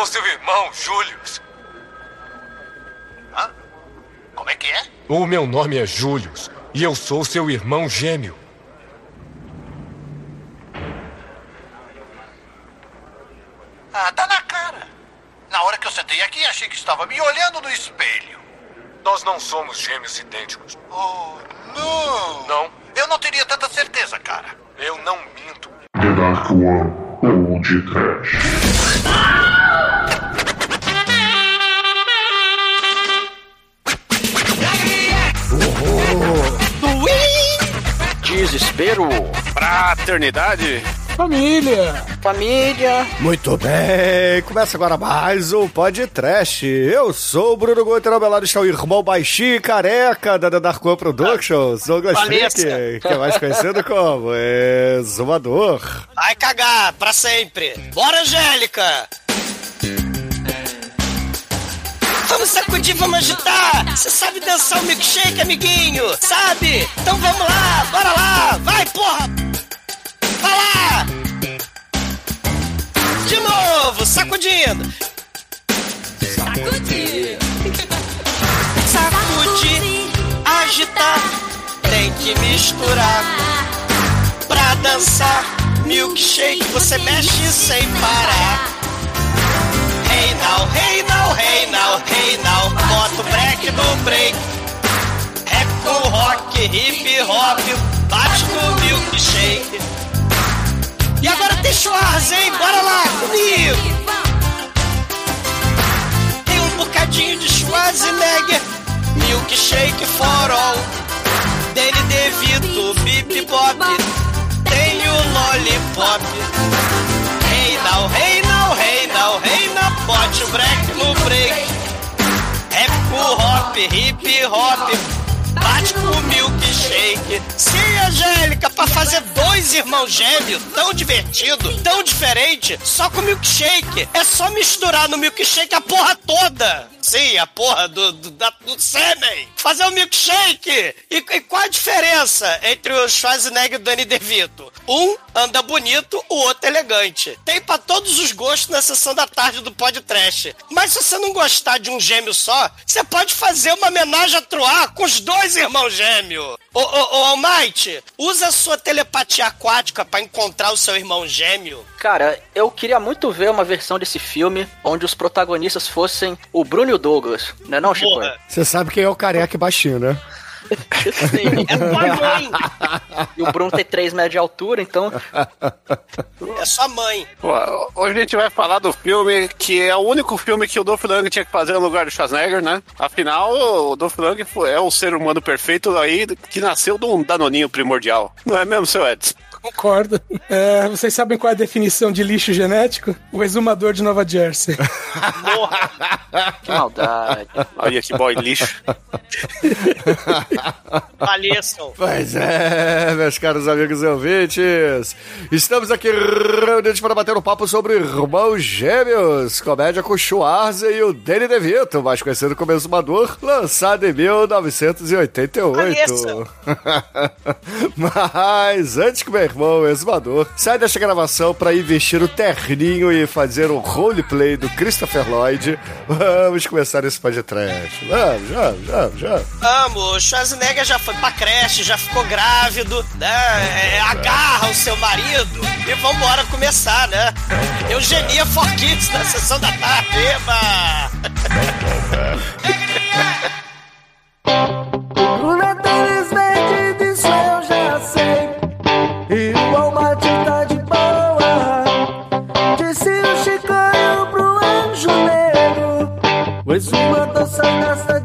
sou seu irmão, Julius. Hã? Como é que é? O meu nome é Julius e eu sou seu irmão gêmeo. Ah, tá na cara. Na hora que eu sentei aqui, achei que estava me olhando no espelho. Nós não somos gêmeos idênticos. Oh, não! Não, Eu não teria tanta certeza, cara. eu não minto. The Dark One ou de Fraternidade. Família! Família. Muito bem, começa agora mais um podcast. Eu sou o Bruno Guter, ao meu lado está o irmão baixinho e careca da The Dark One Productions, Douglas. Freak, que é mais conhecido como Exumador. Vai cagar pra sempre. Bora, Angélica. Vamos sacudir, vamos agitar. Você sabe dançar o milkshake, amiguinho? Sabe? Então vamos lá, bora lá. Vai, porra. Lá. De novo, sacudindo. Sacudir. Sacudir, agitar. Tem que misturar. Pra dançar, milkshake você mexe sem parar. Hey now, hey now, hey now, hey now, bota o break no break. É com rock, hip hop, bate no milkshake. E agora tem Schwarz, hein? Bora lá comigo! Tem um bocadinho de Schwarzenegger, milkshake for all. Danny DeVito, Bip Bop, tem o Lollipop. Hey now, hey now, hey now, bote o break no break. Rap com hop, hip hop, bate com milkshake. Sim, Angélica, pra fazer dois irmãos gêmeos, tão divertido, tão diferente, só com milkshake. É só misturar no milkshake a porra toda. Sim, a porra do, do, da- do sêmen. Fazer um milkshake. E, e qual a diferença entre o Schwarzenegger e o Danny DeVito? Um anda bonito, o outro elegante. Tem pra todos os gostos na sessão da tarde do podcast. Mas se você não gostar de um gêmeo só, você pode fazer uma homenagem a Troar com os dois irmãos gêmeos. Ô, ô, ô, Almighty, usa a sua telepatia aquática pra encontrar o seu irmão gêmeo. Cara, eu queria muito ver uma versão desse filme onde os protagonistas fossem o Bruno e o Douglas, não é não, Chico? Você sabe quem é o careca e baixinho, né? Sim. é sua mãe. E o Bruno tem 3 metros de altura, então É sua mãe. Hoje a gente vai falar do filme que é o único filme que o Dolph Lundgren tinha que fazer no lugar do Schwarzenegger, né? Afinal, o Dolph Lundgren foi- é o ser humano perfeito aí que nasceu de um danoninho primordial. Não é mesmo, seu Edson? Concordo. É, vocês sabem qual é a definição de lixo genético? O exumador de Nova Jersey. que maldade. Olha que boy lixo. Faleçam. Pois é, meus caros amigos e ouvintes, estamos aqui reunidos para bater um papo sobre Irmãos Gêmeos, comédia com Schwarze e o Danny DeVito, mais conhecido como Exumador, lançado em 1988. Mas antes que meu irmão, o Exumador, sai desta gravação para ir vestir o terninho e fazer um roleplay do Christopher Lloyd, vamos começar esse podcast. Vamos, vamos, vamos, vamos. Amo, o Schwarzenegger já foi pra creche, já ficou grávido, né? É, agarra o seu marido e vambora começar, né? Eugenia for Kids na sessão da tarde, eba! Exumador só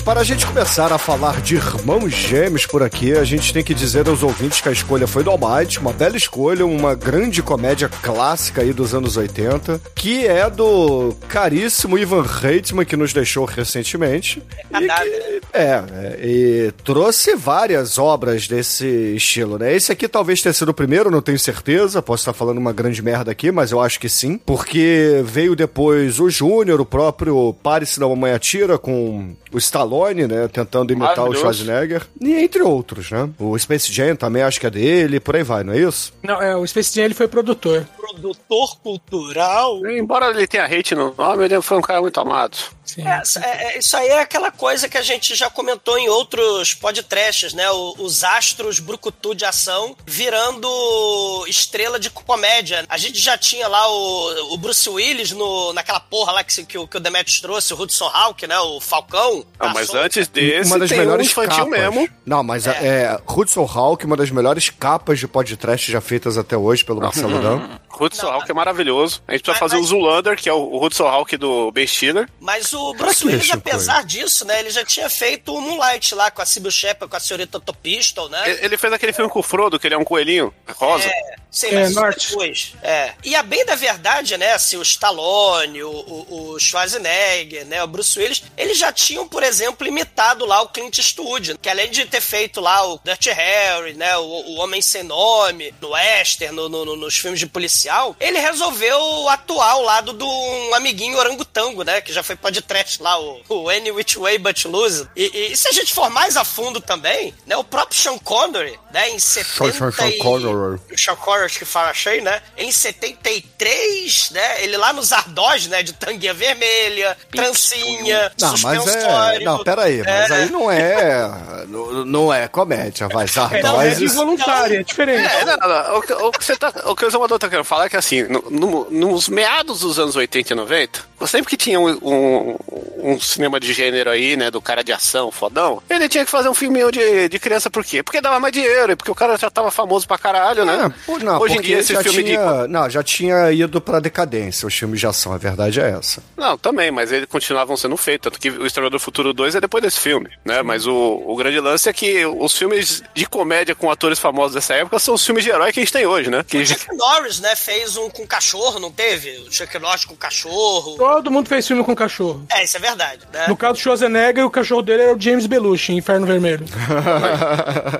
Para a gente começar a falar de irmãos gêmeos por aqui, a gente tem que dizer aos ouvintes que a escolha foi do Almighty, uma bela escolha, uma grande comédia clássica aí dos anos 80, que é do caríssimo Ivan Reitman, que nos deixou recentemente. E que, é, é, e trouxe várias obras desse estilo, né? Esse aqui talvez tenha sido o primeiro, não tenho certeza, posso estar falando uma grande merda aqui, mas eu acho que sim, porque veio depois o Júnior, o próprio Paris da Mamãe Atira, com o Stallone, né, tentando imitar o. Schwarzenegger, e entre outros, né? O Space Jam também acho que é dele, por aí vai, não é isso? Não, é, o Space Jam ele foi produtor. Produtor cultural. Embora ele tenha hate no nome, ele foi um cara muito amado. Sim. É, é, é, isso aí é aquela coisa que a gente já comentou em outros podcasts, né? O- os astros brucutu de ação virando estrela de comédia. A gente já tinha lá o, o Bruce Willis no, naquela porra lá que, que, o, que o Demetrius trouxe, o Hudson Hawk, né? O Falcão. Não, mas Passou- antes desse, uma das tem melhores um infantil capas. mesmo. Não, mas é. é Hudson Hawk, uma das melhores capas de podcast já feitas até hoje pelo Marcelo Dan. Hudson Hawk é maravilhoso. A gente precisa Mas- fazer mas- o Zoolander, que é o o Hudson Hawk do Ben Stiller. Mas o Pra Bruce Willis, apesar disso, né? Ele já tinha feito o Moonlight lá com a Sybil Shepard, com a senhorita Topistol, né? Ele ele fez aquele filme com o Frodo, que ele é um coelhinho rosa. É, sei, É, mas Norte. depois. É. E a bem da verdade, né, assim, o Stallone, o, o, o Schwarzenegger, né, o Bruce Willis, eles já tinham, por exemplo, imitado lá o Clint Eastwood, que além de ter feito lá o Dirty Harry, né, o, o Homem Sem Nome, no Western, no, no- no- nos filmes de policial, ele resolveu atuar ao lado de um amiguinho orangotango, né, que já foi podcast lá, o, o Any Which Way But Lose. E, e se a gente for mais a fundo também, né, o próprio Sean Connery, né, em 70 Sean- Sean e- Connery. o Sean Connery que fala achei, né? Em 73, né? Ele lá nos Ardós, né? De tanguinha vermelha, trancinha, Não, mas é. suspensório. Não, peraí, mas É. aí não é. Não, não é comédia, vai. É, Sardose. é involuntário, é diferente. É, não, não, o, que- o que você tá, o que o Exumador tá querendo falar é que assim, no- no- nos meados dos anos 80 e 90, sempre que tinha um, um, um cinema de gênero aí, né, do cara de ação, fodão, ele tinha que fazer um filminho de, de criança por quê? Porque dava mais dinheiro, e porque o cara já tava famoso pra caralho, né? É, pô, não, Hoje em dia esse já filme tinha, Não, já tinha ido pra decadência os filmes de ação, a verdade é essa. de... Não, também, mas eles continuavam sendo feitos, tanto que o do Futuro 2 é depois desse filme, né? Mas o, o grande lance é que os filmes de comédia com atores famosos dessa época são os filmes de herói que a gente tem hoje, né? Que O Chuck Norris, né? Fez um com cachorro, não teve? O Chuck Norris com cachorro. Todo mundo fez filme com cachorro. É, isso é verdade, né? No caso do Schwarzenegger, o cachorro dele era o James Belushi, em Inferno Vermelho.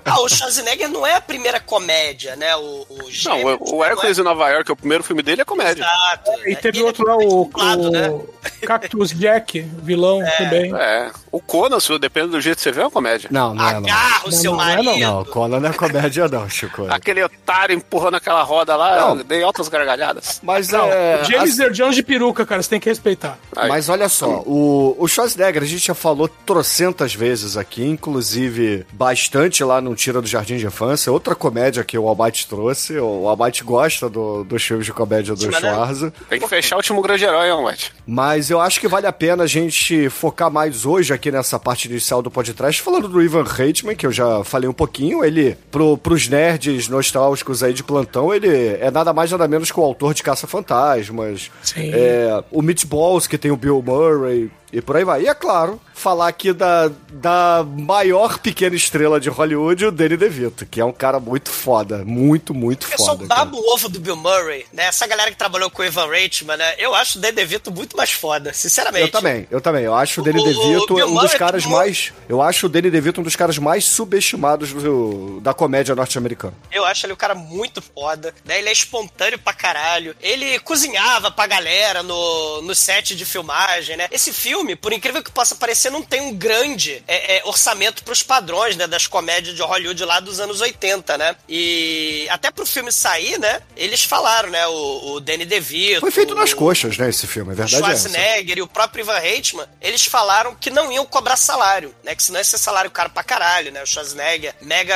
Ah, o Schwarzenegger não é a primeira comédia, né? O, o Não, Gêmeos, o, o? Hércules em Nova York, o primeiro filme dele é comédia. Exato. E né? teve ele outro é lá, o, dublado, né? o Cactus Jack, vilão também. É. O Conan, se depende do jeito que você vê, é uma comédia. Não, não é não. Agarra o seu Não, não é não. marido. Não, Conan não é comédia, não, Chico. Aquele otário empurrando aquela roda lá, Não. eu dei altas gargalhadas. Mas Não, é. o James Earl Jones de peruca, cara, você tem que respeitar. Aí. Mas olha só, o, o Schwarzenegger, a gente já falou trocentas vezes aqui, inclusive bastante lá no Tira do Jardim de Infância, outra comédia que o Almighty trouxe. O Almighty gosta do, dos filmes de comédia do Sim, mas não é- Schwarza. Tem que fechar o último grande herói, White? Mas eu acho que vale a pena a gente focar mais hoje aqui nessa parte inicial do podcast, falando do Ivan Reitman, que eu já falei um pouquinho. Ele, pro, pros nerds nostálgicos aí de plantão, ele é nada mais nada menos que o autor de Caça-Fantasmas. Sim. É, o Meatballs, que tem o Bill Murray. E por aí vai. E é claro, falar aqui da, da maior pequena estrela de Hollywood, o Danny DeVito, que é um cara muito foda. Muito, muito Eu sou foda. o cara. babo ovo do Bill Murray, né? Essa galera que trabalhou com o Evan Reitman, né? Eu acho o Dan DeVito muito mais foda, sinceramente. Eu também, eu também. Eu acho o Danny O- DeVito um dos Murray caras tomou- mais. Eu acho o Danny DeVito um dos caras mais subestimados do- da comédia norte-americana. Eu acho ele um cara muito foda, né? Ele é espontâneo pra caralho. Ele cozinhava pra galera no, no set de filmagem, né? Esse filme, por incrível que possa parecer, não tem um grande é, é, orçamento pros padrões, né? Das comédias de Hollywood lá dos anos 80, né? E até pro filme sair, né? Eles falaram, né? O, o Danny DeVito... Foi feito nas o- coxas, né, esse filme, o verdade é essa. Schwarzenegger e o próprio Ivan Reitman, eles falaram que não iam cobrar salário, né? Que senão ia ser salário caro pra caralho, né? O Schwarzenegger, mega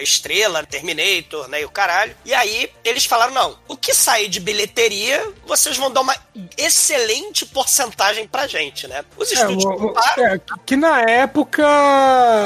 estrela, Terminator, né? E o caralho. E aí, eles falaram, não, o que sair de bilheteria, vocês vão dar uma excelente porcentagem pra gente, né? Os É, estúdios o- o- compraram. é, que na época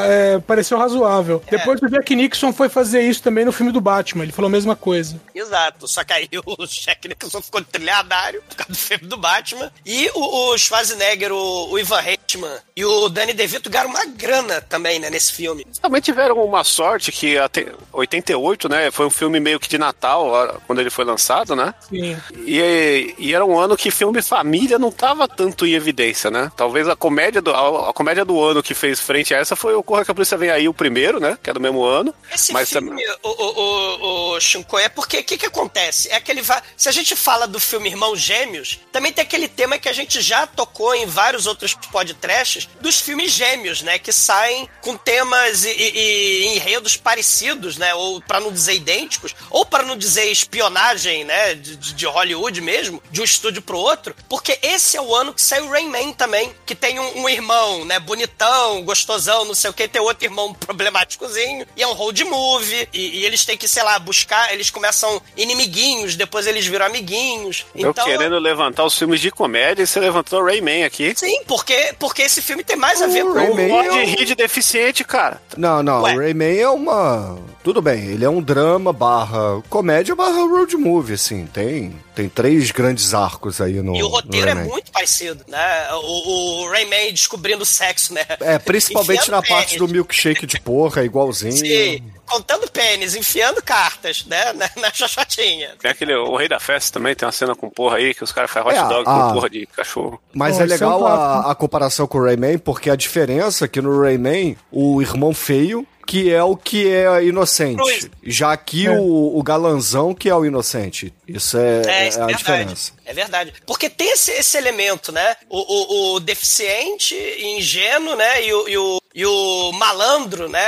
é, pareceu razoável. É. Depois o Jack Nixon foi fazer isso também no filme do Batman. Ele falou a mesma coisa. Exato, só que aí o Jack Nicholson ficou trilhardário por causa do filme do Batman. E o, o Schwarzenegger, o, o Ivan Reitman, e o Danny DeVito ganharam uma grana também, né, nesse filme. Também tiveram uma sorte que até 88, né? Foi um filme meio que de Natal, quando ele foi lançado, né? Sim. E, e era um ano que filme família não tava tanto em evidência, né? Talvez a comédia do, a, a comédia do ano que fez frente a essa foi o Corra que a Polícia Vem Aí, o primeiro, né? Que é do mesmo ano. Esse mas filme, o, o, o, o Shinko, é porque o que, que acontece? É aquele. Se a gente fala do filme Irmãos Gêmeos, também tem aquele tema que a gente já tocou em vários outros podcasts dos filmes gêmeos, né? Que saem com temas e, e- e enredos parecidos, né? Ou para não dizer idênticos, ou para não dizer espionagem, né? De, de- Hollywood mesmo, de um estúdio pro outro, porque esse é o ano que saiu Rain Man também, que tem um, um irmão, né? Bonitão, gostosão, não sei o que, tem outro irmão problemáticozinho, e é um road movie, e, e eles têm que, sei lá, buscar, eles começam inimiguinhos, depois eles viram amiguinhos. Eu Então, querendo levantar os filmes de comédia e você levantou Rayman aqui. Sim, porque, porque esse filme tem mais a ver com Rayman Pode é um- de deficiente, cara. Não, não, Ué. o Rayman é uma. Tudo bem, ele é um drama barra comédia barra road movie, assim. Tem, tem três grandes arcos aí no. E o roteiro é no Rayman. muito parecido, né? O, o Rayman descobrindo sexo, né? É, principalmente Enfiando na parte pênis. do milkshake de porra, igualzinho. Sim, contando pênis, enfiando cartas, né? Na, na xoxotinha. Tem aquele, o Rei da Festa também, tem uma cena com porra aí, que os caras fazem hot É, dog a- com porra de cachorro. Mas Bom, é é um legal a, a comparação com o Rayman, porque a diferença é que no Rayman, o irmão feio, que é o que é inocente. Já aqui É. o, o galanzão que é o inocente. Isso é, É, é isso é a verdade. diferença. É verdade. Porque tem esse, esse elemento, né? O, o, o deficiente, ingênuo, né? E o, e o, e o malandro, né?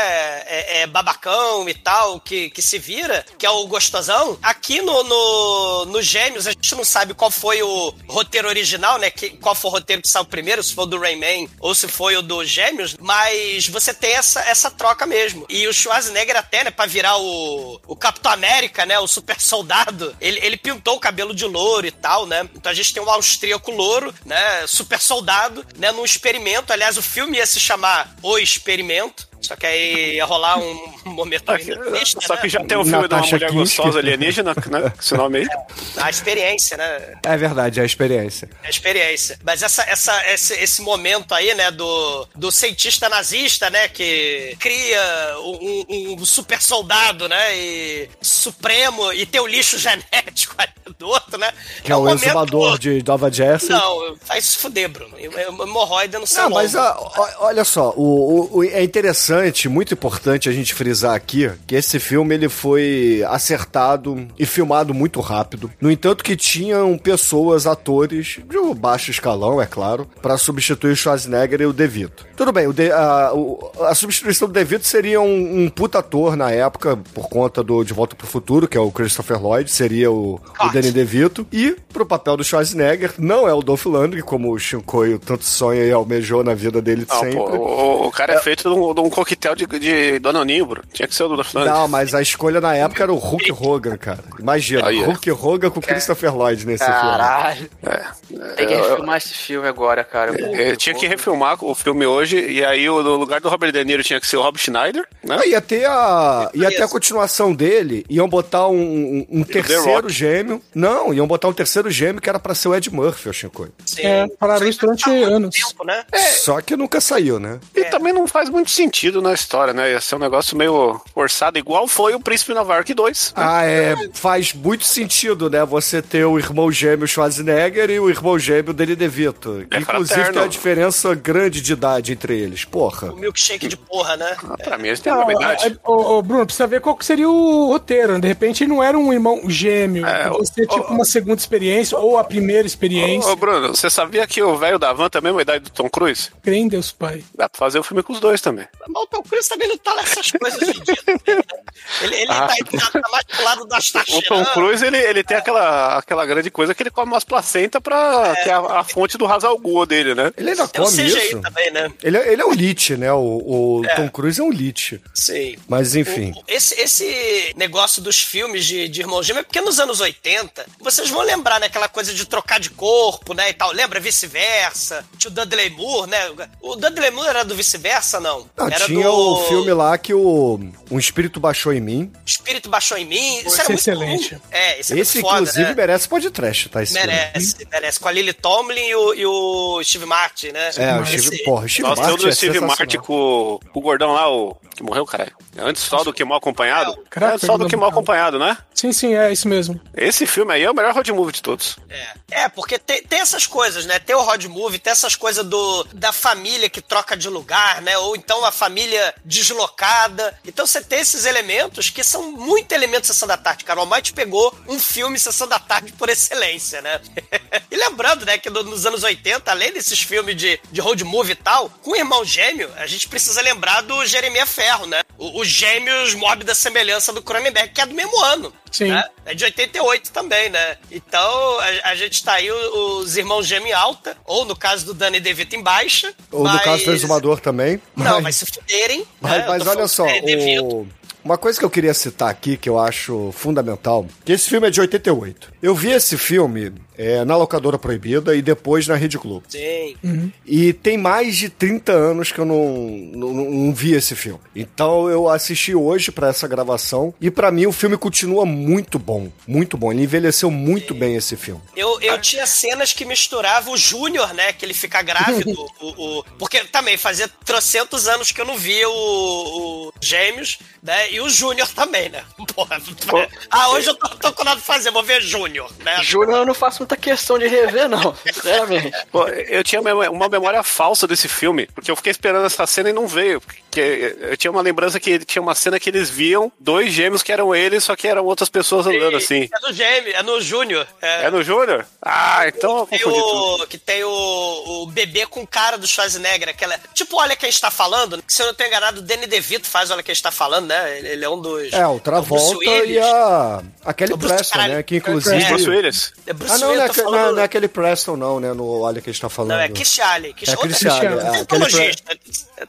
É, é babacão e tal, que, que se vira, que é o gostosão. Aqui no, no, no Gêmeos, a gente não sabe qual foi o roteiro original, né? Que, qual foi o roteiro que saiu primeiro, se foi o do Rayman ou se foi o do Gêmeos, mas você tem essa, essa troca mesmo. E o Schwarzenegger até, né, pra virar o, o Capitão América, né, o super soldado, ele, ele pintou o cabelo de louro e tal, né? Então a gente tem um austríaco louro, né, super soldado, né, num experimento. Aliás, o filme ia se chamar O Experimento. Só que aí ia rolar um momento Só que, alienígena, só né? que já tem o filme de uma Natasha mulher Kinski. gostosa alienígena, né? Esse nome aí. A experiência, né? É verdade, é a experiência. a experiência. Mas essa, essa, esse, esse momento aí, né, do, do cientista nazista, né, que cria um, um- super soldado, né, e supremo, e tem o lixo genético ali do outro, né? Que é, o um momento- exumador de Nova Jersey. Não, faz se fuder, Bruno. Hemorroida no seu Não, mas a- o- olha só, o, o- o- é interessante, muito importante a gente frisar aqui que esse filme ele foi acertado e filmado muito rápido. No entanto, que tinham pessoas, atores de um baixo escalão, é claro, pra substituir o Schwarzenegger e o DeVito. Tudo bem, o De- a, o- a substituição do DeVito seria um, um puta ator na época, por conta do De Volta pro Futuro, que é o Christopher Lloyd, seria o, o Corte. Danny DeVito. E pro papel do Schwarzenegger, não é o Dolph Lundgren, como o Shinkoio tanto sonha e almejou na vida dele de Não, sempre. pô, o, o cara é, feito de um, de um coquetel de, de Danoninho, bro. Tinha que ser o do Dolph Lundgren. Não, mas a escolha na época era o Hulk Hogan, cara. Imagina, Aí é. Hulk Hogan com Christopher Lloyd nesse Caralho. É, Tem que eu- refilmar esse filme agora, cara. É, tinha que refilmar o filme hoje, e aí o- no lugar do Robert De Niro tinha que ser o Rob Schneider, né? Ah, ia ter a, ia ter a continuação dele, iam botar um, um- um terceiro gêmeo. Não, iam botar um terceiro gêmeo que era pra ser o Ed Murphy, o Shinkoio. Sim. É, pararam isso durante muito anos. tempo, né? Só que nunca saiu, né? E também não faz muito sentido na história, né? Ia ser um negócio meio forçado, igual foi o Príncipe Nova York 2. Ah, é. Faz muito sentido, né? Você ter o irmão gêmeo Schwarzenegger e o irmão gêmeo dele DeVito. É Inclusive fraterno. tem uma diferença grande de idade entre eles. Porra. O milkshake de porra, né? Ah, pra mim, têm a Não, mesma idade. é- ô, Bruno, precisa ver qual que seria o roteiro. né? De repente não era um irmão gêmeo. É, podia ser ô, tipo uma segunda experiência ou a primeira experiência. Ô, Bruno, você sabia que o velho da van tem a mesma idade do Tom Cruise? Crê em Deus, pai. Dá pra fazer o filme com os dois também. Mas o Tom Cruise também não tá nessas coisas hoje em dia. né? Ele, ele tá, tá, tá mais pro lado das O Tom taxas. Cruise, ele, ele tem aquela, aquela grande coisa que ele come umas placentas pra ter a, a fonte do Hazalgua dele, né? Ele ainda É o come CGI isso. também, né? Ele, é- ele é um lit, né? O, o Tom Cruise é um lit. Sim. Mas enfim. O- Esse, esse negócio dos filmes de, de irmão gêmeo é porque nos anos 80, vocês vão lembrar, né? Aquela coisa de trocar de corpo, né? E tal. Lembra vice-versa? Tinha o Dudley Moore, né? O Dudley Moore era do vice-versa, não? Ah, era tinha do o filme lá que o Um Espírito Baixou em Mim. Espírito Baixou em Mim. Esse Isso era é muito excelente. É, esse é Esse, muito foda, inclusive, né? merece podcast, tá? Esse filme. Merece, merece. Com a Lily Tomlin e o, e o Steve Martin, né? É, o Esse- Steve, porra, o Steve Nossa, tem o Martin do é Steve sensacional. Martin com o gordão lá, o que morreu, caralho. Antes só do que mal acompanhado. Caraca, é só do que não- mal acompanhado, né? Sim, sim, é isso mesmo. Esse filme aí é o melhor road movie de todos. É, porque tem, tem essas coisas, né? Tem o road movie, tem essas coisas do, da família que troca de lugar, né? Ou então a família deslocada. Então você tem esses elementos que são muito elementos Sessão da Tarde. Cara, o Almighty pegou um filme Sessão da Tarde por excelência, né? e lembrando, né, que no- nos anos 80, além desses filmes de, de road movie e tal, com o Irmão Gêmeo, a gente precisa lembrar do Jeremias Ferro, né? O- Os Gêmeos Mob da Semelhança do Cronenberg, que é do mesmo ano. Sim. né? É de 88 também, né? Então, a, a gente tá aí os irmãos gêmeos em alta, ou no caso do Danny DeVito em baixa. Ou no mas- caso do Exumador também. Não, mas se fuderem. Mas, né? Mas olha só, o- uma coisa que eu queria citar aqui, que eu acho fundamental, que esse filme é de 88. Eu vi esse filme é, na locadora proibida e depois na Rede Globo. Sim. E tem mais de 30 anos que eu não, não, não vi esse filme. Então eu assisti hoje pra essa gravação e pra mim o filme continua muito bom. Muito bom. Ele envelheceu muito bem esse filme. Eu, eu tinha cenas que misturavam o Júnior, né? Que ele fica grávido. o, o- porque também fazia trocentos anos que eu não via o, o Gêmeos, né? E o Júnior também, né? Porra. Ah, hoje eu tô, tô com nada pra fazer, vou ver Júnior, né? Júnior eu não faço muita questão de rever, não. Sinceramente. Pô, eu tinha uma memória falsa desse filme, porque eu fiquei esperando essa cena e não veio. Porque eu tinha uma lembrança que tinha uma cena que eles viam dois gêmeos que eram eles, só que eram outras pessoas andando assim. É no Gêmeo, é no Júnior. É. É no Júnior? Ah, então Tem o, que tem o, o bebê com cara do Schwarzenegger, aquela. Tipo, olha quem está falando. Se eu não tô enganado, o Danny DeVito faz Olha quem está falando, né? Ele, ele é um dos. É, o Travolta e a, a Kelly O Bruce- Preston, né? Que inclusive... Bruce Willis? É Bruce Ah, não, Willis, não é, tô que- não, falando. não é aquele Preston, não, né? No Olha que a gente tá falando. Não, é Kish Ali. Kish, É outra- Kish Ali, é, é, cientologista.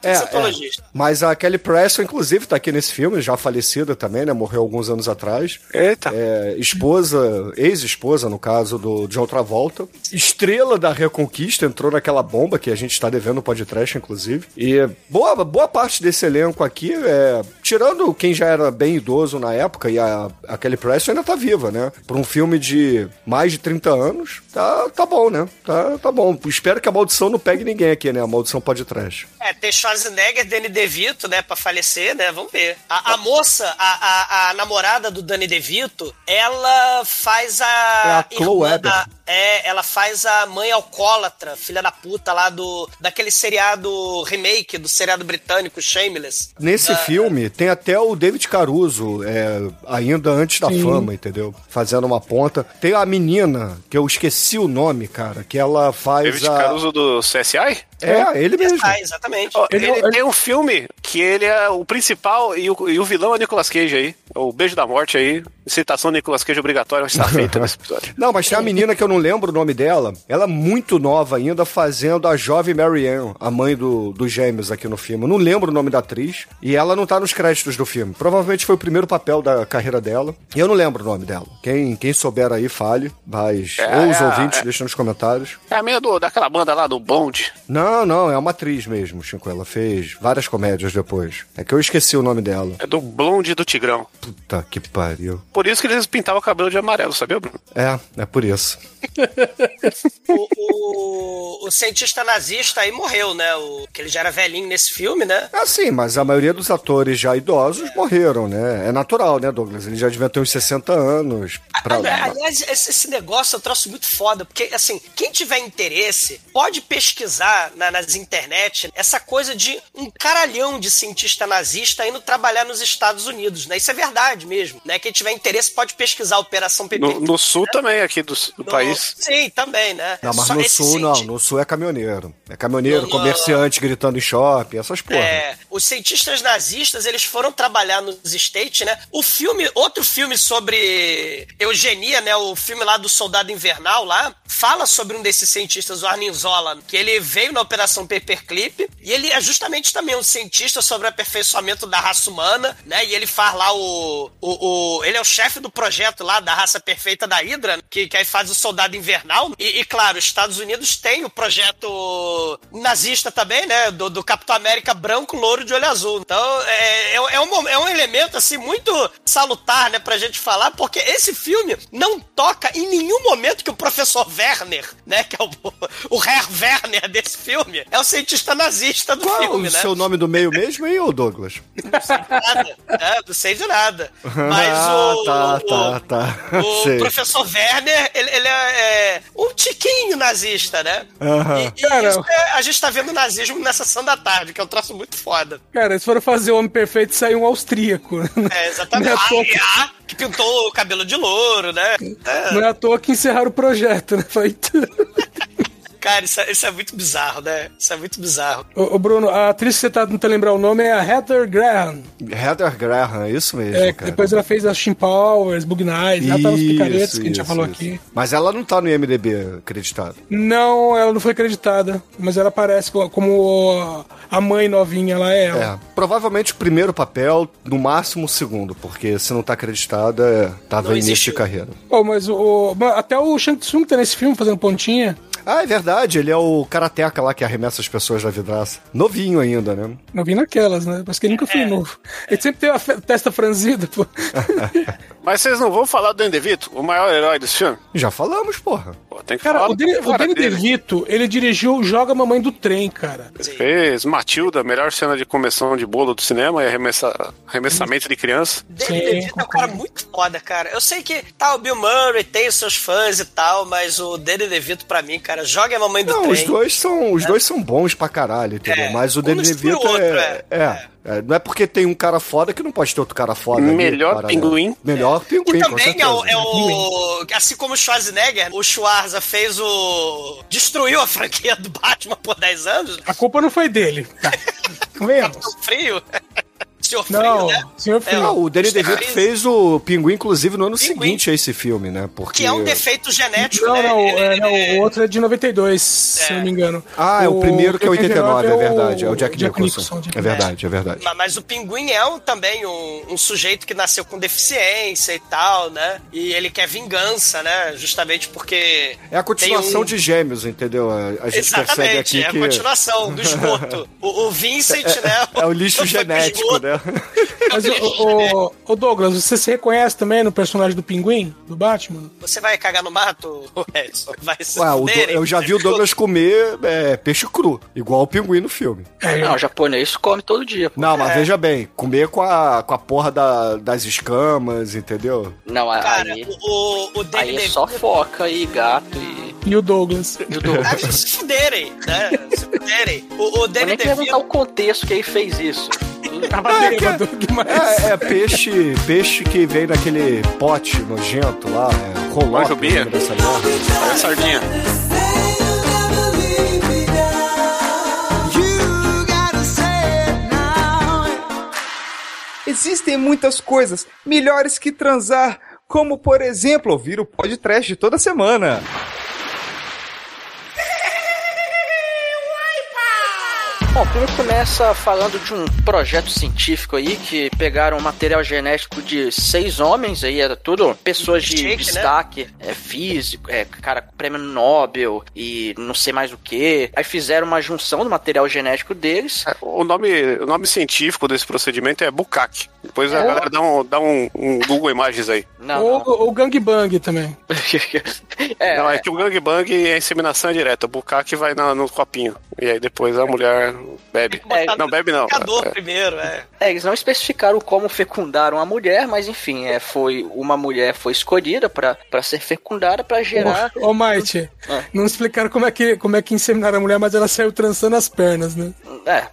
É, É, é. Mas a Kelly Preston, inclusive, tá aqui nesse filme, já falecida também, né? Morreu alguns anos atrás. Eita. É, esposa, ex-esposa, no caso, do John Travolta. Estrela da Reconquista, entrou naquela bomba que a gente tá devendo no podcast, inclusive. E boa, boa parte desse elenco aqui, é, tirando quem já era bem idoso na época, e a, a Kelly Preston ainda tá viva, né? Por um filme de mais de 30 anos, tá, tá bom, né? Tá, tá bom. Espero que a maldição não pegue ninguém aqui, né? A maldição pode trash. É, tem Schwarzenegger, Danny DeVito, né, pra falecer, né? Vamos ver. A, a moça, a, a, a namorada do Danny DeVito, ela faz a. É a Chloe irmã é, ela faz a mãe alcoólatra, filha da puta lá do. daquele seriado remake do seriado britânico Shameless. Nesse Ah, filme tem até o David Caruso, é, ainda antes da Sim. fama, entendeu? Fazendo uma ponta. Tem a menina, que eu esqueci o nome, cara, que ela faz David a. Caruso do CSI? É, ele mesmo. Ah, exatamente. Ele- ele, ele- tem um filme que ele é o principal e o, e o vilão é o Nicolas Cage aí. O Beijo da Morte aí. Citação do Nicolas Cage obrigatória está feita nesse episódio. Não, mas tem a menina que eu não lembro o nome dela. Ela é muito nova ainda, fazendo a jovem Marianne, a mãe do, dos gêmeos aqui no filme. Eu não lembro o nome da atriz. E ela não tá nos créditos do filme. Provavelmente foi o primeiro papel da carreira dela. E eu não lembro o nome dela. Quem, quem souber aí, fale. Mas, É, ou os é, ouvintes, é. deixem nos comentários. É a menina do, daquela banda lá do Bond. Não, não, é uma atriz mesmo, Chico. Ela fez várias comédias depois. É que eu esqueci o nome dela. É do Blonde do Tigrão. Puta que pariu. Por isso que eles pintavam o cabelo de amarelo, sabia, Bruno? É, é por isso. O, o, o cientista nazista aí morreu, né? O, que ele já era velhinho nesse filme, né? É sim, mas a maioria dos atores já idosos morreram, né? É natural, né, Douglas? Eles já deviam ter uns 60 anos. Pra... Ali- Aliás, esse, esse negócio eu trouxe muito foda, porque, assim, quem tiver interesse, pode pesquisar na- nas internet essa coisa de um caralhão de cientista nazista indo trabalhar nos Estados Unidos, né? Isso é verdade mesmo, né? Quem tiver interesse pode pesquisar a Operação PP. No, no sul também, aqui do, do No- país. Sim, também, né? Não, mas Só no sul não, cienti- no sul é caminhoneiro. É caminhoneiro, No- no- comerciante gritando em shopping, essas porra. É, os cientistas nazistas, eles foram trabalhar nos States, né? O filme, outro filme sobre eugenia, né? O filme lá do Soldado Invernal lá, fala sobre um desses cientistas, o Arnim Zola, que ele veio na Operação Paperclip. E ele é justamente também um cientista sobre o aperfeiçoamento da raça humana, né? E ele faz lá o. o, o ele é o chefe do projeto lá da raça perfeita da Hydra, que, que aí faz o soldado invernal. E, e, claro, os Estados Unidos tem o projeto nazista também, né? Do, do Capitão América branco, louro de olho azul. Então, é, é, é, um, é um elemento, assim, muito salutar, né? Pra gente falar, porque esse filme não toca em nenhum momento que o professor Werner, né? Que é o, o Herr Werner desse filme, é o cientista nazista do Qual filme, o né? seu nome do meio mesmo, hein, ô Douglas? Não sei de nada. É, não sei de nada. Mas ah, o. tá, o, tá, tá. O Sei. professor Werner, ele, ele é, é um tiquinho nazista, né? Aham. E, e é- a gente tá vendo nazismo na sessão da tarde, que é um troço muito foda. Cara, se for fazer o Homem Perfeito, sai um austríaco. É, exatamente. Não é toa Ah, que pintou o cabelo de louro, né? É, Não é à toa que encerraram o projeto, né? Foi tudo. cara, isso é, isso é muito bizarro, né? Isso é muito bizarro. Ô, ô, Bruno, a atriz que você tá tentando lembrar o nome é a Heather Graham. Heather Graham, é isso mesmo, É, cara. depois ela fez a Shin Powers, Bug Nights, ela tá nos picaretas que a gente já isso, falou isso. aqui. Mas ela não tá no IMDB acreditado. Não, ela não foi acreditada, mas ela aparece co- como a mãe novinha, ela é ela. É, provavelmente o primeiro papel, no máximo o segundo, porque se não tá acreditada, é, tava Não início de existiu. carreira. Pô, mas o, até o Shang Tsung tá nesse filme fazendo pontinha. Ah, é verdade, ele é o karateca lá que arremessa as pessoas da vidraça. Novinho ainda, né? Vi naquelas, né? Mas que ele nunca foi novo. Ele sempre teve a testa franzida, pô. Mas vocês não vão falar do Danny DeVito, o maior herói desse filme? Já falamos, porra. Pô, tem que Cara, falar o Danny, o Danny. DeVito, ele dirigiu Joga Mamãe do Trem, cara. Fez Matilda, melhor cena de começão de bolo do cinema e arremessa, arremessamento de criança. Danny DeVito é um cara muito foda, cara. Eu sei que tá, o Bill Murray tem os seus fãs e tal, mas o Danny DeVito, pra mim, cara, joga a mamãe do Não, trem. os dois são, os dois são bons pra caralho, entendeu? É, Mas o um DeVito outro, é, é, é, Não é porque tem um cara foda que não pode ter outro cara foda. ali, Melhor paralelo. pinguim. Melhor pinguim, Que com também é o, é o- Assim como o Schwarzenegger, o Schwarza fez o. Destruiu a franquia do Batman por 10 anos. A culpa não foi dele. Tá. Capitão Frio. Senhor Frio, Não, né? Senhor Frio. É, Ah, o Danny. DeVito fez o Pinguim, inclusive, no ano Pinguim. seguinte a esse filme, né? Porque... Que é um defeito genético, Não, né? não, Ele- é, não, o outro é de 92, se É. não me engano. Ah, é o primeiro que é 89, é verdade. É o Jack, Jack Nicholson. Nicholson, Jack É verdade, é verdade. Ma- Mas o pinguim é um, também um, um sujeito que nasceu com deficiência e tal, né? E ele quer vingança, né? Justamente porque. É a continuação um- de Gêmeos, entendeu? A, a gente percebe Exatamente, aqui é a que... continuação do esgoto. o, o Vincent, né? É o lixo genético, né? Mas, o, o, o Douglas, você se reconhece também no personagem do Pinguim, do Batman? Você vai cagar no mato, Edson? Vai se Ué, o eu já vi o Douglas comer é, peixe cru, igual o pinguim no filme. É, Não, o japonês come todo dia. pô. Não, mas veja bem, comer com a, com a porra da- das escamas, entendeu? Não, a- Cara, aí, o, o aí é só foca e gato e. E o Douglas. e o Douglas. Ah, se fuderem, né? Se fuderem. O, o Vou Danny DeVito. o contexto que ele fez isso. Tava bêbado demais. É, é peixe, peixe que vem naquele pote nojento lá, é, roló. Manjubinha. dessa merda. Olha a sardinha. Existem muitas coisas melhores que transar, como por exemplo ouvir o podcast toda semana. Bom, o filme começa falando de um projeto científico aí que pegaram material genético de seis homens aí, era tudo pessoas de Chique, né? destaque, é físico, é cara com prêmio Nobel e não sei mais o que. Aí fizeram uma junção do material genético deles. O nome, o nome científico desse procedimento é bucaque. Depois a galera dá um, dá um, um Google Imagens aí. Não, Ou o Gangbang também. é, Não, é que o gangbang é inseminação direta. O bucaque vai na- no copinho. E aí depois a mulher bebe. É, não, bebe não. É, primeiro, é. É, eles não especificaram como fecundaram a mulher, mas enfim, é, foi uma mulher foi escolhida pra pra ser fecundada pra gerar. Ô, ô Might, É. não explicaram como é, que, como é que inseminaram a mulher, mas ela saiu trançando as pernas, né? É,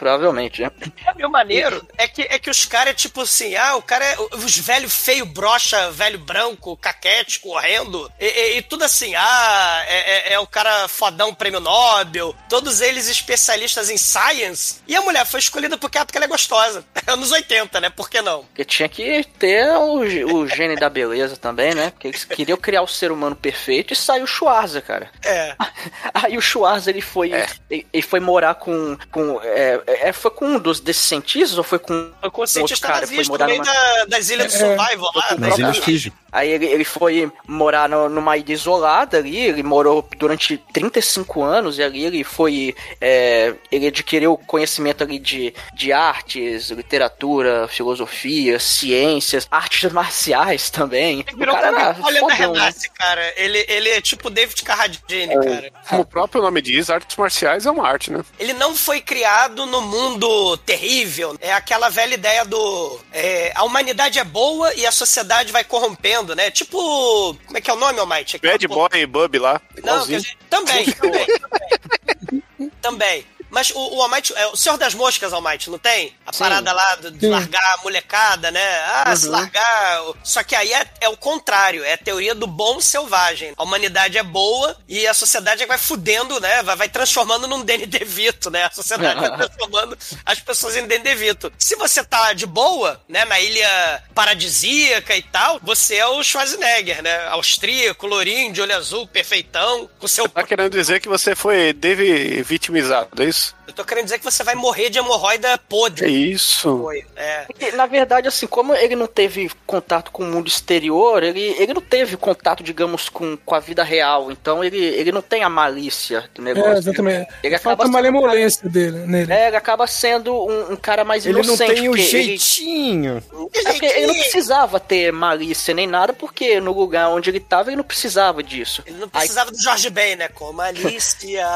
provavelmente, né? É meio maneiro. É que, é que os caras é tipo assim, ah, o cara é. Os velho feio, brocha, velho branco, caquete, correndo. E, e- e tudo assim, ah, é, é- é o cara fodão prêmio Nobel. Todos eles especialistas em science. E a mulher foi escolhida porque, ah, porque ela é gostosa. Anos 80, né? Por que não? Porque tinha que ter o, o gene da beleza também, né? Porque eles queriam criar o ser humano perfeito e saiu o Schwarza, cara. É. Aí o Schwarza, ele foi, ele, ele foi morar com, com é, é, foi com um dos, desses cientistas ou foi com, Foi com o outro cientista? Foi nazista no morar meio numa... da- das ilhas do É, Survival lá. Nas né? Ilhas Fiji. Aí ele, ele foi morar no- numa ilha isolada ali, ele morou durante 35 anos e ali ele foi. é, ele adquiriu conhecimento ali de, de artes, literatura, filosofia, ciências, artes marciais também. Ele virou o cara era a Olha da né? Renasce, cara. Ele, ele é tipo David Carradine, cara. Como o próprio nome diz, artes marciais é uma arte, né? Ele não foi criado no mundo terrível. É aquela velha ideia do. é, a humanidade é boa e a sociedade vai corrompendo, né? Tipo. Como é que é o nome, Almighty? Bad Boy Bub lá. Não, dizer, também, também, também. Também. Mas o, o Almighty, é, o Senhor das Moscas, Almighty, não tem? A Sim. parada lá de, de largar a molecada, né? Ah, se largar. Só que aí é, é o contrário, é a teoria do bom selvagem. A humanidade é boa e a sociedade é vai fudendo, né? Vai, vai transformando num Danny DeVito, né? A sociedade vai transformando as pessoas em Danny DeVito. Se você tá de boa, né, na ilha paradisíaca e tal, você é o Schwarzenegger, né? Austríaco, lourinho, de olho azul, perfeitão, com seu Tá querendo dizer que você foi deve vitimizado, é isso? Eu tô querendo dizer que você vai morrer de hemorroida É podre. isso. Foi. É. Porque, na verdade, assim, como ele não teve contato com o mundo exterior, ele, ele não teve contato, digamos, com, com a vida real. Então ele, ele não tem a malícia do negócio. É, exatamente. Ele acaba Falta sendo- malemolência dele, nele. É, ele acaba sendo um, um cara mais Ele não inocente. tem o porque ele- jeitinho. É porque ele não precisava ter malícia nem nada, porque no lugar onde ele tava, ele não precisava disso. Ele não precisava do Jorge Ben, né? Com malícia.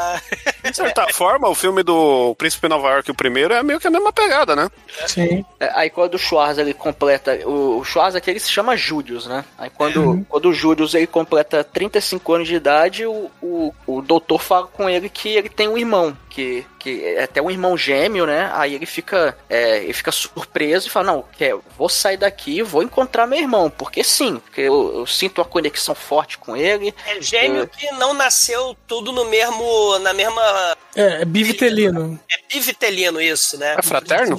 De certa forma, o filme do Príncipe Nova York, o primeiro, é meio que a mesma pegada, né? Sim. É, Aí quando o Schwarza ele completa. O, o Schwarza aqui ele se chama Július, né? Aí quando, quando o Július ele completa 35 anos de idade, o, o, o doutor fala com ele que ele tem um irmão, que, que é até um irmão gêmeo, né? Aí ele fica, é, ele fica surpreso e fala: Não, quer, vou sair daqui e vou encontrar meu irmão, porque sim, porque eu, eu sinto uma conexão forte com ele. É gêmeo que não nasceu tudo no mesmo. na mesma. É, é bivitelino. É bivitelino isso, né? É fraterno?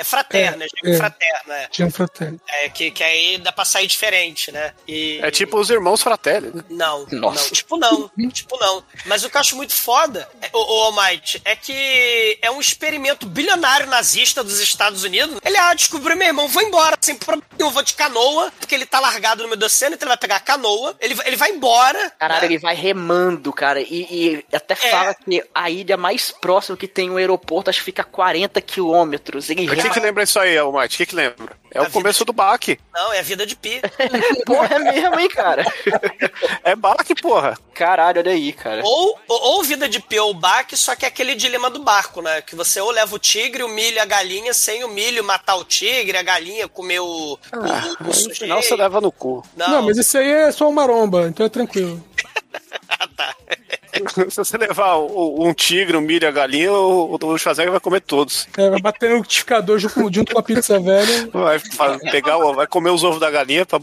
É fraterno, é, é. fraterno, é. Tinha um fraterno. É, que, que aí dá pra sair diferente, né? E... É tipo os irmãos Fratelli, né? Não, Nossa. não, tipo não, tipo não. Mas o que eu acho muito foda, é- o, o Almighty, é que é um experimento bilionário nazista dos Estados Unidos. Ele, ah, descobriu meu irmão, vou embora, sem problema, eu vou de canoa, porque ele tá largado no meio do oceano, então ele vai pegar a canoa, ele, vai- ele vai embora. Caralho, né? ele vai remando, cara. E, e até fala que a ilha mais próxima que tem um aeroporto, acho que fica a 40 quilômetros. Ele O que que lembra isso aí, Almighty? O que que lembra? É A o começo do baque. Não, é a vida de Pi. Porra, é mesmo, hein, cara? É baque, porra. Caralho, olha aí, cara. Ou, ou, ou vida de Pi ou baque, só que é aquele dilema do barco, né? Que você ou leva o tigre, o milho e a galinha, sem o milho matar o tigre, a galinha comer o, o, o, o No final você leva no cu. Não, Não, mas isso aí é só uma maromba, então é tranquilo. Ah, tá. Se você levar o- um tigre, um milho e a galinha, o, o Schwarzenegger vai comer todos. É, vai bater no liquidificador junto, junto com a pizza velha. Vai fa- pegar, vai comer os ovos da galinha pra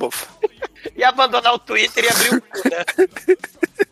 E abandonar o Twitter e abrir o cu, né?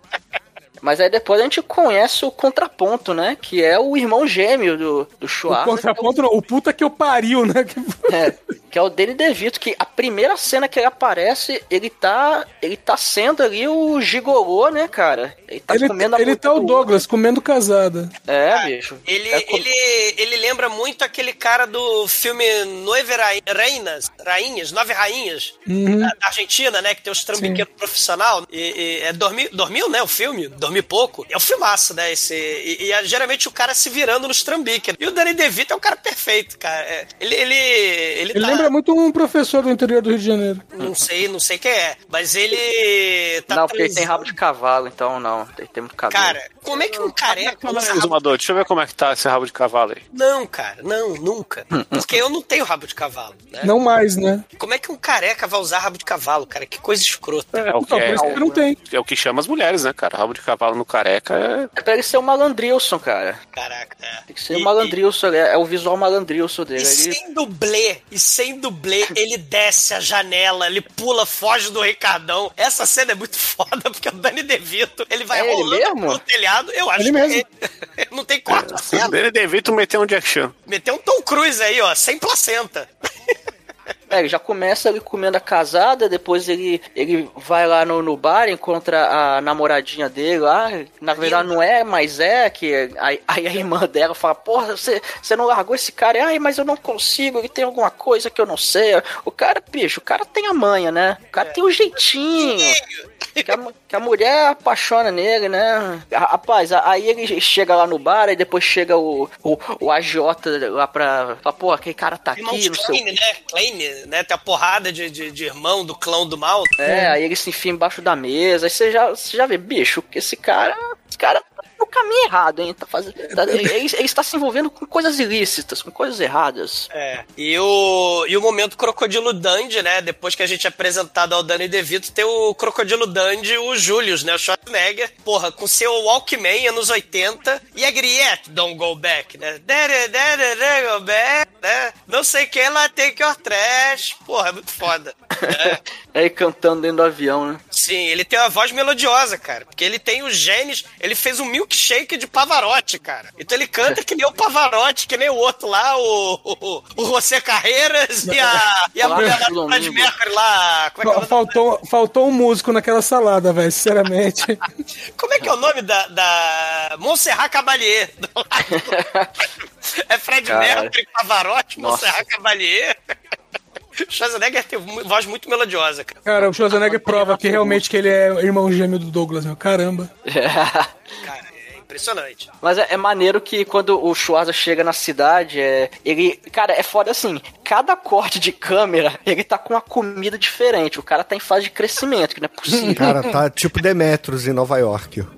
Mas aí depois a gente conhece o contraponto, né? Que é o irmão gêmeo do, do O Schwarza. contraponto, não, o puta que eu pariu, né? Que- É, que é o Danny DeVito, que a primeira cena que ele aparece, ele tá, ele tá sendo ali o gigolô, né, cara? Ele tá Ele, comendo a ele tá o do Douglas comendo casada. É, bicho. Ele, É com- ele, ele lembra muito aquele cara do filme Nove Ra- Reinas, Rainhas, Nove Rainhas, Uhum. da, Argentina, né? Que tem os trambiqueiros profissional. E, e- é dormir, dormiu, né? O filme, dormir pouco. É um filmaço, né? Esse, e, e é geralmente o cara se virando nos trambiques. E o Danny DeVito é um cara perfeito, cara. É, ele, ele, ele, Ele tá- lembra é muito um professor do interior do Rio de Janeiro. Não sei, não sei quem é. Mas ele tá não, porque ele tem rabo de cavalo, então não. Ele tem muito cabelo. Cara, como é que um careca usa rabo... Deixa eu ver como é que tá esse rabo de cavalo aí. Não, cara, não, nunca. Porque eu não tenho rabo de cavalo, né? Não mais, né? Como é que um careca vai usar rabo de cavalo, cara? Que coisa escrota. É o que, por é, isso que não tem. é o que chama as mulheres, né, cara? Rabo de cavalo no careca é. É pra ele ser o malandrilson, cara. Caraca, é. Tem que ser o E- malandrilson, é, é o visual malandrilson E, dele. e Ele- sem dublê, e sem dublê, ele desce a janela, ele pula, foge do Ricardão. Essa cena é muito foda, porque o Dani DeVito, ele vai É ele rolando mesmo? pelo telhado. Eu acho Ele que mesmo. ele. não tem corte a cena. Ele devia meter um Jack Chan. Meteu um Tom Cruise aí, ó, sem placenta. É, ele já começa ele comendo a casada, depois ele, ele vai lá no, no bar, encontra a namoradinha dele lá. Na verdade não é, mas é, que aí, a irmã dela fala, porra, você, você não largou esse cara? Ai, mas eu não consigo, ele tem alguma coisa que eu não sei. O cara, bicho, o cara tem a manha, né? O cara tem o jeitinho. Que a, que a mulher apaixona nele, né? Rapaz, aí ele chega lá no bar, e depois chega o, o, o agiota lá pra. Fala, pô, aquele cara tá Irmãos aqui, não sei o Klein, né? Klein, né? Tem a porrada de, de, de irmão do clã do mal. É, aí ele se enfia embaixo da mesa. Aí você já, você já vê, bicho, que esse cara. Esse cara caminho errado, hein? Tá fazendo, tá- ele, ele está se envolvendo com coisas ilícitas, com coisas erradas. É. E o, e o momento Crocodilo Dandy, né? Depois que a gente é apresentado ao Danny DeVito, tem o Crocodilo Dandy, o Julius, né? O Schwarzenegger, porra, com seu Walkman anos 80 e a Griette, Don't Go Back, né? Dere, dere, dere, go back, né? Não sei quem lá take your trash. Porra, é muito foda. Aí cantando dentro do avião, né? Sim, ele tem uma voz melodiosa, cara. Porque ele tem os genes. Ele fez um milkshake de Pavarotti, cara. Então ele canta que nem o Pavarotti, que nem o outro lá, o, o, o José Carreiras e a, e a mulher lá do Fred. Mercury lá. Como é, que é o Fa- nome Faltou, faltou um músico naquela salada, velho, sinceramente. como é que é o nome da. da Montserrat Caballé? é Fred Cara. Mercury, Pavarotti, Nossa. Montserrat Caballé. Schwarzenegger tem voz muito melodiosa, cara. Cara, o Schwarzenegger prova que realmente que ele é irmão gêmeo do Douglas, meu. Caramba. Cara, é impressionante. Mas é, é maneiro que quando o Schwarza chega na cidade, é, ele. Cara, é foda assim. Cada corte de câmera, ele tá com uma comida diferente. O cara tá em fase de crescimento, que não é possível. Cara, tá tipo Demetros em Nova York.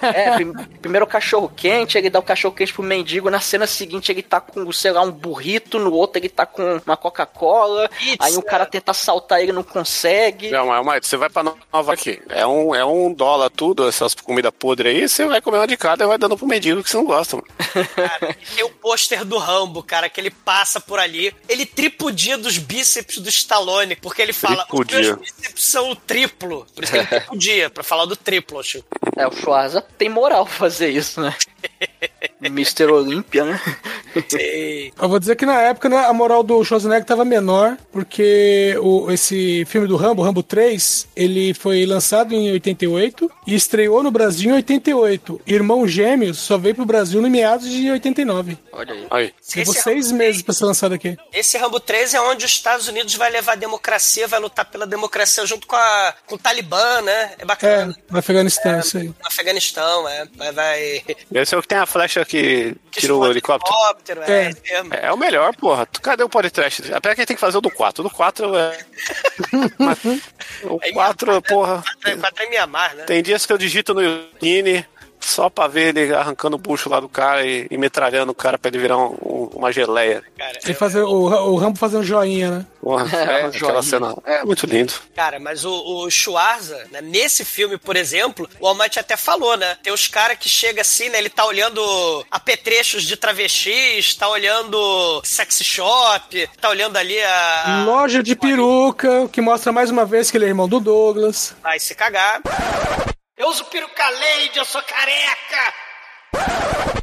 É, prim- primeiro o cachorro quente, ele dá o cachorro quente pro mendigo. Na cena seguinte, ele tá com, sei lá, um burrito. No outro, ele tá com uma Coca-Cola. Aí o cara tenta assaltar ele, não consegue. Não, mas, mas você vai pra Nova aqui. É um, é um dólar tudo, essas comidas podres aí, você vai comer uma de cada e vai dando pro mendigo que você não gosta, mano. Cara, e tem o pôster do Rambo, cara, que ele passa por ali. Ele tripudia dos bíceps do Stallone, porque ele fala: os Tripudia. meus bíceps são o triplo. Por isso que ele tripudia, pra falar do triplo, Chico. É, o Schwarza tem moral pra fazer isso, né? Mr. Olímpia, né? Eu vou dizer que na época né, a moral do Schwarzenegger tava menor, porque o, esse filme do Rambo, Rambo 3, ele foi lançado em 88 e estreou no Brasil em 88. Irmão Gêmeos só veio pro Brasil no meados de 89. Olha aí. Aí. Levou Esse seis meses pra ser lançado aqui. Esse Rambo 3 é onde os Estados Unidos vai levar a democracia, vai lutar pela democracia junto com, a, com o Talibã, né? É É, bacana. no Afeganistão, isso aí. No Afeganistão, é. Vai. vai... Esse é o que tem a flecha que tira o helicóptero. helicóptero, é. É. esse mesmo. É o melhor, porra. Cadê o podcast? Até que tem que fazer o do 4. O do 4 é. O É 4, porra. Quatro, quatro é Mianmar, né? Tem dias que eu digito no YouTube só pra ver ele arrancando o bucho lá do cara e, e metralhando o cara pra ele virar um- um- uma geleia. Cara, Ele fazer, o, o Rambo fazendo joinha, né? Porra, é, um aquela joinha. cena é muito lindo. Cara, mas o, o Schwarza, né, nesse filme, por exemplo, o Almighty até falou, né? Tem os caras que chega assim, né? Ele tá olhando apetrechos de travestis, tá olhando sex shop, tá olhando ali a. Loja de peruca, que mostra mais uma vez que ele é irmão do Douglas. Vai se cagar. Eu uso peruca Lady, eu sou careca!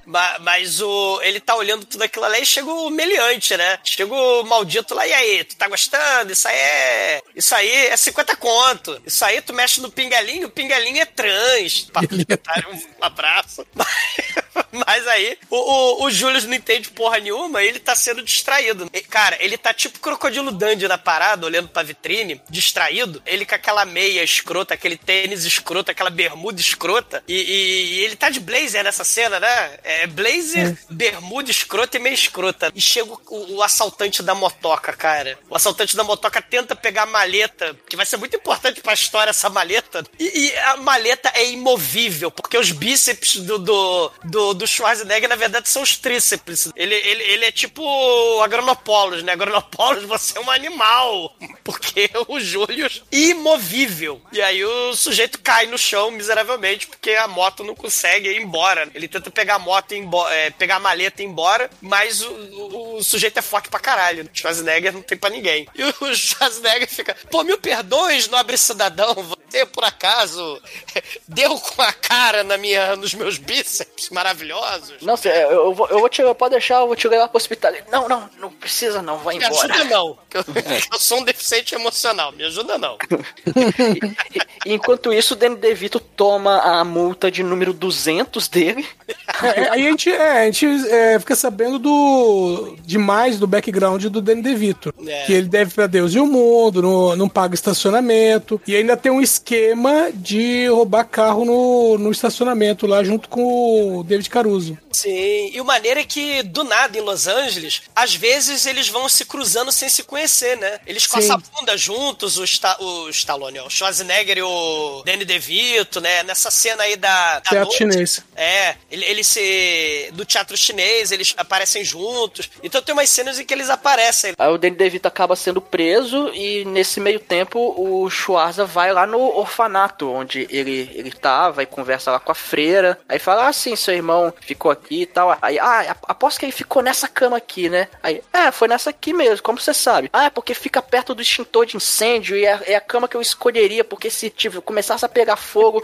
Ma- Mas o, ele tá olhando tudo aquilo ali e chega o meliante, né? Chega o maldito lá, e aí, tu tá gostando? Isso aí é. Isso aí é 50 conto. Isso aí tu mexe no pingalinho, o pingalinho é trans. Otário, um abraço. Mas, Mas aí, o, o, o Julius não entende porra nenhuma, ele tá sendo distraído. E, cara, ele tá tipo crocodilo Dandy na parada, olhando pra vitrine, distraído. Ele com aquela meia escrota, aquele tênis escroto, aquela bermuda escrota. E, e- e ele tá de blazer nessa cena, né? É blazer, bermuda escrota e meia escrota. E chega o, o assaltante da motoca, cara. O assaltante da motoca tenta pegar a maleta, que vai ser muito importante pra história essa maleta. E, e a maleta é imovível, porque os bíceps do, do, do, do Schwarzenegger, na verdade, são os tríceps. Ele, ele, ele é tipo Agronopolos, né? Agronopolos, você é um animal. Porque o Július, imovível. E aí o sujeito cai no chão miseravelmente, porque a moto não consegue ir embora. Ele tenta pegar a moto e ir embo- é, pegar a maleta e ir embora, mas o, o- o sujeito é forte pra caralho. O Schwarzenegger não tem pra ninguém. E o Schwarzenegger fica, pô, mil perdões, nobre cidadão, você por acaso deu com a cara na minha, nos meus bíceps maravilhosos? Não, eu, eu vou, eu vou te, pode deixar, eu vou te levar pro hospital. Ele, Não, não, não precisa não, vai Me embora. ajuda não, que eu, que eu sou um deficiente emocional, me ajuda não. Enquanto isso, o Danny DeVito toma a multa de número 200 dele. É, aí a gente, é, a gente é, fica sabendo do demais do background do Danny DeVito. É. Que ele deve pra Deus e o mundo, não, não paga estacionamento. E ainda tem um esquema de roubar carro no, no estacionamento lá junto com o David Caruso. Sim, e o maneiro é que, do nada, em Los Angeles, às vezes eles vão se cruzando sem se conhecer, né? Eles coçam a bunda juntos, o, Sta o Stallone, o Schwarzenegger e o Danny DeVito, né? Nessa cena aí da, da noite. chinês. É, ele, ele se... do teatro chinês, eles aparecem juntos. Então tem umas cenas em que eles aparecem. Aí o Danny DeVito acaba sendo preso e nesse meio tempo o Schwarza vai lá no orfanato onde ele, ele tá, vai conversa lá com a freira. Aí fala, ah, sim, seu irmão ficou aqui e tal. Aí, ah, aposto que ele ficou nessa cama aqui, né? Aí, é, foi nessa aqui mesmo, como você sabe? Ah, é porque fica perto do extintor de incêndio e é, é a cama que eu escolheria, porque se tipo, começasse a pegar fogo...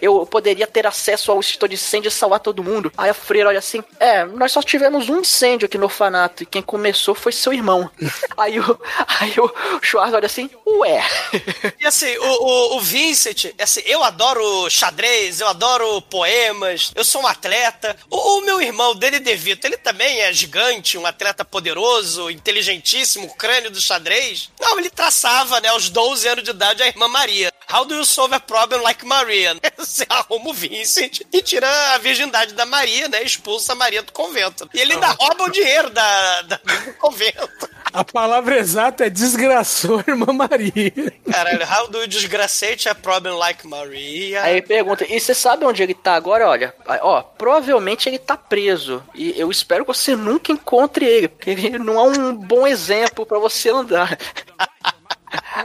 Eu poderia ter acesso ao extintor de incêndio e salvar todo mundo. Aí a freira olha assim: É, nós só tivemos um incêndio aqui no orfanato e quem começou foi seu irmão. aí o, aí o Schwarz olha assim: Ué. E assim, o, o, o Vincent, assim, eu adoro xadrez, eu adoro poemas, eu sou um atleta. O, o meu irmão, Danny DeVito, ele também é gigante, um atleta poderoso, inteligentíssimo, crânio do xadrez. Não, ele traçava, né, aos 12 anos de idade, a irmã Maria. How do you solve a problem like Maria? Você arruma o Vincent e tira a virgindade da Maria, né? Expulsa a Maria do convento. E ele ainda rouba o dinheiro da, da- do convento. A palavra exata é desgraçou a irmã Maria. Caralho, how do you desgracete a problem like Maria? Aí pergunta: E você sabe onde ele tá agora? Olha, ó, provavelmente ele tá preso. E eu espero que você nunca encontre ele, porque ele não é um bom exemplo pra você andar.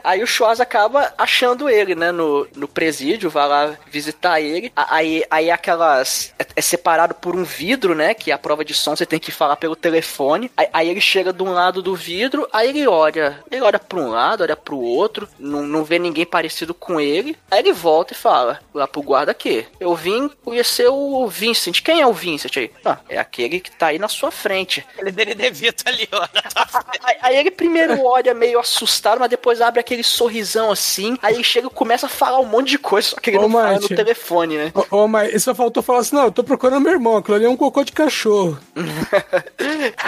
Aí o Schwarz acaba achando ele, né, no, no presídio, vai lá visitar ele. Aí, aí aquelas. É, é separado por um vidro, né? Que a prova de som você tem que falar pelo telefone. Aí, aí ele chega de um lado do vidro, aí ele olha. Ele olha pra um lado, olha pro outro, não, não vê ninguém parecido com ele. Aí ele volta e fala lá pro guarda aqui. Eu vim conhecer o Vincent. Quem é o Vincent aí? Ah, é aquele que tá aí na sua frente. Ele dele devita ali, ó. Aí, aí ele primeiro olha meio assustado, mas depois abre aquele sorrisão assim. Aí ele chega e começa a falar um monte de coisa, só que ele Ô, não fala no Mate. telefone, né? Ô, ô, mas só faltou falar assim: não, eu tô procurando meu irmão, aquilo ali é um cocô de cachorro.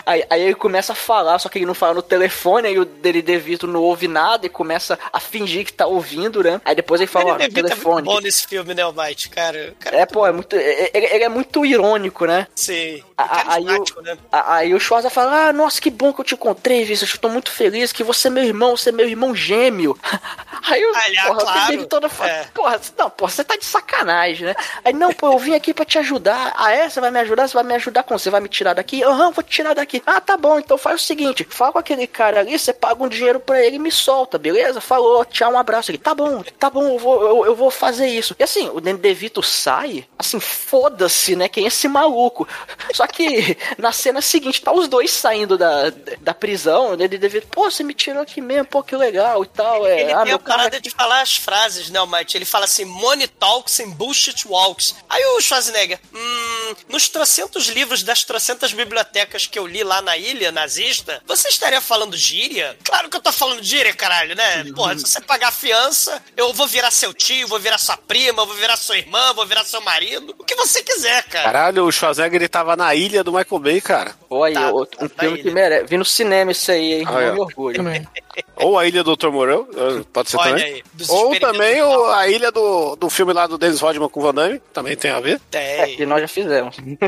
Aí, aí ele começa a falar, só que ele não fala no telefone, aí o dele DeVito não ouve nada e começa a fingir que tá ouvindo, né? Aí depois ele fala, ó, Ele é muito telefone. bom nesse filme, né, Almighty, cara? O cara É, pô, é muito. é- é- Ele é muito irônico, né? Sim. A- Aí o, né? a- aí o Schwarza fala: Ah, nossa, que bom que eu te encontrei, Vincent. Eu tô muito feliz que você é meu irmão, você é meu irmão gêmeo. Aí o Ah, ele- ah, porra, claro. toda fala, É. porra, não, porra, você tá de sacanagem, né? Aí, não, pô, eu vim aqui pra te ajudar. Ah, é? Você vai me ajudar? Você vai me ajudar com? Você vai me tirar daqui? Aham, vou te tirar daqui. Ah, tá bom, então faz o seguinte: fala com aquele cara ali, você paga um dinheiro pra ele e me solta, beleza? Falou, tchau, um abraço. Ele, tá bom, tá bom, eu vou, eu, eu vou fazer isso. E assim, o DeVito sai, assim, foda-se, né? Quem é esse maluco? Só que na cena seguinte, tá os dois saindo da, da prisão, o DeVito, pô, você me tirou aqui mesmo, pô, que legal e tal. É, Ele ah, tem a parada cara. de falar as frases, né, Almighty? Ele fala assim, money talks and bullshit walks. Aí o Schwarzenegger, hum, nos trocentos livros das trocentas bibliotecas que eu li lá na ilha nazista, você estaria falando gíria? Claro que eu tô falando gíria, caralho, né? Porra, se você pagar a fiança, eu vou virar seu tio, vou virar sua prima, vou virar sua irmã, vou virar seu marido, o que você quiser, cara. Caralho, o Schwarzenegger ele tava na ilha do Michael Bay, cara. Olha, Tá, outro- um tá filme aí, que né? merece. Vi no cinema isso aí, hein? Ah, é. orgulho. Ou a ilha do Dr. Moreau, eh, pode ser Olha também. aí, Ou também o- a ilha do, do filme lá do Dennis Rodman com o Van Damme, também tem a ver. É, Tem, que nós já fizemos. tem.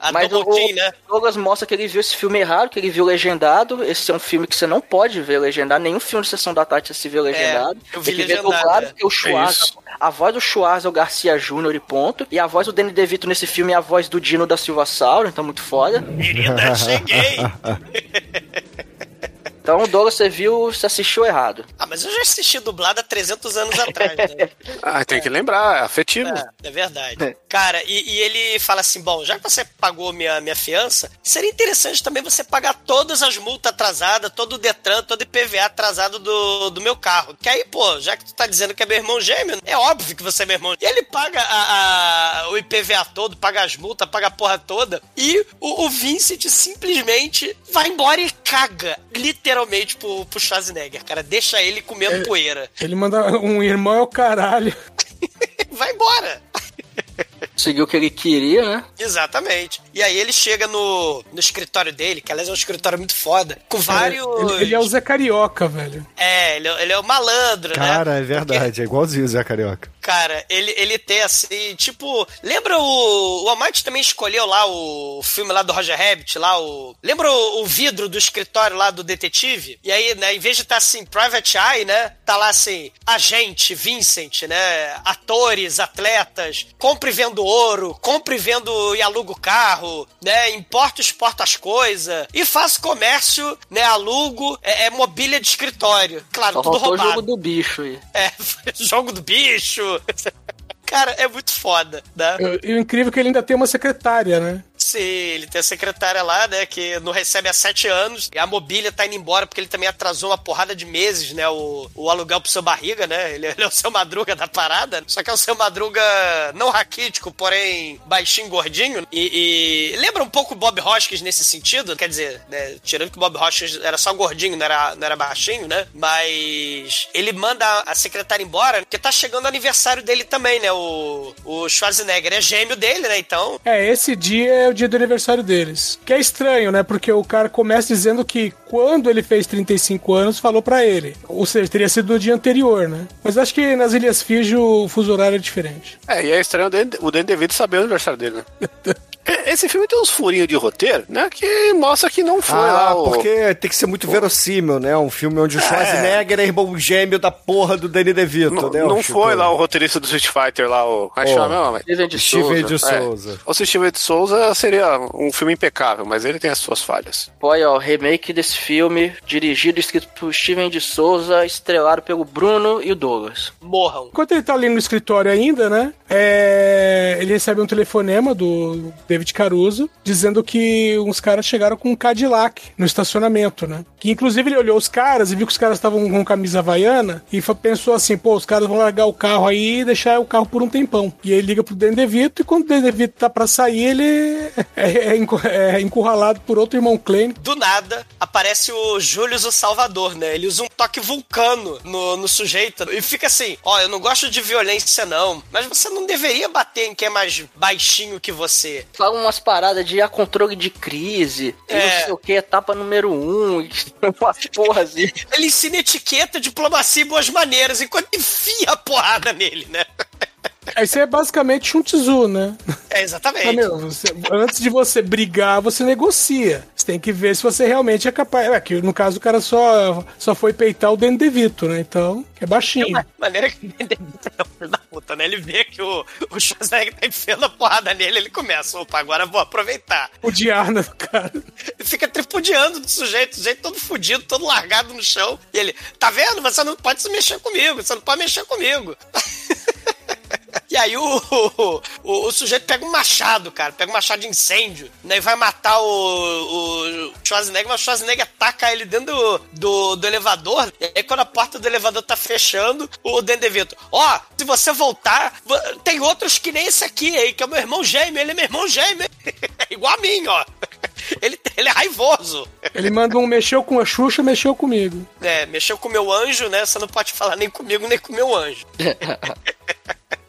A Mas o, Double o né? Douglas mostra que ele viu esse filme errado, que ele viu legendado. Esse é um filme que você não pode ver legendado. Nenhum filme de Sessão da Tarde se vê legendado. eu vi ver legendado, dublado, é. porque o Schwarza, isso. a voz do Schwarza é o Garcia Júnior e ponto. E a voz do Danny DeVito nesse filme é a voz do Dino da Silva Sauro, então muito foda. Querida, cheguei. Então, Douglas, você viu, você assistiu errado. Ah, mas eu já assisti dublado há 300 anos atrás, né? Ah, tem que lembrar, é afetivo. É, é verdade. Cara, e, e ele fala assim: bom, já que você pagou minha, minha fiança, seria interessante também você pagar todas as multas atrasadas, todo o Detran, todo o IPVA atrasado do, do meu carro. Que aí, pô, já que tu tá dizendo que é meu irmão gêmeo, é óbvio que você é meu irmão. E ele paga a, a- o IPVA todo, paga as multas, paga a porra toda. E o, o Vincent simplesmente vai embora e caga, literalmente, pro, pro Schwarzenegger, cara. Deixa ele comendo poeira. Ele manda um irmão é o caralho. Vai embora. Conseguiu o que ele queria, né? Exatamente. E aí ele chega no, no escritório dele, que aliás é um escritório muito foda, com vários. Ele, ele é o Zé Carioca, velho. É, ele, é- ele é o malandro, né? Cara, é verdade, é igualzinho o Zé Carioca. Cara, ele, ele tem assim, tipo. Lembra o. O Amante também escolheu lá o filme lá do Roger Rabbit, lá o. Lembra o, o vidro do escritório lá do detetive? E aí, né, em vez de estar assim, Private Eye, né? Tá lá assim, agente, Vincent, né? Atores, atletas, compre e vendo ouro, compre e vendo e aluga o carro, né? Importa e exporta as coisas. E faço comércio, né? Alugo, é, é mobília de escritório. Claro, Só tudo o roubado. jogo do bicho aí. É, jogo do bicho. Cara, é muito foda, né? E o incrível é que ele ainda tem uma secretária, né? Sim, ele tem a secretária lá, né, que não recebe há sete anos. E a mobília tá indo embora porque ele também atrasou uma porrada de meses, né, o, o aluguel pro seu barriga, né? Ele, ele é o seu madruga da parada. Só que é o seu madruga não raquítico, porém baixinho, gordinho. E, e lembra um pouco o Bob Hoskins nesse sentido. Quer dizer, né, tirando que o Bob Hoskins era só gordinho, não era, não era baixinho, né? Mas ele manda a secretária embora porque tá chegando o aniversário dele também, né? O, o Schwarzenegger é gêmeo dele, né? Então É, esse dia o dia do aniversário deles. Que é estranho, né? Porque o cara começa dizendo que quando ele fez 35 anos, falou pra ele. Ou seja, teria sido no dia anterior, né? Mas acho que nas Ilhas Fiji o fuso horário é diferente. É, e é estranho o Dan- DeVito saber o aniversário dele, né? Esse filme tem uns furinhos de roteiro, né? Que mostra que não foi ah, lá o... porque tem que ser muito verossímil, né? Um filme onde o Schwarzenegger é irmão gêmeo da porra do Danny DeVito, Não, né? não o foi lá o roteirista do Street Fighter, lá o. Como é que Oh. chama? Steven de Steven de Souza. Souza. O Steven de Souza seria um filme impecável, mas ele tem as suas falhas. Olha, ó, remake desse filme, dirigido e escrito por Steven de Souza, estrelado pelo Bruno e o Douglas. morram. Enquanto ele tá ali no escritório ainda, né? é, Ele recebe um telefonema do David Caruso dizendo que uns caras chegaram com um Cadillac no estacionamento, né? Que inclusive ele olhou os caras e viu que os caras estavam com camisa havaiana e pensou assim: pô, os caras vão largar o carro aí e deixar o carro por um tempão. E aí ele liga pro Dan DeVito e quando o Dan DeVito tá pra sair, ele é, é é encurralado por outro irmão Klein. Do nada, aparece o Július o Salvador, né? Ele usa um toque vulcano no, no sujeito e fica assim: Ó, eu não gosto de violência, não, mas você não deveria bater em quem é mais baixinho que você. Fala umas paradas de a controle de crise, e É. não sei o que, etapa número um, e umas porras assim. Ele ensina etiqueta, diplomacia e boas maneiras enquanto enfia a porrada nele, né? Isso é basicamente Chuntizu, né? É, exatamente. meu, você- antes de você brigar, você negocia. Você tem que ver se você realmente é capaz. É, que no caso o cara só, só foi peitar o Danny DeVito, né? Então, é baixinho. Uma maneira que ele é um filho da puta, né? Ele vê que o, o Schwarzenegger tá enfiando a porrada nele, ele começa, opa, agora eu vou aproveitar. O diarna do cara. E fica tripudiando do sujeito, o sujeito todo fudido, todo largado no chão. E ele, tá vendo? Você não pode se mexer comigo, você não pode mexer comigo. E aí o, o, o, o sujeito pega um machado, cara, pega um machado de incêndio, né? E vai matar o, o Schwarzenegger, mas o Schwarzenegger ataca ele dentro do, do, do elevador. E aí quando a porta do elevador tá fechando, o Danny DeVito, ó, se você voltar, vo- tem outros que nem esse aqui aí, que é o meu irmão gêmeo, ele é meu irmão gêmeo. Igual a mim, ó. Ele, ele é raivoso. Ele manda um mexeu com a Xuxa, mexeu comigo. É, mexeu com o meu anjo, né? Você não pode falar nem comigo, nem com o meu anjo.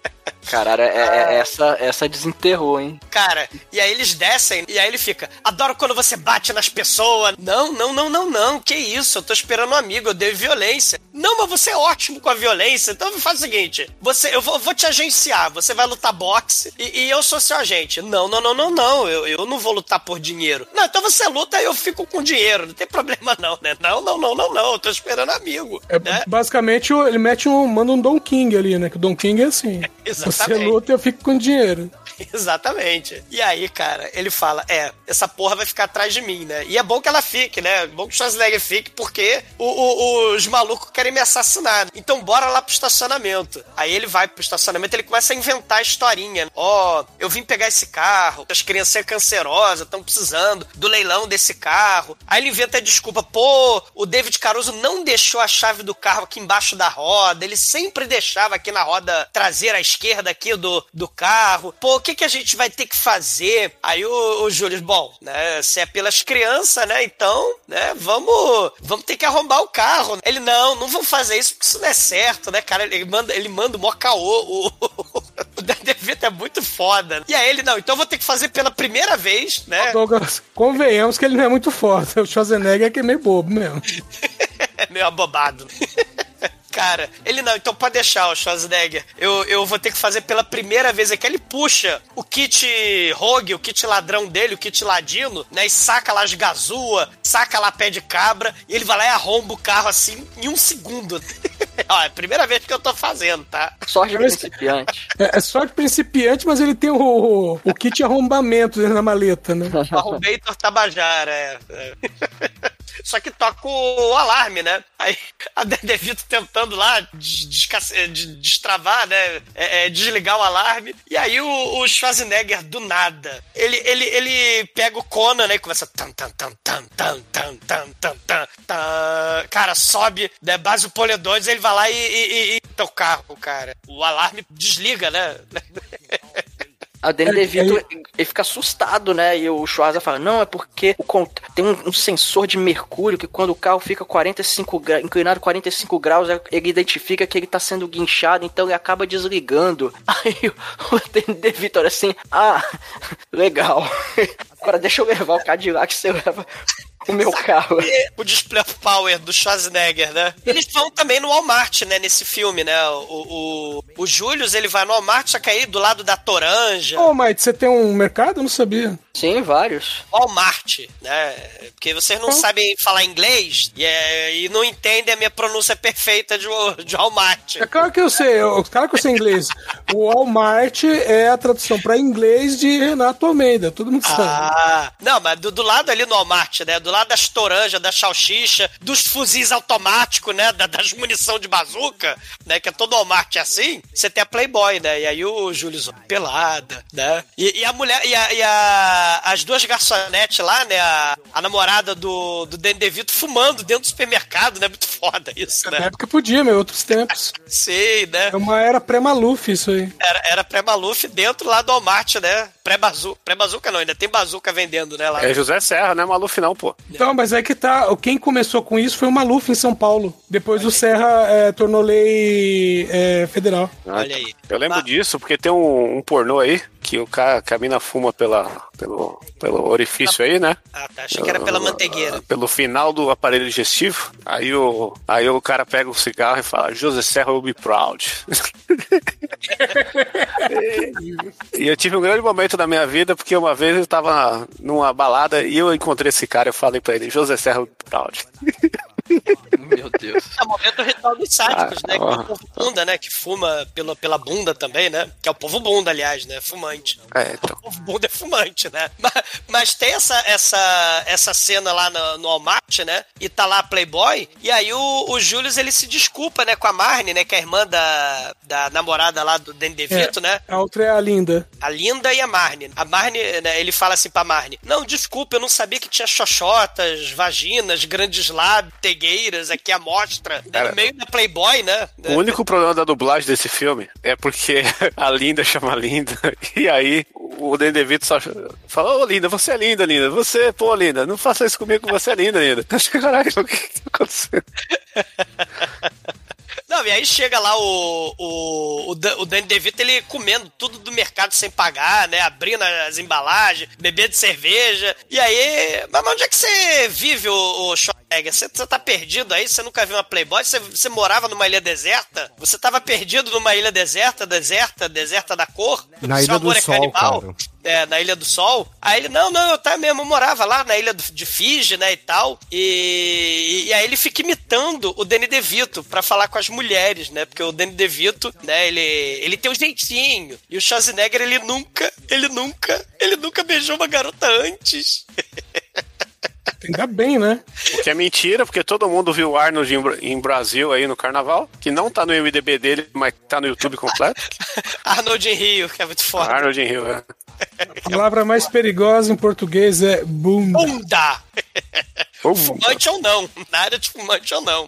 Caralho, é, é- essa, essa desenterrou, hein? Cara, e aí eles descem, e aí ele fica, adoro quando você bate nas pessoas. Não, não, não, não, não, que isso, eu tô esperando um amigo, eu dei violência. Não, mas você é ótimo com a violência, então faz o seguinte, você, eu vou, vou te agenciar, você vai lutar boxe e, e eu sou seu agente. Não, não, não, não, não, eu, eu não vou lutar por dinheiro. Não, então você luta e eu fico com dinheiro, não tem problema não, né? Não, não, não, não, não, eu tô esperando amigo. É, né? Basicamente, ele mete um. manda um Don King ali, né? Que o Don King é assim. Você luta eu fico com dinheiro. Exatamente. E aí, cara, ele fala: é, essa porra vai ficar atrás de mim, né? E é bom que ela fique, né? É bom que o Schwarzenegger fique, porque o- o- os malucos querem me assassinar. Então bora lá pro estacionamento. Aí ele vai pro estacionamento ele começa a inventar a historinha. Ó, eu vim pegar esse carro, as crianças são cancerosas, estão precisando do leilão desse carro. Aí ele inventa a desculpa: pô, o David Caruso não deixou a chave do carro aqui embaixo da roda, ele sempre deixava aqui na roda traseira à esquerda aqui do, do carro. Pô, o que, que a gente vai ter que fazer? Aí o, o Júlio, bom, né, se é pelas crianças, né, então, né, vamos, vamos ter que arrombar o carro. Ele, não, não vamos fazer isso porque isso não é certo, né, cara? Ele manda, ele manda o mó caô, o, o DeVito é muito foda. E aí ele, não, então eu vou ter que fazer pela primeira vez, né? Douglas, convenhamos que ele não é muito foda. O Schwarzenegger é que é meio bobo mesmo. É meio abobado. Cara, ele não, então pode deixar o Schwarzenegger. Eu, eu vou ter que fazer pela primeira vez aqui. Ele puxa o kit rogue, o kit ladrão dele, o kit ladino, né? E saca lá as gazua, saca lá pé de cabra, e ele vai lá e arromba o carro assim em um segundo. Ó, é a primeira vez que eu tô fazendo, tá? Sorte principiante. É, é de principiante, mas ele tem o, o kit arrombamento dentro da maleta, né? Arrombei Tabajara, é. é. Só que toca o alarme, né? Aí a Dedevito tentando lá destravar, né? É, é, desligar o alarme. E aí o, o Schwarzenegger, do nada, ele, ele, ele pega o Conan, né? E começa. Tan, tan, tan, tan, tan, tan, tan, tan, tan. Cara, sobe, né? Base o poledões, ele vai lá e, e, e, e o carro, cara. O alarme desliga, né? A Danny É, DeVito, ele- ele fica assustado, né? E o Schwarza fala, não, é porque o tem um, um sensor de mercúrio que quando o carro fica 45 gra- inclinado 45 graus, é- ele identifica que ele tá sendo guinchado, então ele acaba desligando. Aí o Danny DeVito olha assim, ah, legal. Agora deixa eu levar o Cadillac, você leva o meu carro. o display of power do Schwarzenegger, né? Eles vão também no Walmart, né? Nesse filme, né? O, o, o Julius, ele vai no Walmart, só que aí do lado da Toranja. Ô, Mike, você tem um mercado? Eu não sabia. Sim, vários. Walmart, né? Porque vocês não sabem falar inglês e, é, e não entendem a minha pronúncia perfeita de, de Walmart. É claro que eu sei, eu- claro que eu sei inglês. O Walmart é a tradução pra inglês de Renato Almeida, todo mundo sabe. Ah, não, mas do, do lado ali no Walmart, né? Do lado das toranjas, da salsicha, dos fuzis automáticos, né? Da, das munição de bazuca, né? Que é todo Walmart assim. Você tem a Playboy, né? E aí o Júlio pelada, né? E, e a mulher, e, a, e a- as duas garçonetes lá, né? A, a namorada do, do Danny DeVito fumando dentro do supermercado, né? Muito foda isso, Na né? época podia, meu, outros tempos. Sei, né? É uma era pré-Maluf isso aí. Era, era pré-Maluf dentro lá do Walmart, né? Pré-bazuca. Pré-bazuca não, ainda tem bazuca vendendo, né? Lá. É José Serra, não é Maluf não, pô. Então, mas é que tá. Quem começou com isso foi o Maluf em São Paulo. Depois o Serra é, tornou lei é, federal. Olha aí. Eu lembro disso porque tem um, um pornô aí que o cara, que a mina fuma pela, pelo, pelo orifício aí, né? Ah, tá. Achei que era pela manteigueira. Pelo final do aparelho digestivo. Aí o, aí o cara pega o cigarro e fala: José Serra will be proud. e eu tive um grande momento da minha vida porque uma vez eu tava numa balada e eu encontrei esse cara e eu falei pra ele: José Serra will be proud. Meu Deus. É o momento ritual dos sádicos, Ah, né? Que é o povo bunda, né? Que fuma pela, pela bunda também, né? Que é o povo bunda, aliás, né? Fumante. É, então. O povo bunda é fumante, né? Mas, mas tem essa, essa, essa cena lá no, no Walmart, né? E tá lá a Playboy. E aí o, o Julius, ele se desculpa, né? Com a Marne, né? Que é a irmã da, da namorada lá do Danny DeVito, né? A outra é a linda. A Linda e a Marne. A Marne, né, ele fala assim pra Marne: Não, desculpa, eu não sabia que tinha xoxotas, vaginas, grandes lábios, tegueiras aqui à mostra. né, Cara, no meio da Playboy, né? O único problema da dublagem desse filme é porque a Linda chama Linda. E aí o Danny DeVito só fala: Ô Linda, você é linda, Linda. Você, pô, Linda, não faça isso comigo, você é linda, Linda. Caralho, o que tá acontecendo? Não, e aí chega lá o, o, o, Dan- o Danny DeVito, ele comendo tudo do mercado sem pagar, né? Abrindo as embalagens, bebendo cerveja. E aí, mas onde é que você vive, o, o Schwarzenegger? Você, você tá perdido aí? Você nunca viu uma Playboy? Você, você morava numa ilha deserta? Você tava perdido numa ilha deserta, deserta, deserta da cor? Na Seu Ilha do é Sol, canibal? cara. É, na Ilha do Sol. Aí ele, não, não, eu tá mesmo, eu morava lá na Ilha do- de Fiji, né, e tal. E, e aí ele fica imitando o Danny DeVito pra falar com as mulheres, né, porque o Danny DeVito, né, ele, ele tem um jeitinho. E o Schwarzenegger, ele nunca, ele nunca, ele nunca beijou uma garota antes. Ainda bem, né? O que é mentira, porque todo mundo viu o Arnold em, Bra- em Brasil aí no carnaval, que não tá no MDB dele, mas tá no YouTube completo. Arnold em Rio, que é muito foda. Arnold em Rio, é. A palavra mais perigosa em português é bunda. Bunda! Fumante ou não, na área de fumante ou não.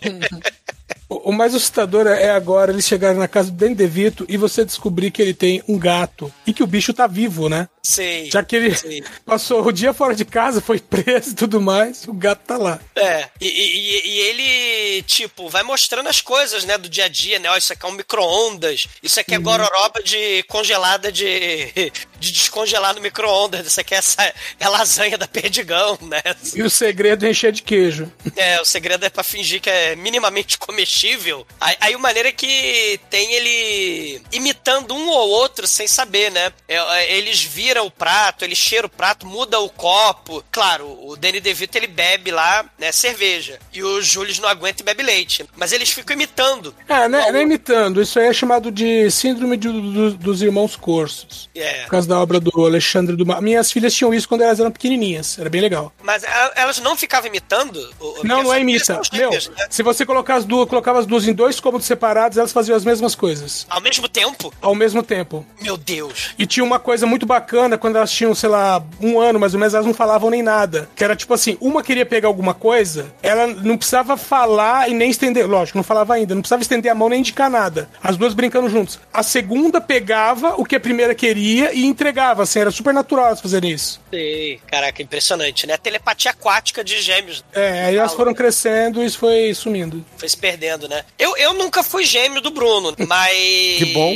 O mais assustador é agora eles chegarem na casa do DeVito e você descobrir que ele tem um gato e que o bicho tá vivo, né? Sim. Já que ele sim. passou o dia fora de casa, foi preso e tudo mais, o gato tá lá. É, e, e- e ele, tipo, vai mostrando as coisas, né, do dia a dia, né? Ó, isso aqui é um micro-ondas, isso aqui é gororoba de congelada de, de descongelar no micro-ondas, isso aqui é, essa, é lasanha da Perdigão, né? E o segredo é encher de queijo. É, o segredo é pra fingir que é minimamente comestível. Aí, aí o maneiro é que tem ele imitando um ou outro sem saber, né? É, é, Eles viram o prato, ele cheira o prato, muda o copo. Claro, o Danny DeVito ele bebe lá, né, cerveja. E o Julius não aguenta e bebe leite. Mas eles ficam imitando. Ah, né, não é imitando, isso aí é chamado de síndrome de- do- dos irmãos corsos. É. Por causa da obra do Alexandre Dumas. Minhas filhas tinham isso quando elas eram pequenininhas, era bem legal. Mas a- elas não ficavam imitando? o- Não, não é imita. Meu, né? se você colocar as duas, colocava as duas em dois cômodos separados, elas faziam as mesmas coisas. Ao mesmo tempo? Ao mesmo tempo. Meu Deus. E tinha uma coisa muito bacana quando elas tinham, sei lá, um ano mais ou menos, elas não falavam nem nada. Que era tipo assim, uma queria pegar alguma coisa, ela não precisava falar e nem estender. Lógico, não falava ainda, não precisava estender a mão nem indicar nada. As duas brincando juntos. A segunda pegava o que a primeira queria e entregava, assim, era super natural elas fazerem isso. Sei. Caraca, impressionante, né? Telepatia aquática de gêmeos. É, aí elas foram crescendo e isso foi sumindo. Foi se perdendo, né? Eu, eu nunca fui gêmeo do Bruno, mas. Que bom.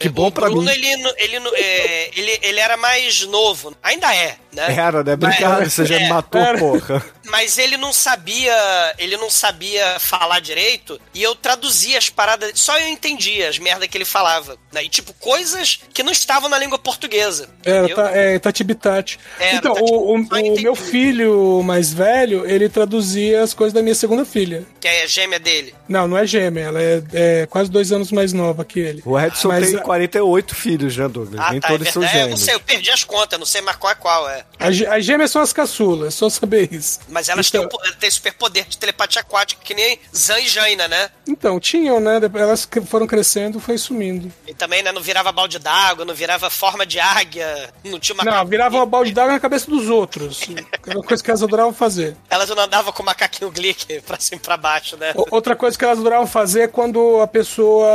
Que bom o pra Bruno, mim. Ele, ele, é, ele, ele era mais novo. Ainda é, né? Era, né? Mas- você já me é, matou, era. porra. Mas ele não sabia. Ele não sabia falar direito. E eu traduzia as paradas. Só eu entendia as merdas que ele falava. Né? E tipo, coisas que não estavam na língua portuguesa. Era, entendeu? tá, é, Tati-Bitati. É, então, Tati- o, o- o meu filho mais velho, ele traduzia as coisas da minha segunda filha. Que é a gêmea dele. Não, não é gêmea, ela é, é quase dois anos mais nova que ele. O Edson Mas tem a- 48 filhos, né, Douglas? Ah, Nem tá. É todos são verdade. É, eu não gêmeos. sei, eu perdi as contas, não sei mais qual é qual, é. As gêmeas são as caçulas, só saber isso. Mas elas então, têm, têm superpoder de telepatia aquática, que nem Zan e Jaina, né? Então, tinham, né? Elas foram crescendo, foi sumindo. E também, né, não virava balde d'água, não virava forma de águia, não tinha uma Não, virava uma balde d'água na cabeça dos outros. Era uma coisa que elas adoravam fazer. Elas não andavam com o macaquinho glick pra cima e pra baixo, né? Outra coisa que elas adoravam fazer é quando a pessoa.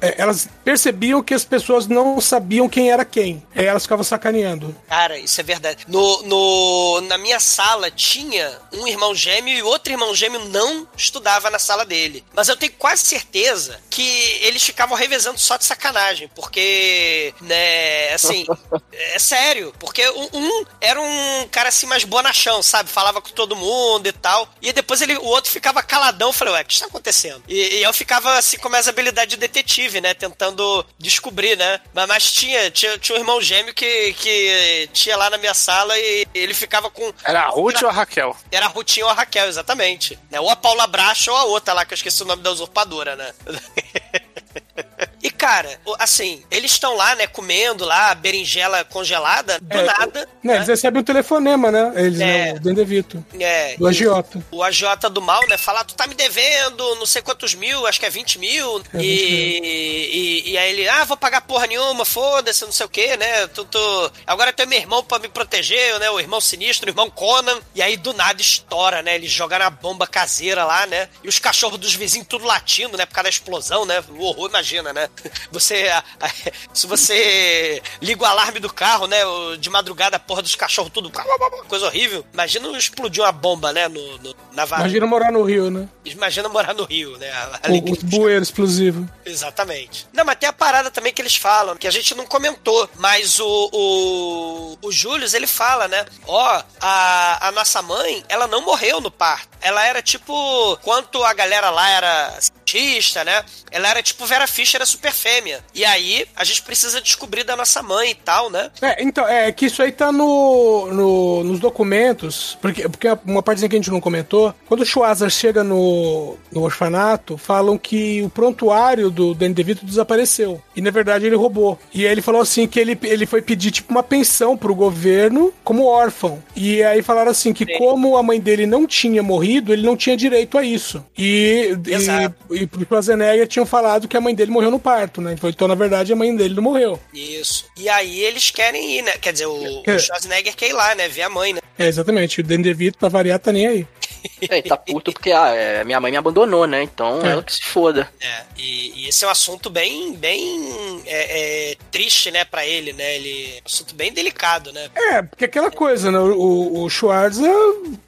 é, elas percebiam que as pessoas não sabiam quem era quem. Aí elas ficavam sacaneando. Cara, isso é verdade. No, no, na minha sala tinha um irmão gêmeo e outro irmão gêmeo não estudava na sala dele. Mas eu tenho quase certeza que eles ficavam revezando só de sacanagem. Porque, né, assim, é sério. Porque um, um era um cara assim mais bonachão, sabe? Falava com todo mundo e tal. E depois ele, o outro ficava caladão. Eu falei, ué, o que está acontecendo? E, e eu ficava assim com mais habilidade de detetive, né? Tentando descobrir, né? Mas, mas tinha, tinha, tinha um irmão gêmeo que, que tinha lá na minha sala e ele ficava com. Era a Ruth ou a Raquel? Era a Rutinha ou a Raquel, exatamente. Né? Ou a Paula Bracha ou a outra lá, que eu esqueci o nome da usurpadora, né? E, cara, assim, eles estão lá, né, comendo lá, berinjela congelada, do É, nada. Né, Eles recebem um telefonema, né? Eles, É. né? O Dendevito. É, Do agiota. o agiota do mal, né, falar, tu tá me devendo não sei quantos mil, acho que é 20 mil. É, e, e, e aí ele, ah, vou pagar porra nenhuma, foda-se, não sei o que, né? Tu, tu... Agora é meu irmão pra me proteger, né? O irmão sinistro, o irmão Conan. E aí do nada estoura, né? Eles jogaram a bomba caseira lá, né? E os cachorros dos vizinhos tudo latindo, né? Por causa da explosão, né? O horror, imagina, né? Você. a- a- se você liga o alarme do carro, né? De madrugada, a porra dos cachorros tudo. Coisa horrível. Imagina explodir uma bomba, né? No, no- na varanda. Imagina morar no Rio, né? Imagina morar no Rio, né? A- O, os bueiros explosivos. Exatamente. Não, mas tem a parada também que eles falam, que a gente não comentou, mas o, o, o Július, ele fala, né? Ó, a, a nossa mãe, ela não morreu no parto. Ela era tipo, quanto a galera lá era cientista, né? Ela era tipo Vera Fischer, era super fêmea. E aí, a gente precisa descobrir da nossa mãe e tal, né? É, então, é que isso aí tá no, no- nos documentos, porque, porque uma partezinha que a gente não comentou, quando o Schwarzer chega no, no orfanato, falam que o prontuário do Danny DeVito desapareceu. E na verdade ele roubou. E aí ele falou assim que ele, ele foi pedir tipo uma pensão pro governo como órfão. E aí falaram assim que como a mãe dele não tinha morrido, ele não tinha direito a isso. E, Exato. e, e pro Schwarzenegger tinham falado que a mãe dele morreu no parto, né? Então, na verdade, a mãe dele não morreu. Isso. E aí eles querem ir, né? Quer dizer, o, É. o Schwarzenegger quer ir lá, né? Ver a mãe, né? É, exatamente. O Danny DeVito, pra variar, tá nem aí. É, e tá puto porque ah, é, minha mãe me abandonou, né? Então É. ela que se foda. É, e, e esse é um assunto bem, bem é, é, triste, né, pra ele, né? Ele é um assunto bem delicado, né? É, porque aquela coisa, né? O, o Schwarza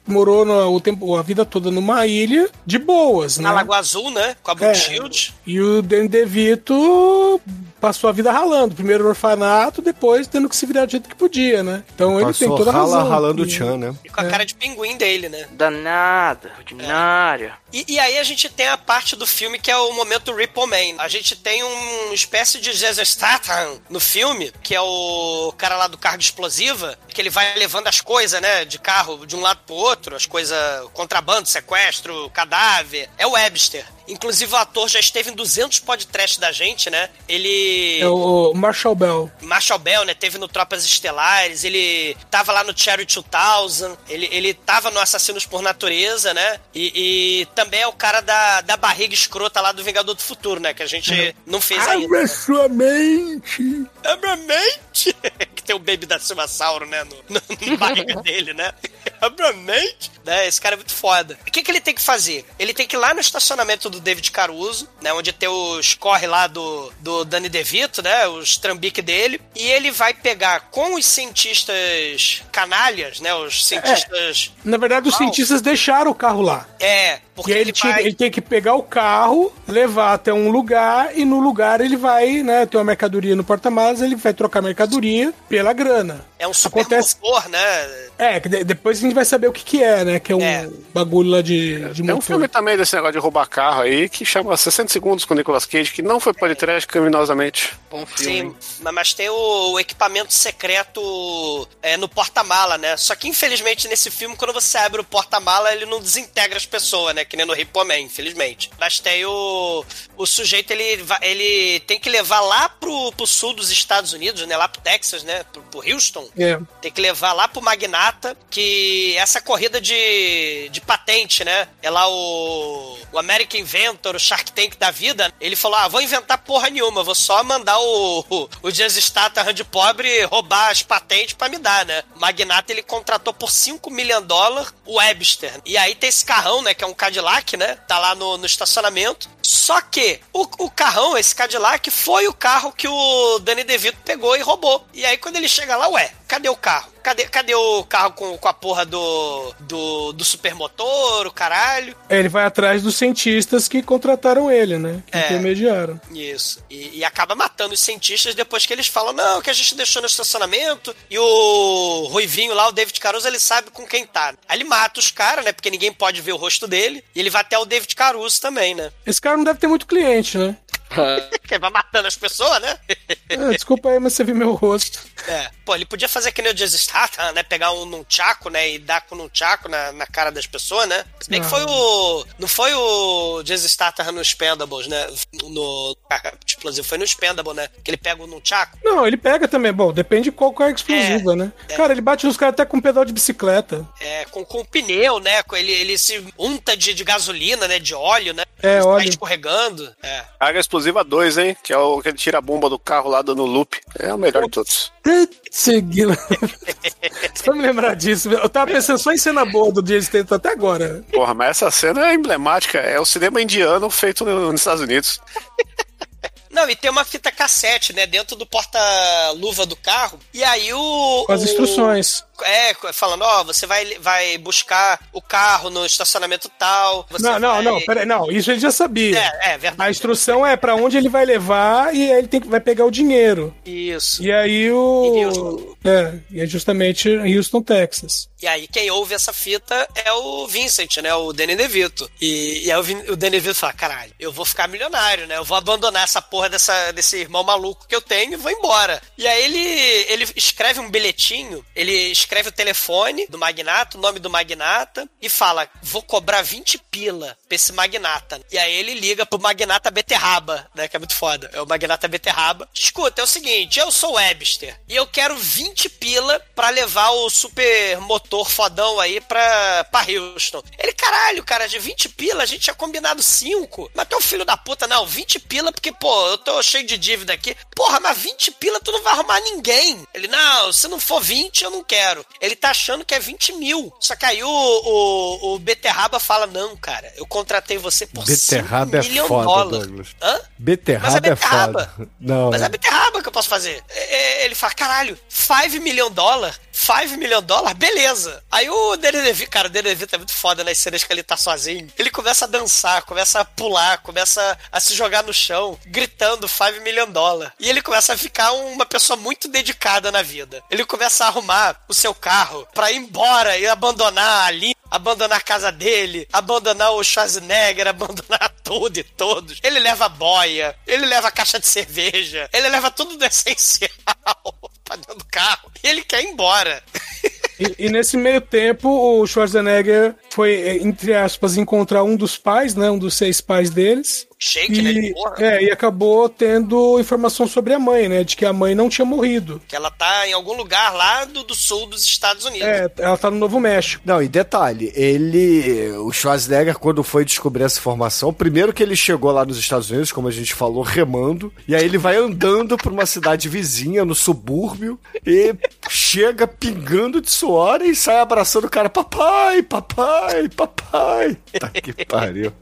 morou no- o tempo, a vida toda numa ilha de boas, né? Na Lagoa Azul, né? Com a Brooke É. Shields. E o Danny DeVito passou a vida ralando. Primeiro no orfanato, depois tendo que se virar do jeito que podia, né? Então ele tem toda a rala, razão. ralando o E- Chan, né? E com a cara de pinguim dele, né? Danada, ordinária. E, e aí a gente tem a parte do filme que é o momento Ripple Man. A gente tem um espécie de Jason Statham no filme, que é o cara lá do carga explosiva, que ele vai levando as coisas, né, de carro de um lado pro outro, as coisas, contrabando, sequestro, cadáver. É o Webster. Inclusive o ator já esteve em 200 podcasts da gente, né? Ele... É o Marshall Bell. Marshall Bell, né? Teve no Tropas Estelares, ele tava lá no Cherry 2000, ele, ele tava no Assassinos por Natureza, né? E, e também é o cara da, da barriga escrota lá do Vingador do Futuro, né? Que a gente não fez ainda. Abra sua mente! Abra a mente! que tem o Baby da Silvasauro, né? No, no, na barriga dele, né? Abra a mente! Né? Esse cara é muito foda. O que, que ele tem que fazer? Ele tem que ir lá no estacionamento do David Caruso, né? Onde tem os corre lá do, do Danny DeVito, né? Os trambique dele. E ele vai pegar com os cientistas canalhas, né? Os cientistas... Na verdade, os Uau. cientistas deixaram o carro lá. É, porque E aí ele, ele, tinha- vai... ele tem que pegar o carro, levar até um lugar, e no lugar ele vai, né, ter uma mercadoria no porta-malas, ele vai trocar a mercadoria pela grana. É um super Acontece- motor, né? É, que de- depois a gente vai saber o que que é, né, que é um É. bagulho lá de, de Tem um filme também desse negócio de roubar carro aí que chama 60 Segundos com o Nicolas Cage, que não foi podcast criminosamente. Bom filme. Sim, mas- mas tem o, o equipamento secreto é, no porta-mala, né? Só que infelizmente nesse filme, quando você abre o porta-mala, ele não desintegra as pessoas, né? Que nem no Ripoman, infelizmente. Mas tem o, o sujeito, ele, ele tem que levar lá pro, pro sul dos Estados Unidos, né? Lá pro Texas, né? Pro, pro Houston. É. Tem que levar lá pro Magnata, que essa corrida de, de patente, né? É lá o, o American Inventor, o Shark Tank da vida. Ele falou: ah, vou inventar porra nenhuma, vou só mandar o, o, o Jason Statham de pobre roubar as patentes pra me dar, né? O Magnata, ele contratou por 5 milhões de dólares o Webster. E aí tem esse carrão, né? Que é um Cadillac, né? Tá lá no, no estacionamento. Só que o, o carrão, esse Cadillac, foi o carro que o Danny DeVito pegou e roubou. E aí quando ele chega lá, ué, cadê o carro? Cadê, cadê o carro com, com a porra do, do, do supermotor, o caralho? É, ele vai atrás dos cientistas que contrataram ele, né, que É. intermediaram. Isso. E, e acaba matando os cientistas depois que eles falam, não, que a gente deixou no estacionamento. E o Ruivinho lá, o David Caruso, ele sabe com quem tá. Aí ele mata os caras, né? Porque ninguém pode ver o rosto dele. E ele vai até o David Caruso também, né? Esse cara não deve ter muito cliente, né? Que vai matando as pessoas, né? Ah, desculpa aí, mas você viu meu rosto. É. Pô, ele podia fazer que nem o Jason Statham, né? Pegar um nunchaku, né? E dar com um nunchaku na, na cara das pessoas, né? Se bem que Não. foi o... Não foi o Jason Statham no Expendables, né? No... Explosivo. Foi no Expendable, né? Que ele pega o nunchaku. Não, ele pega também. Bom, depende de qual que é a explosiva, né? Cara, ele bate nos caras até com um pedal de bicicleta. É, com, com pneu, né? Com ele, ele se unta de, de gasolina, né? De óleo, né? É, Ele óleo. Escorregando. É. Carga explosiva 2, hein? Que é o que ele tira a bomba do carro lá dando loop. É o melhor de todos. Seguindo. Só me lembrar disso. Eu tava pensando só em cena boa do Jason Statham até agora. Porra, mas essa cena é emblemática. É o cinema indiano feito no- nos Estados Unidos. Não, e tem uma fita cassete, né? Dentro do porta-luva do carro. E aí o. Com as o- instruções. É, falando, ó, você vai, vai buscar o carro no estacionamento tal. Não, não, vai- não, peraí, não, isso ele já sabia. É, é verdade. A instrução é pra onde ele vai levar e aí ele tem que, vai pegar o dinheiro. Isso. E aí o. Houston. É, e é justamente Houston, Texas. E aí quem ouve essa fita é o Vincent, né? O Danny DeVito. E, e aí o, Vin- o Danny DeVito fala, caralho, eu vou ficar milionário, né? Eu vou abandonar essa porra dessa, desse irmão maluco que eu tenho e vou embora. E aí ele, ele escreve um bilhetinho, ele escreve o telefone do magnata, o nome do magnata, e fala, vou cobrar 20 pila pra esse magnata. E aí ele liga pro magnata Beterraba, né? Que é muito foda. É o magnata Beterraba. Escuta, é o seguinte, eu sou Webster e eu quero 20 pila pra levar o super motor fodão aí pra, pra Houston. Ele, caralho, cara, de 20 pila a gente tinha combinado 5. Mas um filho da puta, não, 20 pila porque, pô, eu tô cheio de dívida aqui. Porra, mas 20 pila tu não vai arrumar ninguém. Ele, não, se não for 20, eu não quero. Ele tá achando que é 20 mil. Só que aí o, o, o Beterraba fala, não, cara, eu contratei você por Beterraba é 5 milhão foda, dólares. Douglas. Hã? Mas é Beterraba é beterraba. foda. Não, Mas é beterraba que eu posso fazer. É, é, Ele fala, caralho, 5 milhão de dólar? 5 milhão de dólar? Beleza. Aí o DeVito, cara, o Danny DeVito é muito foda nas cenas que ele tá sozinho. Ele começa a dançar, começa a pular, começa a se jogar no chão, gritando 5 milhão de dólar. E ele começa a ficar uma pessoa muito dedicada na vida. Ele começa a arrumar o seu carro pra ir embora e abandonar ali abandonar a casa dele, abandonar o Schwarzenegger, abandonar tudo e todos. Ele leva boia, ele leva caixa de cerveja, ele leva tudo do essencial pra dentro do carro. E ele quer ir embora. E, e nesse meio tempo, o Schwarzenegger foi, eh, entre aspas, encontrar um dos pais, né? Um dos seis pais deles. Shake, né? De E, porra. é, e acabou tendo informação sobre a mãe, né? De que a mãe não tinha morrido. Que ela tá em algum lugar lá do, do sul dos Estados Unidos. É, ela tá no Novo México. Não, e detalhe, ele. O Schwarzenegger, quando foi descobrir essa informação, primeiro que ele chegou lá nos Estados Unidos, como a gente falou, remando, e aí ele vai andando pra uma cidade vizinha, no subúrbio, e chega pingando de suor e sai abraçando o cara, papai, papai, papai. Tá que pariu.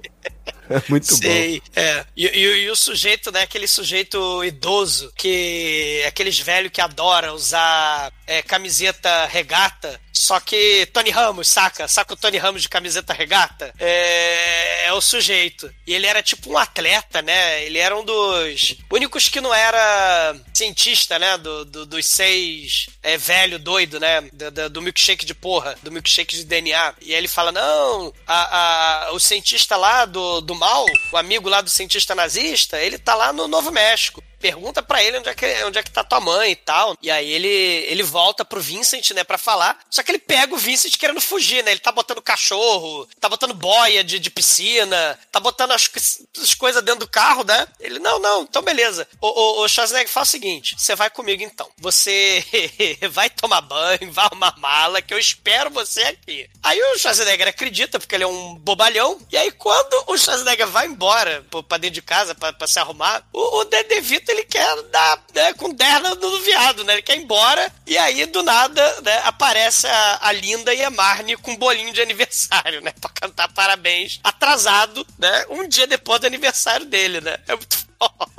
Muito bom. Sei, é. E, e- e o sujeito, né? Aquele sujeito idoso, que. Aqueles velhos que adora usar é, camiseta regata. Só que Tony Ramos, saca? Saca o Tony Ramos de camiseta regata? É, é o sujeito. E ele era tipo um atleta, né? Ele era um dos únicos que não era cientista, né? Do, do- dos seis é, velho doido, né? Do, do- do milkshake de porra, do milkshake de DNA. E aí ele fala: não, a, a- o cientista lá do, do mal, o amigo lá do cientista nazista, ele tá lá no Novo México. Pergunta pra ele onde é, que, onde é que tá tua mãe e tal. E aí ele, ele volta pro Vincent, né, pra falar. Só que ele pega o Vincent querendo fugir, né? Ele tá botando cachorro, tá botando boia de, de piscina, tá botando as, as coisas dentro do carro, né? Ele, não, não, então beleza. O, o Schwarzenegger fala o seguinte: você vai comigo então. Você vai tomar banho, vai arrumar mala, que eu espero você aqui. Aí o Schwarzenegger acredita, porque ele é um bobalhão. E aí, quando o Schwarzenegger vai embora pra dentro de casa pra, se arrumar, o, o De DeVito ele quer dar né, com derna no viado, né? Ele quer ir embora. E aí, do nada, né, aparece a, a Linda e a Marnie com um bolinho de aniversário, né? Pra cantar parabéns. Atrasado, né? Um dia depois do aniversário dele, né? É muito foda.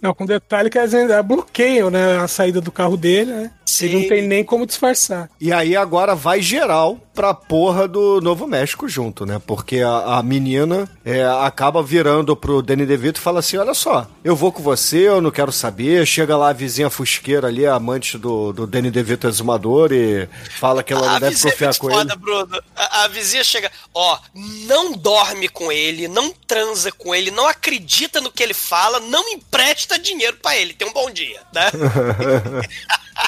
Não, com detalhe que eles ainda bloqueiam, né? A saída do carro dele, né? Ele não tem nem como disfarçar. E aí agora vai geral pra porra do Novo México junto, né? Porque a, a menina é, acaba virando pro Danny DeVito e fala assim: olha só, eu vou com você, eu não quero saber. Chega lá a vizinha fusqueira ali, a amante do, do Danny DeVito exumador, e fala que ela não A deve vizinha é confiar muito com foda, ele. Bruno. A, a vizinha chega, ó, não dorme com ele, não transa com ele, não acredita no que ele fala, não empresta dinheiro pra ele. Tem um bom dia, né?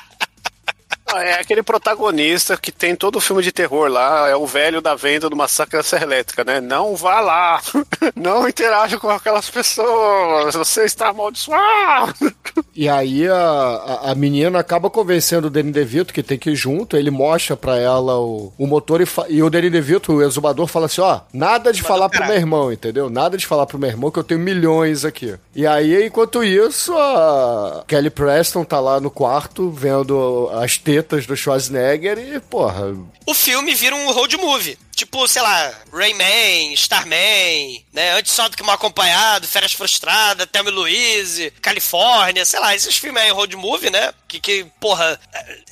Ah, É aquele protagonista que tem todo o filme de terror lá, é o velho da venda do massacre da Serra Elétrica, né? Não vá lá, não interaja com aquelas pessoas, você está amaldiçoado. E aí a, a, a menina acaba convencendo o Danny DeVito que tem que ir junto, ele mostra pra ela o, o motor e, fa- e o Danny DeVito, o exumador, fala assim, ó, nada de falar pro meu irmão, entendeu? Nada de falar pro meu irmão que eu tenho milhões aqui. E aí, enquanto isso, a Kelly Preston tá lá no quarto vendo as tetas do Schwarzenegger e, porra, o filme vira um road movie. Tipo, sei lá, Rayman, Starman, né? Antes só do que mal acompanhado, Férias Frustradas, Thelma e Louise, Califórnia, sei lá, esses filmes aí, road movie, né? Que, que, porra,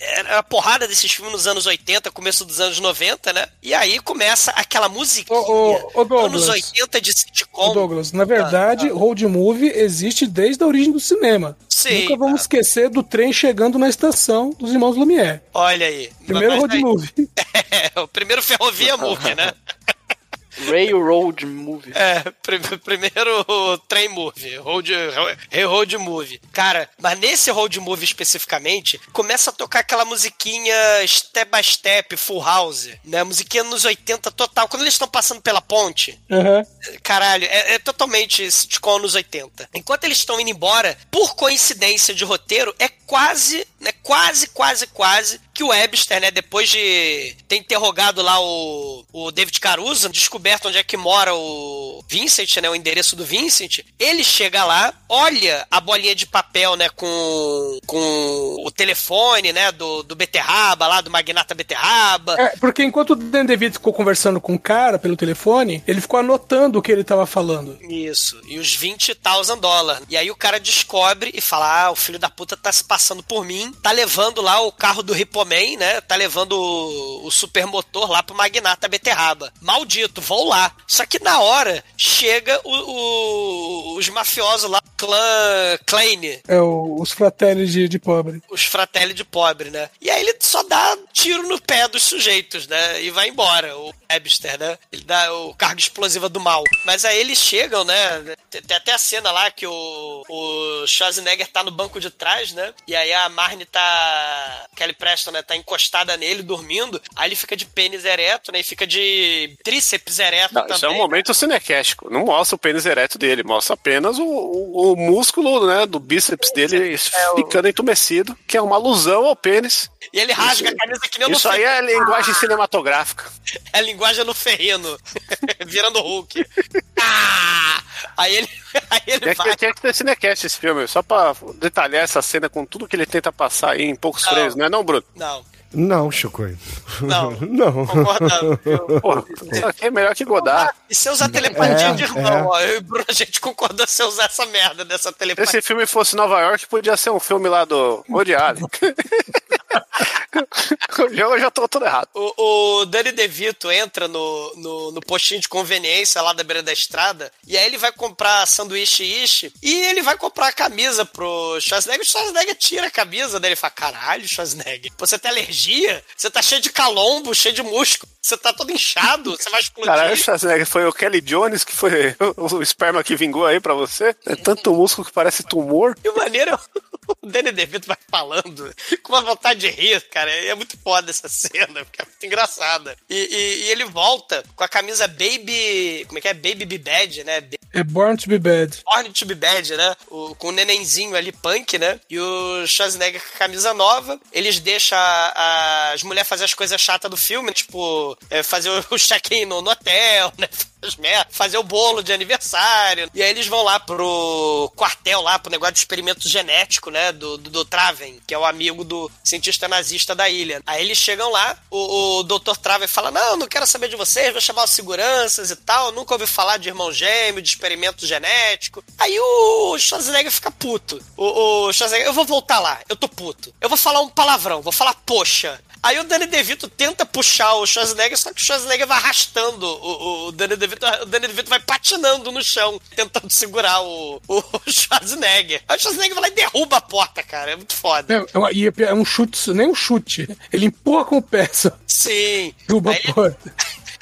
era a porrada desses filmes nos anos 80, começo dos anos 90, né? E aí começa aquela musiquinha, Ô, ô, ô, Douglas. anos 80 de sitcom. Ô, Douglas, na verdade, road movie existe desde a origem do cinema. Sim, Nunca vamos esquecer do trem chegando na estação dos irmãos Lumière. Olha aí. Primeiro road aí- movie. É, o primeiro ferrovia movie, né? Railroad Movie. É, prim- primeiro trem movie, road, road movie. Cara, mas nesse road movie especificamente, começa a tocar aquela musiquinha step by step, full house, né? Musiquinha nos 80 total. Quando eles estão passando pela ponte, Aham. Caralho, é, é totalmente sitcom anos 80. Enquanto eles estão indo embora, por coincidência de roteiro, é quase, né, quase, quase, quase que o Webster, né, depois de ter interrogado lá o, o David Caruso, descoberto onde é que mora o Vincent, né, o endereço do Vincent, ele chega lá, olha a bolinha de papel, né, com, com o telefone, né, do, do Beterraba lá, do Magnata Beterraba. É, porque enquanto o Dan DeVito ficou conversando com o cara pelo telefone, ele ficou anotando o que ele tava falando. Isso, e os 20,000 dólares. E aí o cara descobre e fala: Ah, o filho da puta tá se passando por mim, tá levando lá o carro do Ripoman, né? Tá levando o, o supermotor lá pro Magnata Beterraba. Maldito, vou lá. Só que na hora chega o- o- os mafiosos lá, clã Klein, É os fratelli de, de pobre. os fratelli de pobre, né? E aí ele só dá tiro no pé dos sujeitos, né? E vai embora, o Webster, né? Ele dá o carga explosiva do mal. Mas aí eles chegam, né? Tem tem até a cena lá que o, o Schwarzenegger tá no banco de trás, né? E aí a Marne tá. Kelly Preston, né? Tá encostada nele, dormindo. Aí ele fica de pênis ereto, né? E fica de tríceps ereto Não, também. isso é um momento cinequéstico. Não mostra o pênis ereto dele, mostra apenas o, o, o músculo né, do bíceps dele ficando entumecido, que é uma alusão ao pênis. E ele rasga a camisa que nem Isso aí é linguagem cinematográfica. É a linguagem no ferrino. Virando Hulk. Ah! Aí ele, aí ele Tinha vai. que, tinha que ter cinecast esse filme, só pra detalhar essa cena com tudo que ele tenta passar aí em poucos Não. frames, não é não, Bruno? Não, não, Chico. não. Não. Concordando. Pô, isso aqui é melhor que Godard. E você usar telepatia É, de irmão, é. ó. Eu e o Bruno, a gente concordou você usar essa merda dessa Se telepatia. esse filme fosse Nova York, podia ser um filme lá do Woody Allen. eu já tô todo errado. O, o Danny DeVito entra no, no, no postinho de conveniência lá da beira da estrada e aí ele vai comprar sanduíche ishi e ele vai comprar a camisa pro Schwarzenegger. O Schwarzenegger tira a camisa dele e fala: Caralho, Schwarzenegger, você tem alergia? Você tá cheio de calombo, cheio de músculo, você tá todo inchado, você vai explodir. Caralho, Schwarzenegger, foi o Kelly Jones que foi o, o esperma que vingou aí pra você? É tanto músculo que parece tumor. E o maneiro, é o Danny DeVito vai falando com uma vontade de rir, cara. É muito foda essa cena, porque é muito engraçada. E, e- e ele volta com a camisa Baby. Como é que é? Baby Be Bad, né? É Born to be Bad. Born to be Bad, né? O, com o nenenzinho ali, punk, né? E o Schwarzenegger com a camisa nova. Eles deixam a- a- as mulheres fazer as coisas chatas do filme, tipo, é, fazer o check-in no, no hotel, né? Merdas, fazer o bolo de aniversário. E aí eles vão lá pro quartel, lá pro negócio de experimento genético, né? Do, do, do Traven, que é o amigo do cientista nazista da ilha. Aí eles chegam lá, o, o Dr. Traven fala: Não, não quero saber de vocês, vou chamar os seguranças e tal. Nunca ouvi falar de irmão gêmeo, de experimento genético. Aí o Schwarzenegger fica puto. O, o Schwarzenegger, eu vou voltar lá, eu tô puto. Eu vou falar um palavrão, vou falar poxa. Aí o Danny DeVito tenta puxar o Schwarzenegger, só que o Schwarzenegger vai arrastando o, o Danny DeVito, o Danny DeVito vai patinando no chão, tentando segurar o, o Schwarzenegger. Aí o Schwarzenegger vai lá e derruba a porta, cara, é muito foda. É, é e é um chute, nem um chute. Ele empurra com o pé, só. Sim. Derruba Aí- a porta.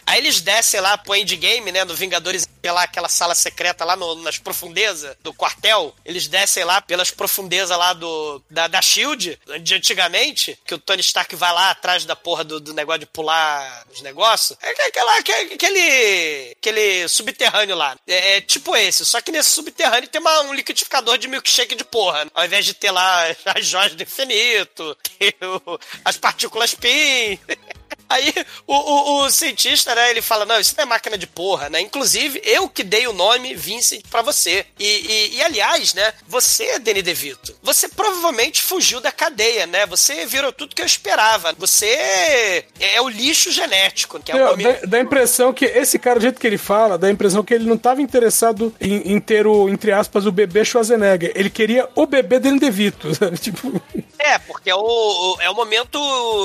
Aí eles descem lá pro endgame, né, no Vingadores, pela aquela sala secreta lá no- nas profundezas do quartel. Eles descem lá pelas profundezas lá do da, da SHIELD, de antigamente, que o Tony Stark vai lá atrás da porra do, do negócio de pular os negócios. É aquela, aquele, aquele, subterrâneo lá. É, é tipo esse, só que nesse subterrâneo tem uma- um liquidificador de milkshake de porra. Ao invés de ter lá as joias do infinito, as partículas PIN... Aí o, o, o cientista, né, ele fala, não, isso não é máquina de porra, né? Inclusive, eu que dei o nome Vincent pra você. E, e, e, aliás, né, você, Danny DeVito, você provavelmente fugiu da cadeia, né? Você virou tudo que eu esperava. Você é o lixo genético, que é o Meu, momento... dá, dá a impressão que esse cara, do jeito que ele fala, dá a impressão que ele não estava interessado em, em ter o, entre aspas, o bebê Schwarzenegger. Ele queria o bebê Danny DeVito, sabe? Tipo, É, porque é o, é o momento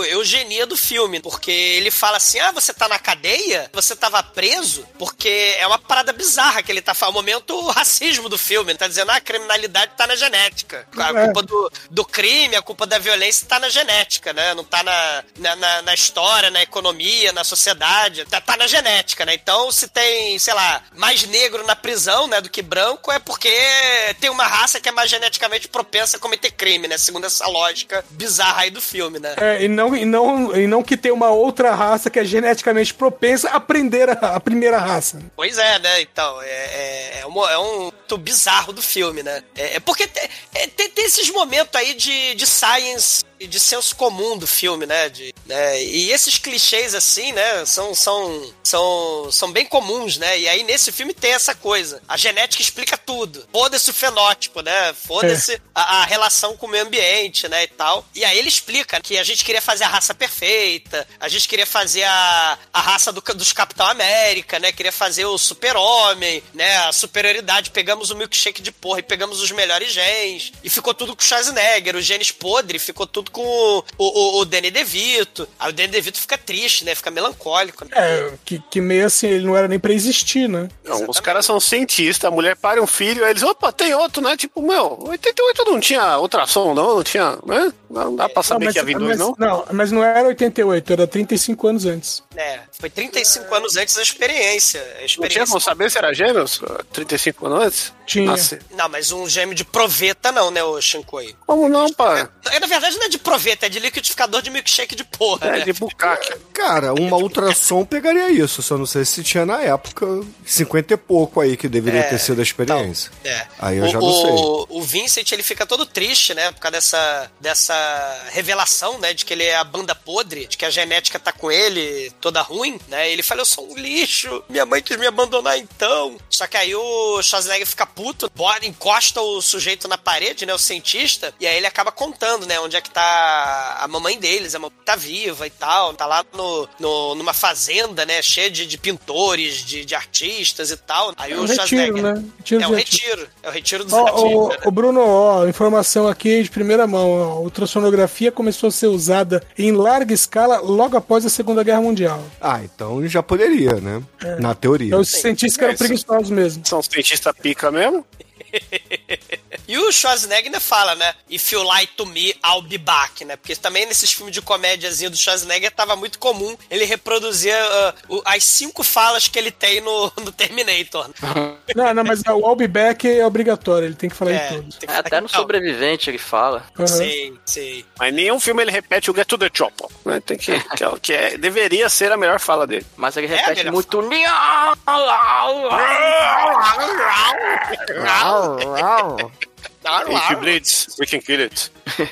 eugenia do filme. Porque ele fala assim: ah, você tá na cadeia? Você tava preso? Porque é uma parada bizarra que ele tá falando. O momento racismo do filme. Ele tá dizendo: ah, a criminalidade tá na genética. A É. culpa do, do crime, a culpa da violência tá na genética, né? Não tá na, na, na- na história, na economia, na sociedade. Tá, tá na genética, né? Então, se tem, sei lá, mais negro na prisão, né, do que branco, é porque tem uma raça que é mais geneticamente propensa a cometer crime, né? Segundo essa lógica bizarra aí do filme, né? é, e, não, e, não, e não que tem uma outra raça que é geneticamente propensa a aprender a, a primeira raça. Pois é, né? Então, é, é, é, um, é um bizarro do filme, né? É, é porque te- é, tem, tem esses momentos aí de, de science de senso comum do filme, né? De, né? E esses clichês, assim, né? São, são, são, são bem comuns, né? E aí nesse filme tem essa coisa. A genética explica tudo. Foda-se o fenótipo, né? Foda-se a, a relação com o meio ambiente, né? E tal. E aí ele explica que a gente queria fazer a raça perfeita, a gente queria fazer a, a raça do, dos Capitão América, né? Queria fazer o super-homem, né? A superioridade. Pegamos o milkshake de porra e pegamos os melhores genes. E ficou tudo com o Schwarzenegger, os genes podres, ficou tudo com o, o, o Danny DeVito. Aí o Danny DeVito fica triste, né? Fica melancólico. Né? É, que, que meio assim, ele não era nem pra existir, né? Não, os caras são cientistas, a mulher para um filho, aí eles, opa, tem outro, né? Tipo, meu, 88 não tinha ultrassom, não, não tinha, né? Não dá pra saber mas, que ia vir dois, mas- não? mas não era 88, era 35 anos antes. É, foi 35 anos antes da experiência. A Não tinha experiência como saber se era gêmeos? 35 anos antes? Tinha. Nasce. Não, mas um gêmeo de proveta não, né, o Shinkoi? Como não, pá? É, Na verdade não é de proveta, é de liquidificador de milkshake de porra, É né? de bucaque. Cara, uma ultrassom pegaria isso, só não sei se tinha na época 50 e pouco aí que deveria É, ter sido a experiência. É. Aí eu o, já não sei. o, o Vincent, ele fica todo triste, né? Por causa dessa, dessa revelação, né? De que ele é a banda podre, de que a genética tá com ele toda ruim, né? Ele fala, eu sou um lixo, minha mãe quis me abandonar então. Só que aí o Schwarzenegger fica puto, encosta o sujeito na parede, né? O cientista, e aí ele acaba contando, né? Onde é que tá a mamãe deles, a mamãe tá viva e tal, tá lá no, no- numa fazenda, né? Cheia de, de pintores, de, de artistas e tal. Aí É o um retiro, né? Retiro é de o retiro. retiro. É o retiro dos Ó, artistas. ô, né? ô, Bruno, ó, informação aqui de primeira mão. ó, A ultrassonografia começou a ser usada em larga escala logo após a Segunda Guerra Mundial. Ah, então já poderia, né? Na teoria. Então, os cientistas que eram preguiçosos mesmo. São cientistas pica mesmo? E o Schwarzenegger ainda fala, né? If you lie to me, I'll be back, né? Porque também nesses filmes de comédiazinho do Schwarzenegger tava muito comum ele reproduzir ah, o- as cinco falas que ele tem no, no Terminator. Não, não, mas o I'll be back é obrigatório, ele tem que falar É, em todos. É, Até no sobrevivente ele fala. Aham. Sei, sei. Mas nenhum filme ele repete o Get to the Chopper. Né? Tem que, que, é, que é- deveria ser a melhor fala dele. Mas ele É, repete melhor muito. If it bleeds, we can kill it.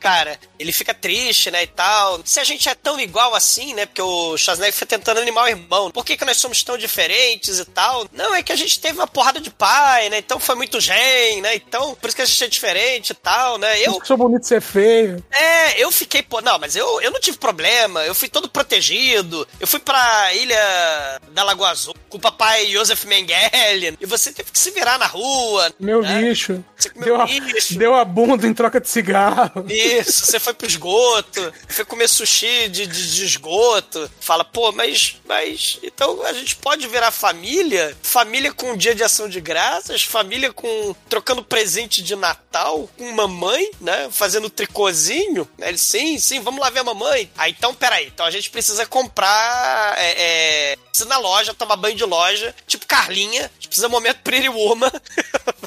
Cara, ele fica triste, né, e tal. Se a gente é tão igual assim, né, porque o Schwarzenegger fica tentando animar o irmão. Por que que nós somos tão diferentes e tal? Não, é que a gente teve uma porrada de pai, né, então foi muito gen, né, então por isso que a gente é diferente e tal, né. Eu, Sou bonito ser feio. é, eu fiquei, pô, não, mas eu, eu não tive problema, eu fui todo protegido, eu fui pra ilha da Lagoa Azul com o papai Joseph Mengele, e você teve que se virar na rua. Meu né? lixo. Você comeu Deu a, lixo. deu a bunda em troca de cigarro. Isso, você foi pro esgoto, foi comer sushi de, de, de esgoto. Fala, pô, mas, mas. Então a gente pode virar família? Família com dia de ação de graças, família com. trocando presente de Natal, com mamãe, né? Fazendo tricôzinho. Aí Ele, sim, sim, vamos lá ver a mamãe. Aí então, peraí, então a gente precisa comprar. É, é, precisa na loja, tomar banho de loja, tipo Carlinha. A gente precisa momento Pretty Woman.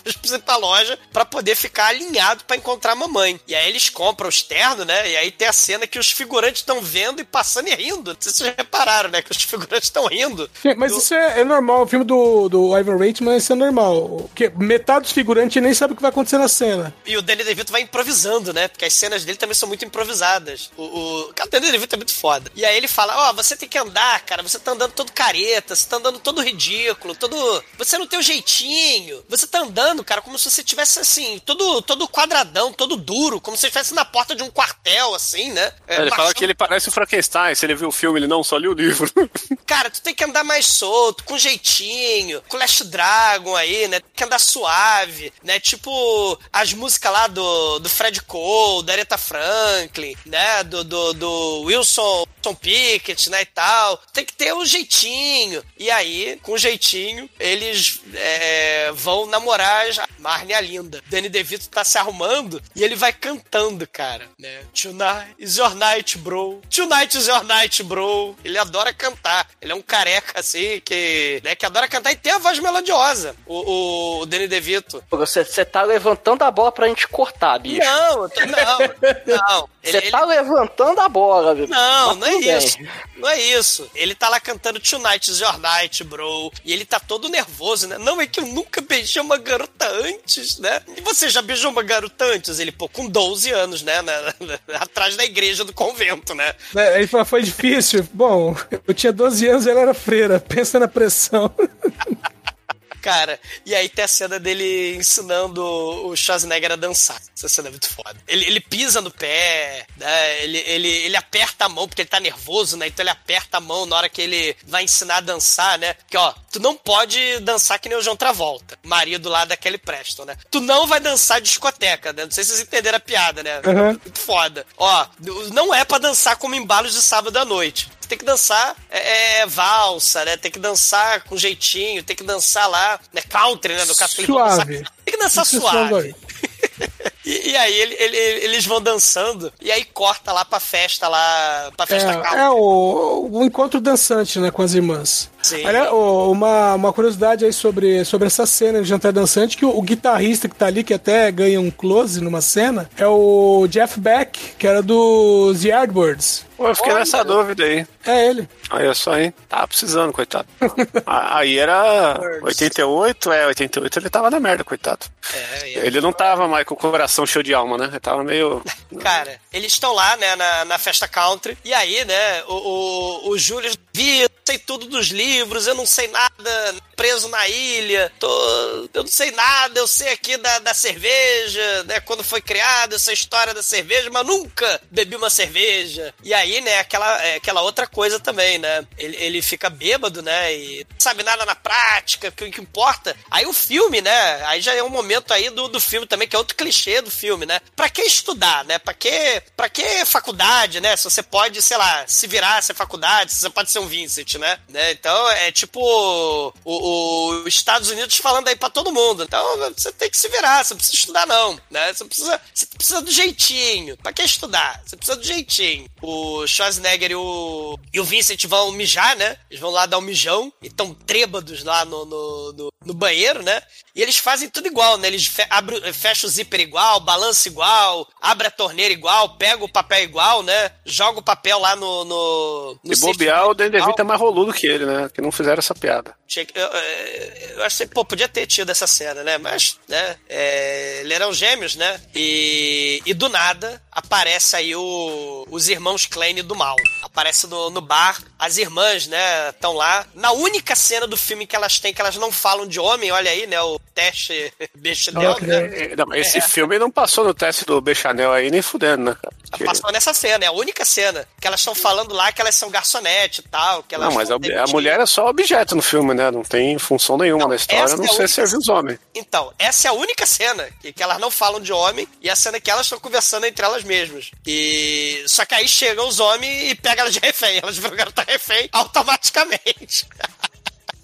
a gente precisa ir pra loja pra poder ficar alinhado pra encontrar a mamãe. E aí eles compram os ternos, né? E aí tem a cena que os figurantes estão vendo e passando e rindo. Não sei se vocês repararam, né? Que os figurantes estão rindo. Mas Do- isso é, é normal. O filme do, do Ivan Reitman, isso é normal. Porque metade dos figurantes nem sabe o que vai acontecer na cena. E o Danny DeVito vai improvisando, né? Porque as cenas dele também são muito improvisadas. O, o... Cara, o Danny DeVito é muito foda. E aí ele fala, ó, você tem que andar, cara. Você tá andando todo careta, você tá andando todo ridículo, todo... Você não tem o jeitinho. Você tá andando, cara, como se você tivesse, assim, todo, todo quadradão, todo duro. Como se você estivesse na porta de um quartel, assim, né? É, ele fala que ele parece o Frankenstein. Se ele viu o filme, ele não só liu o livro. Cara, tu tem que andar mais solto, com jeitinho, com Last Dragon aí, né? Tem que andar suave, né? Tipo as músicas lá do, do Fred Cole, da Aretha Franklin, né? Do, do, do Wilson, Wilson Pickett, né? E tal. Tem que ter um jeitinho. E aí, com jeitinho, eles é, vão namorar a Marne a Linda. Danny DeVito tá se arrumando e ele vai cantando, cara, né? Tonight is your night, bro. Tonight is your night, bro. Ele adora cantar. Ele é um careca, assim, que, né, que adora cantar e tem a voz melodiosa, o, o, o Danny DeVito. Você, você tá levantando a bola pra gente cortar, bicho. Não, tô- não, não. Você Ele- tá levantando a bola, bicho. Não, não é bem. isso. Não é isso. Ele tá lá cantando Tonight is Your Night, bro. E ele tá todo nervoso, né? Não, é que eu nunca beijei uma garota antes, né? E você já beijou uma garota antes? Ele, pô, com 12 anos, né? Na- na- atrás da igreja do convento, né? É, Ele fala, foi difícil. Bom, eu tinha 12 anos e ela era freira. Pensa na pressão. Cara, e aí tem a cena dele ensinando o Schwarzenegger a dançar. Essa cena é muito foda. Ele, ele pisa no pé, né? Ele, ele, ele aperta a mão, porque ele tá nervoso, né? Então ele aperta a mão na hora que ele vai ensinar a dançar, né? Porque, ó, tu não pode dançar que nem o João Travolta, marido lá da Kelly Preston, né? Tu não vai dançar discoteca, né? Não sei se vocês entenderam a piada, né? Uhum. Muito foda. Ó, não é pra dançar como embalos de sábado à noite. Tem que dançar é, é, valsa, né? Tem que dançar com jeitinho, tem que dançar lá, né? Country, né? No caso que eles vão dançar. Suave. Tem que dançar Isso é suave. suave. E, e aí ele- ele- eles vão dançando e aí corta lá pra festa lá, pra festa. É, é o, o encontro dançante, né, com as irmãs. Sim. Olha, uma, uma curiosidade aí sobre, sobre essa cena de jantar dançante, que o, o guitarrista que tá ali, que até ganha um close numa cena, é o Jeff Beck, que era dos Yardbirds. Pô, eu fiquei nessa dúvida aí. É ele. Aí é só, hein? Tava precisando, coitado. Aí era 88, é, 88 ele tava na merda, coitado. É, Ele não tava mais com o coração cheio de alma, né? Ele tava meio. Cara, eles estão lá, né, na, na festa country, e aí, né, o, o, o Júlio vi, eu sei tudo dos livros, eu não sei nada, preso na ilha, tô, eu não sei nada, eu sei aqui da, da cerveja, né, quando foi criada essa história da cerveja, mas nunca bebi uma cerveja. E aí, né, aquela, é, aquela outra coisa também, né, ele, ele fica bêbado, né, e não sabe nada na prática, que o que importa. Aí o filme, né, aí já é um momento aí do, do filme também, que é outro clichê do filme, né, pra que estudar, né, pra que, pra que faculdade, né, se você pode, sei lá, se virar, ser faculdade, se você pode ser um Vincent, né, né, então é tipo os Estados Unidos falando aí pra todo mundo, então você tem que se virar, você não precisa estudar não, né, você precisa, você precisa do jeitinho, pra que estudar? Você precisa do jeitinho. O Schwarzenegger e o, e o Vincent vão mijar, né, eles vão lá dar um mijão, e tão trêbados lá no, no, no, no banheiro, né, e eles fazem tudo igual, né, eles fe abrem, fecham o zíper igual, balança igual, abre a torneira igual, pega o papel igual, né, joga o papel lá no... no, no E bobear, o DeVito é mais roludo que ele, né? Que não fizeram essa piada. Que- eu, eu, eu achei, pô, podia ter tido essa cena, né? Mas, né? É, ele eram gêmeos, né? E, e do nada aparece aí o, os irmãos Klein do mal. Aparece no, no bar, as irmãs, né? Estão lá. Na única cena do filme que elas têm, que elas não falam de homem, olha aí, né? O teste Bechdel, né? Não, mas esse É. filme não passou no teste do Bechanel aí, nem fudendo, né? Porque- Passou nessa cena, é a única cena. Que elas estão falando lá que elas são garçonete e tal. Que elas Não, mas a, a mulher é só objeto no filme, né? Não tem função nenhuma na história, a não é ser servir os homens. Então, essa é a única cena que, que elas não falam de homem e a cena que elas estão conversando entre elas mesmas. E só que aí chegam os homens e pegam elas de refém. Elas viram garota refém automaticamente.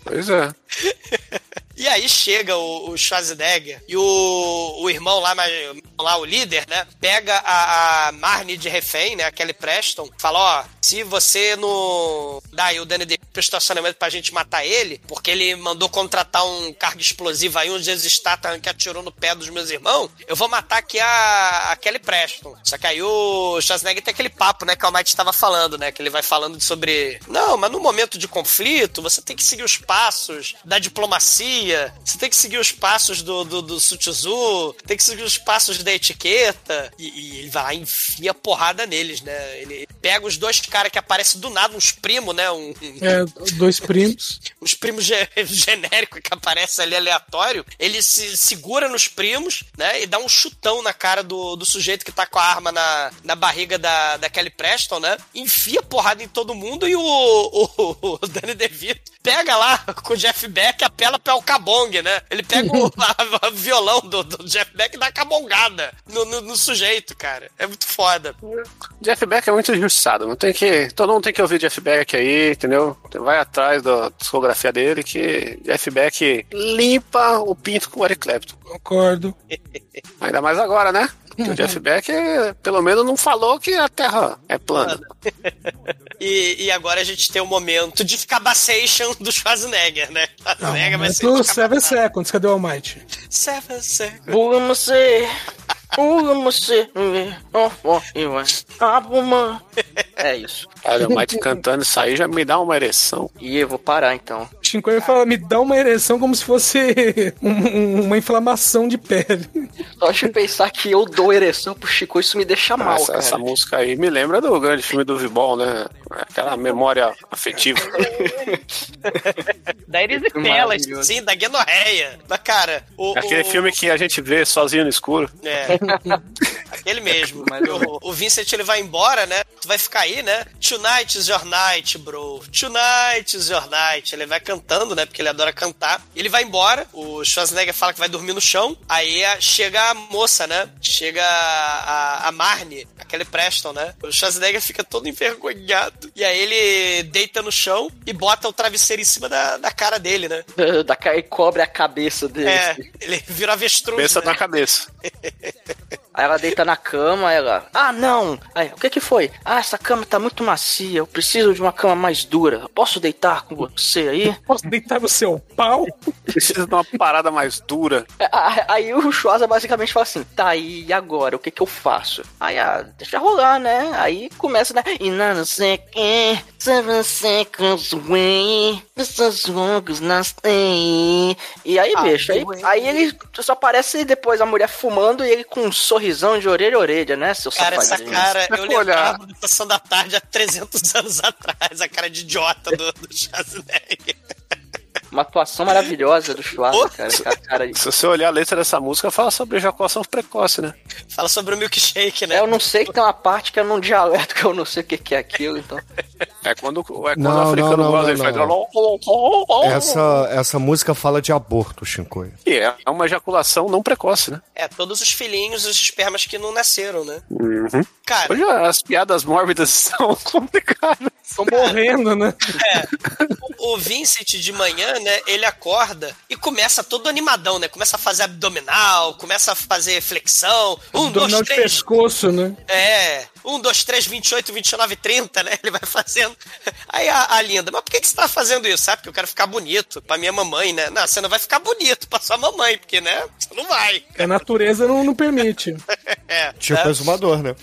Pois é. E aí chega o, o Schwarzenegger e o, o irmão lá, mas- lá, o líder, né? Pega a, a Marnie de refém, né? A Kelly Preston, fala: Ó, se você não dá aí o Danny DeVito pro estacionamento pra gente matar ele, porque ele mandou contratar um cargo explosivo aí, dias estátua que atirou no pé dos meus irmãos, eu vou matar aqui a, a Kelly Preston. Só que aí o Schwarzenegger tem aquele papo, né? Que o Almighty estava falando, né? Que ele vai falando sobre. Não, mas no momento de conflito, você tem que seguir os passos da diplomacia, você tem que seguir os passos do, do, do Sutizu, tem que seguir os passos da etiqueta. E, e ele vai lá e enfia porrada neles, né? Ele pega os dois caras que aparecem do nada, uns primos, né? Um, É, dois primos. os primos ge- genéricos que aparecem ali aleatório, ele se segura nos primos, né? E dá um chutão na cara do, do sujeito que tá com a arma na, na barriga da, da Kelly Preston, né? Enfia porrada em todo mundo e o, o, o Danny DeVito pega lá com o Jeff Beck apela pra o Cabong, né? Ele pega o a- a violão do, do Jeff Beck e dá cabongada no, no, no sujeito, cara. É muito foda. Jeff Beck é muito injustiçado. Não tem que, todo mundo tem que ouvir Jeff Beck aí, entendeu? Vai atrás da discografia dele que Jeff Beck limpa o pinto com o Eric Clapton. Concordo. Ainda mais agora, né? Que o Jeff Beck, eh, pelo menos, não falou que a Terra é plana. E, e agora a gente tem o momento de Cabacation do Schwarzenegger, né? Schwarzenegger vai ser Momento Seven Seconds, cadê o Almighty? Seven Seconds. Você, você, oh, oh, eu, ah. É isso. Olha, o Mike cantando isso aí já me dá uma ereção. E eu vou parar então. Shinkoi fala, me dá uma ereção como se fosse um- um- uma inflamação de pele. Só de pensar que eu dou ereção pro Chico, isso me deixa mal, essa, cara. essa música aí me lembra do grande filme do Vibol, né? Aquela memória afetiva. Da erisipela, sim, da guenorreia. Mas, cara, o, Aquele o- filme que a gente vê sozinho no escuro. É. Aquele mesmo. o, o Vincent ele vai embora, né? Tu vai ficar aí, né? Tonight is your night, bro. Tonight is your night. Ele vai cantando, né? Porque ele adora cantar. Ele vai embora. O Schwarzenegger fala que vai dormir no chão. Aí chega a moça, né? Chega a, a Marnie, aquele Preston, né? O Schwarzenegger fica todo envergonhado. E aí ele deita no chão e bota o travesseiro em cima da, da cara dele, né? Da cara e cobre a cabeça dele. É, ele vira avestruz. Pensa né? na cabeça. Aí ela deita na cama, ela. Ah, não! Aí, o que que foi? Ah, essa cama tá muito macia, eu preciso de uma cama mais dura. Posso deitar com você aí? Posso deitar no seu pau? Precisa de uma parada mais dura. É, Aí o Schwarza basicamente fala assim: tá aí, e agora? O que que eu faço? Aí, ah, deixa rolar, né? Aí começa, né? E não sei que, seven seconds away, this is long as nothing. E aí, bicho, aí, aí ele só aparece depois a mulher fumando e ele com um sorrisão de orelha a orelha, né, seu Cara, essa safadinho? cara, eu lembrava da Sessão da Tarde há 300 anos atrás, a cara de idiota do, do Schwarzenegger. Uma atuação maravilhosa do Schwarza, cara. Cara, cara Se você olhar a letra dessa música, fala sobre ejaculação precoce, né? Fala sobre o milkshake, né? É, eu não sei que tem uma parte que é num dialeto que eu não sei o que, que é aquilo, então. É quando, é quando Não, o africano não, não, gosta, ele faz. Essa, essa música fala de aborto, Shinkoi. E é uma ejaculação não precoce, né? É, todos os filhinhos, os espermas que não nasceram, né? Uhum. Cara, Hoje as piadas mórbidas são complicadas. Estão morrendo, né? o Vincent de manhã, né, ele acorda e começa todo animadão, né? Começa a fazer abdominal, começa a fazer flexão. Um, dois, Abdominal de três. pescoço, né? É. Um, dois, três, 28, 29, 30, né? Ele vai fazendo. Aí a, a linda, mas por que, que você tá fazendo isso? Sabe? Porque eu quero ficar bonito pra minha mamãe, né? Não, você não vai ficar bonito pra sua mamãe, porque, né? Você não vai. A natureza não, não permite. É. Tipo né? exumador, né?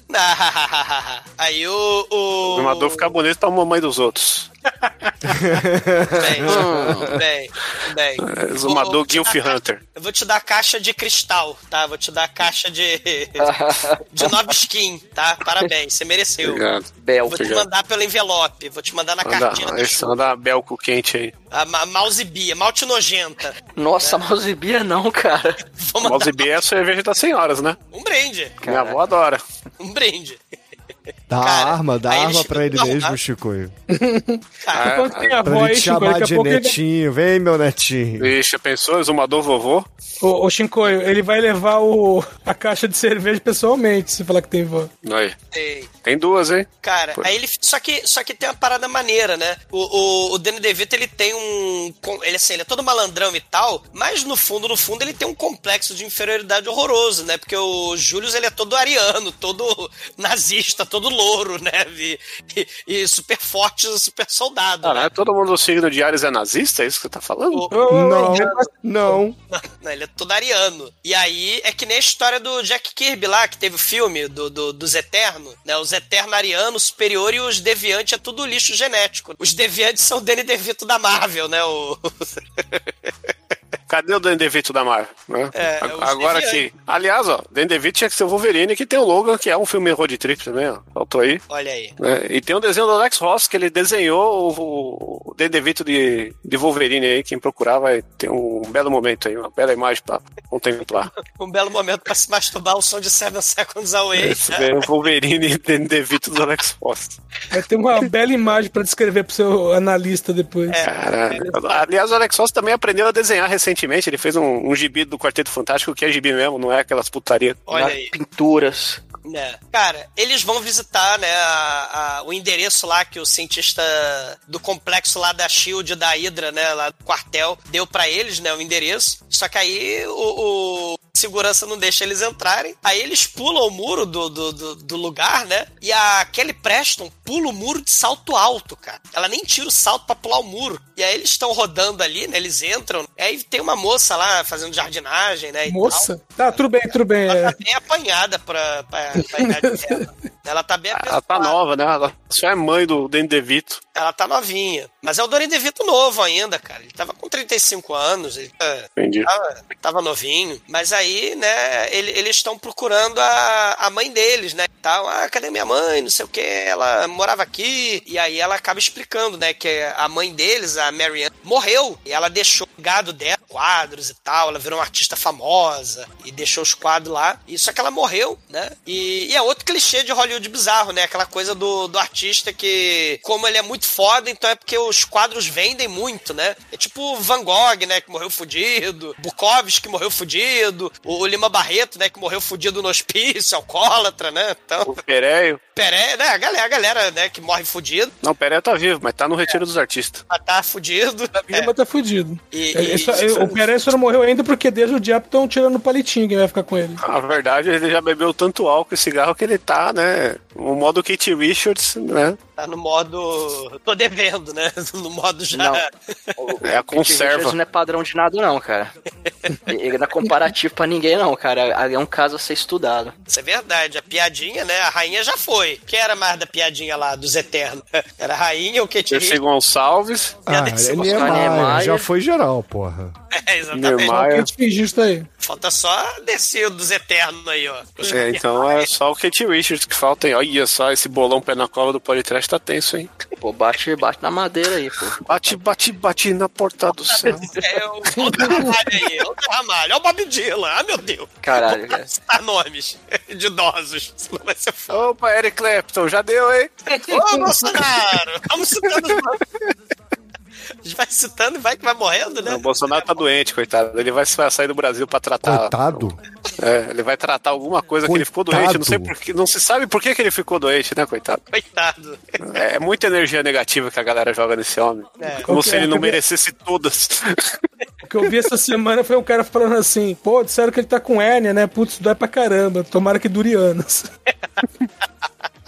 Aí o. o... O animador fica bonito pra mamãe dos outros. Bem, Hum. bem, bem. É, dar ca- Hunter. Eu vou te dar a caixa de cristal, tá? Vou te dar a caixa de. de nova skin, tá? Parabéns, você mereceu. Obrigado. Bel. Vou te Obrigado. mandar pelo envelope, vou te mandar na Manda, cartinha da esse chuva. manda belco quente aí. A ma mouse bia, malte nojenta. Nossa, mouse bia não, cara. Mandar B é a cerveja das senhoras, né? um brinde. Minha avó adora. Um brinde. Dá Cara, arma, dá arma eles pra ele mesmo. Chicoio. Cara, Quando tem a Pra ele te Chico, chamar de pouco ele... netinho. Vem, meu netinho. Vixe, pensou? Exumador vovô? Ô, ô Shinkoio, ele vai levar o... a caixa de cerveja pessoalmente, se falar que tem vó. Aí. sei. Tem duas, hein? Cara, Pô. aí ele. Só que, só que tem uma parada maneira, né? O, o, o Danny DeVito, ele tem um. com- Ele, assim, ele é todo malandrão e tal, mas no fundo, no fundo, ele tem um complexo de inferioridade horroroso, né? Porque o Julius, ele é todo ariano, todo nazista, todo louro, né? E, e- e super forte, super soldado. né? Caralho, todo mundo do signo de Ares é nazista? É isso que você tá falando? O- Não, não. Não, ele é todo ariano. E aí é que nem a história do Jack Kirby lá, que teve o filme do, do- dos Eternos, né? Os Eternos arianos superior e os Deviantes é tudo lixo genético. Os Deviantes são o Danny DeVito da Marvel, né? O... Cadê o Danny DeVito da Marvel? né? É, os Agora aqui. Aliás, ó, Danny DeVito tinha que ser o Wolverine, que tem o Logan, que é um filme road trip também, ó. Faltou aí. Olha aí. né? E tem um desenho do Alex Ross, que ele desenhou o, o Danny DeVito de, de Wolverine aí. Quem procurar vai ter um belo momento aí, uma bela imagem pra contemplar. Um belo momento pra se masturbar o som de Seven Seconds Away. Esse é o Wolverine e Danny DeVito do Alex Ross. Vai ter uma bela imagem pra descrever pro seu analista depois. É. Caralho. Aliás, o Alex Ross também aprendeu a desenhar recentemente. Ele fez um, um gibi do Quarteto Fantástico, que é gibi mesmo, não é aquelas putaria. Olha Nas aí. Pinturas. né? Cara, eles vão visitar, né, a- a- o endereço lá que o cientista do complexo lá da Shield, da Hydra, né, lá do quartel, deu pra eles, né, o endereço. Só que aí o, o segurança não deixa eles entrarem. Aí eles pulam o muro do, do, do, do lugar, né? E a Kelly Preston pula o muro de salto alto, cara. Ela nem tira o salto pra pular o muro. E aí eles estão rodando ali, né? Eles entram. E aí tem uma moça lá fazendo jardinagem, né? e tal. Moça? Tá, tudo bem, tudo bem. Ela é. tá bem apanhada pra, pra, pra idade dela. Ela tá bem Ela tá nova, né? Ela só é mãe do Danny DeVito. Ela tá novinha. Mas é o Doni DeVito novo ainda, cara. Ele tava com 35 anos. Ele tá- tava, tava novinho. Mas aí, né, ele- eles estão procurando a, a mãe deles, né? Tal. Ah, cadê minha mãe? Não sei o que. Ela morava aqui. E aí ela acaba explicando, né? Que a mãe deles, a Marianne, morreu. E ela deixou o gado dela, quadros e tal. Ela virou uma artista famosa. E deixou os quadros lá. E só que ela morreu, né? E, e é outro clichê de Hollywood bizarro, né? Aquela coisa do, do artista que, como ele é muito foda, então é porque os quadros vendem muito, né? É tipo Van Gogh, né? Que morreu fudido. Bukowski, que morreu fudido. O Lima Barreto, né? Que morreu fudido no hospício, alcoólatra, né? Então, O Pereio. Peré, né? A galera, a galera, né? Que morre fudido, Não, o Pereio tá vivo, mas tá no retiro dos artistas. mas tá fudido. É. Lima tá fudido. E- Ele e- só- o Pereira só não morreu ainda porque desde o diabo estão tirando o palitinho quem vai ficar com ele. Na verdade, ele já bebeu tanto álcool e cigarro que ele tá, né? No modo Kate Richards, né? Tá no modo. Tô devendo, né? No modo já. Não. É a conserva. Não é padrão de nada, não, cara. Ele não é comparativo pra ninguém, não, cara. É um caso a ser estudado. Isso é verdade. A piadinha, né? A rainha já foi. Quem era mais da piadinha lá, dos Eternos? Era a rainha ou Kate Percy Richards? Gonçalves. Ah, Piada que se é Niemeyer. já foi geral, porra. É, exatamente. Niemeyer. Fingir isso aí? Falta só descer o dos Eternos aí, ó. É, então é só o Kate Richards que falta, hein? Olha só, esse bolão pé na cova do Politrash tá tenso, hein? Pô, bate, bate na madeira aí, pô. Bate, bate, bate na porta do céu. É o, o Ramalho aí, é o Ramalho, é o Bob Dylan. Ah, meu Deus. Caralho, cara. Citar nomes de idosos, senão vai ser foda. Opa, Eric Clapton, já deu, hein? Ô, Bolsonaro! Vamos citando os. A gente vai citando e vai que vai morrendo, né? Não, o Bolsonaro tá doente, coitado. Ele vai sair do Brasil pra tratar. Coitado. É, ele vai tratar alguma coisa que ele ficou Coitado. doente. Não sei por que, não se sabe por que, que ele ficou doente, né, coitado? Coitado. É muita energia negativa que a galera joga nesse homem. É. Como se ele não merecesse todas. O que eu vi essa semana foi um cara falando assim: pô, disseram que ele tá com hérnia, né? Putz, dói pra caramba. Tomara que dure anos.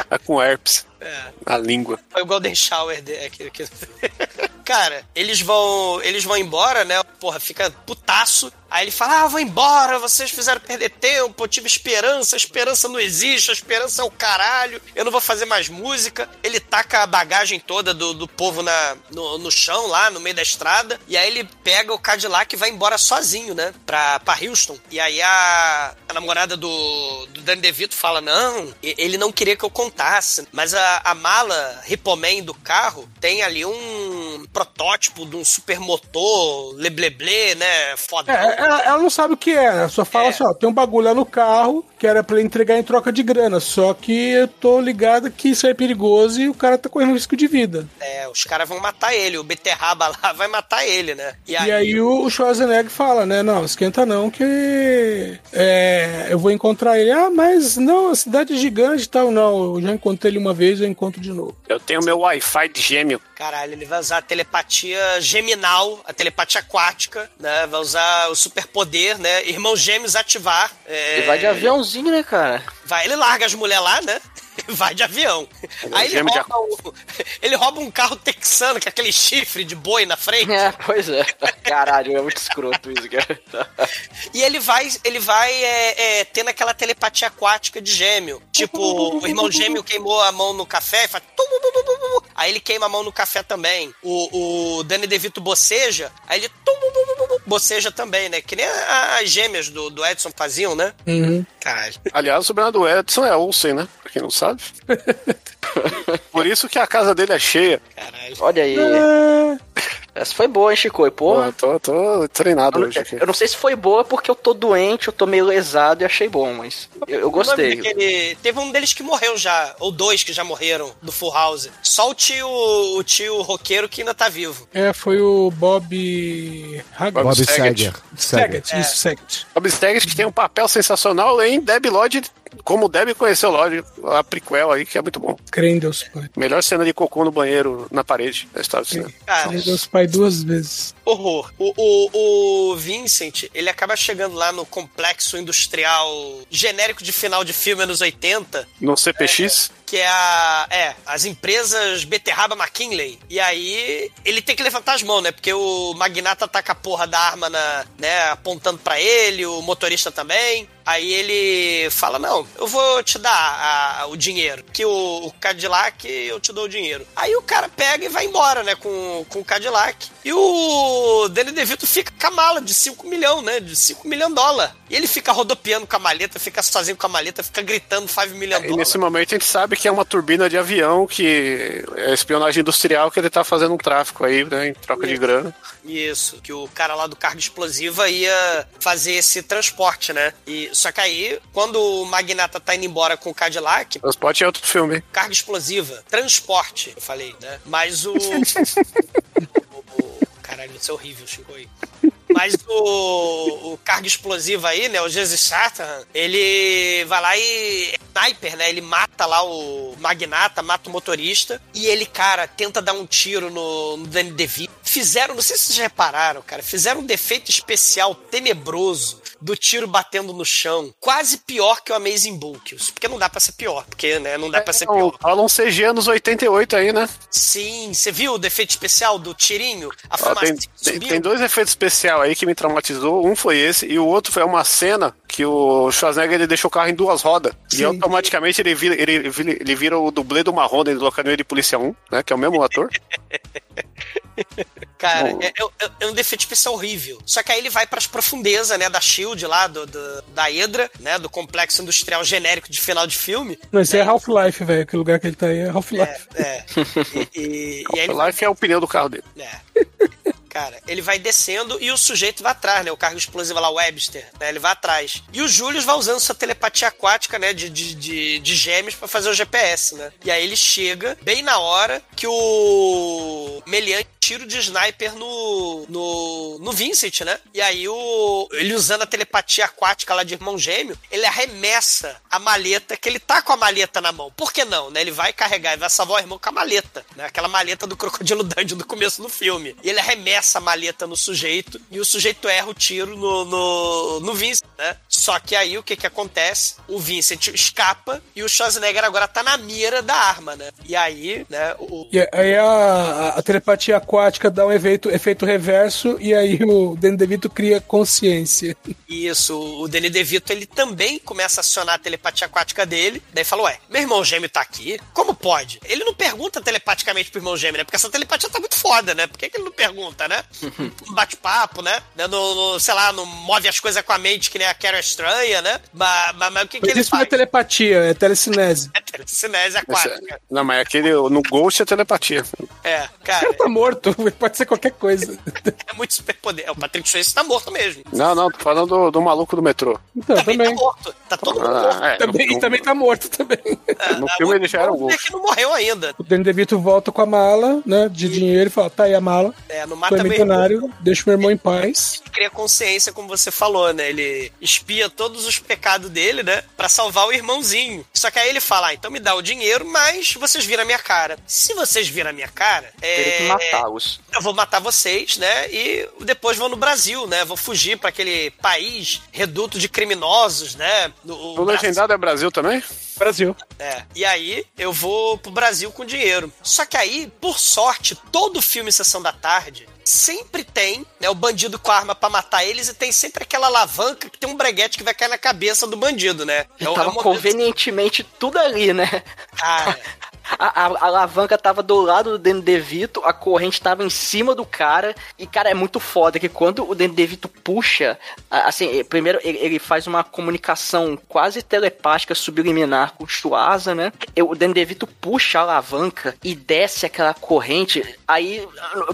Tá com herpes É. na língua. Foi o Golden Shower dele. Aquele, que... Cara, eles vão. Eles vão embora, né? Porra, fica putaço. Aí ele fala: Ah, vou embora, vocês fizeram perder tempo, eu tive esperança, a esperança não existe, a esperança é o caralho, eu não vou fazer mais música. Ele taca a bagagem toda do, do povo na, no, no chão, lá no meio da estrada, e aí ele pega o Cadillac e vai embora sozinho, né? Pra, pra Houston. E aí a, a namorada do, do Danny DeVito fala: Não, ele não queria que eu contasse, mas a, a mala Ripoman do carro tem ali um protótipo de um supermotor, lebleble, né? Foda. É, ela, ela não sabe o que é, né? Só fala assim, ó, tem um bagulho lá no carro que era pra ele entregar em troca de grana. Só que eu tô ligado que isso é perigoso e o cara tá correndo risco de vida. É, os caras vão matar ele, o beterraba lá vai matar ele, né? E aí o Schwarzenegger fala, né? Não, esquenta não, que é, eu vou encontrar ele. Ah, mas não, a cidade é gigante e tal. Não, eu já encontrei ele uma vez, eu encontro de novo. Eu tenho meu Wi-Fi de gêmeo. Caralho, ele vai usar a telepatia geminal, a telepatia aquática, né? Vai usar o superpoder, né? Irmãos gêmeos ativar. é, Ele vai de aviãozinho, né, cara? Vai, ele larga as mulheres lá, né? Vai de avião. Aí ele gêmeo de rouba, o- ele rouba um carro texano, que é aquele chifre de boi na frente. É, pois é. Caralho, é muito escroto isso, cara. E ele vai, ele vai é, é, tendo aquela telepatia aquática de gêmeo. Tipo, o irmão gêmeo queimou a mão no café e faz. Aí ele queima a mão no café também. O, o Danny DeVito boceja, aí ele boceja também, né? Que nem as gêmeas do, do Edson faziam, né? Caralho. Aliás, o sobrenome do Edson é Olsen, né? Pra quem não sabe. Por isso que a casa dele é cheia. Olha aí. Essa foi boa, hein, Chico? Pô, Porra. eu tô, tô treinado Eu, hoje aqui. eu não sei se foi boa porque eu tô doente, eu tô meio lesado e achei bom, mas eu, eu gostei. daquele- Teve um deles que morreu já, ou dois que já morreram do Full House. Só o tio, o tio roqueiro que ainda tá vivo. É, foi o Bob... Haggard? Bob Saget. Saget, É. isso, Saget. Bob Saget que tem um papel sensacional em Debbie Lloyd, como Debbie conheceu Lloyd, a prequel aí, que é muito bom. Crê em Deus Pai. Melhor cena de cocô no banheiro, na parede da história do cinema. Cara, Crê em Deus Pai duas vezes. horror. O, o, o Vincent, ele acaba chegando lá no complexo industrial genérico de final de filme anos 80, No CPX, que é a. É, as empresas Beterraba McKinley. E aí ele tem que levantar as mãos, né? Porque o magnata taca a porra da arma na, né, apontando pra ele, o motorista também. Aí ele fala: Não, eu vou te dar a- o dinheiro. Que o, o Cadillac, eu te dou o dinheiro. Aí o cara pega e vai embora, né? Com, com o Cadillac. E o Danny DeVito fica com a mala de 5 milhões, né? De 5 milhões de dólar. E ele fica rodopiando com a maleta, fica sozinho com a maleta, fica gritando 5 milhões de e dólar. nesse momento a gente sabe que é uma turbina de avião, que é espionagem industrial, que ele tá fazendo um tráfico aí, né, em troca de grana. Isso, que o cara lá do carga explosiva ia fazer esse transporte, né? E, só que aí, quando o magnata tá indo embora com o Cadillac, Transporte é outro filme, carga explosiva, transporte, eu falei, né? Mas o. o- o- Caralho, isso é horrível, Chico aí. Mas o, o carga explosiva aí, né? O Jesus Satan, ele vai lá e. É sniper, né? Ele mata lá o magnata, mata o motorista. E ele, cara, tenta dar um tiro no, no Danny DeVito. Fizeram, não sei se vocês repararam, cara, fizeram um defeito especial tenebroso do tiro batendo no chão. Quase pior que o Amazing Bulk. Porque não dá pra ser pior. Porque, né? Não dá pra ser pior. Rola um CG anos 88 aí, né? Sim, você viu o defeito especial do tirinho? A fumaça tem, tem, tem dois efeitos especiais aí que me traumatizou. Um foi esse, e o outro foi uma cena que o Schwarzenegger ele deixou o carro em duas rodas. E Sim. automaticamente ele vira, ele, vira- ele vira o dublê do Marrone do Locademia de Polícia 1, né? Que é o mesmo ator. Cara, Bom. é, é- é um defeito especial horrível. Só que aí ele vai pras profundezas, né, da SHIELD lá, do, do- da Hydra, né, do complexo industrial genérico de final de filme. Não, isso é Half-Life, velho. Aquele lugar que ele tá aí é Half-Life. É. E, e, e aí ele O Life é o pneu do carro dele. É. Cara, ele vai descendo e o sujeito vai atrás, né? O cargo explosivo lá, o Webster, né? Ele vai atrás. E o Julius vai usando sua telepatia aquática, né? De, de, de, de gêmeos pra fazer o GPS, né? E aí ele chega bem na hora que o Melian tiro de sniper no, no, no Vincent, né? E aí o ele usando a telepatia aquática lá de irmão gêmeo, ele arremessa a maleta, que ele tá com a maleta na mão. Por que não, né? Ele vai carregar, ele vai salvar o irmão com a maleta, né? Aquela maleta do Crocodilo Dundee do começo do filme. E ele arremessa a maleta no sujeito e o sujeito erra o tiro no, no, no Vincent, né? Só que aí o que que acontece? O Vincent escapa e o Schwarzenegger agora tá na mira da arma, né? E aí, né, o, E aí a, a telepatia aquática dá um efeito, efeito reverso e aí o Danny DeVito cria consciência. Isso, o Danny DeVito, ele também começa a acionar a telepatia aquática dele. Daí fala, ué, meu irmão gêmeo tá aqui? Como pode? Ele não pergunta telepaticamente pro irmão gêmeo, né? Porque essa telepatia tá muito foda, né? Por que, que ele não pergunta, né? Um bate-papo, né? No, no- sei lá, não move as coisas com a mente que nem a Carol estranha, né? Mas, mas, mas o que, que Mas ele isso não é faz? telepatia, é telecinese. É telecinese aquática. Não, mas aquele no Ghost é telepatia. É, O cara, cara tá morto, pode ser qualquer coisa. é muito superpoder. O Patrick Swayze tá morto mesmo. Não, não, tô falando do, do maluco do metrô. Então, Também, também. tá morto. Tá todo mundo morto. Ah, é, Também, no, e também tá morto também. no filme ele já era o Ghost. que não morreu ainda. O Danny DeVito volta com a mala, né, de dinheiro e fala, tá aí a mala, É, não foi mata meu irmão. milionário, deixa meu irmão em paz. cria consciência, como você falou, né? Ele espia todos os pecados dele, né? Pra salvar o irmãozinho. Só que aí ele fala: ah, então me dá o dinheiro, mas vocês viram a minha cara. Se vocês viram a minha cara, é... Teria que matá-los. eu vou matar vocês, né? E depois vou no Brasil, né? Vou fugir pra aquele país reduto de criminosos, né? O O Brasil- legendado é Brasil também? Brasil. é. E aí eu vou pro Brasil com dinheiro. Só que aí, por sorte, todo filme Sessão da Tarde sempre tem, né, o bandido com a arma pra matar eles e tem sempre aquela alavanca que tem um breguete que vai cair na cabeça do bandido, né? É o- é Tava o momento- convenientemente tudo ali, né? Cara, A, a- a alavanca tava do lado do Danny DeVito, a corrente tava em cima do cara. E, cara, é muito foda que quando o Danny DeVito puxa, assim, primeiro ele, ele faz uma comunicação quase telepática subliminar com o Schwarza, né? O Danny DeVito puxa a alavanca e desce aquela corrente. Aí,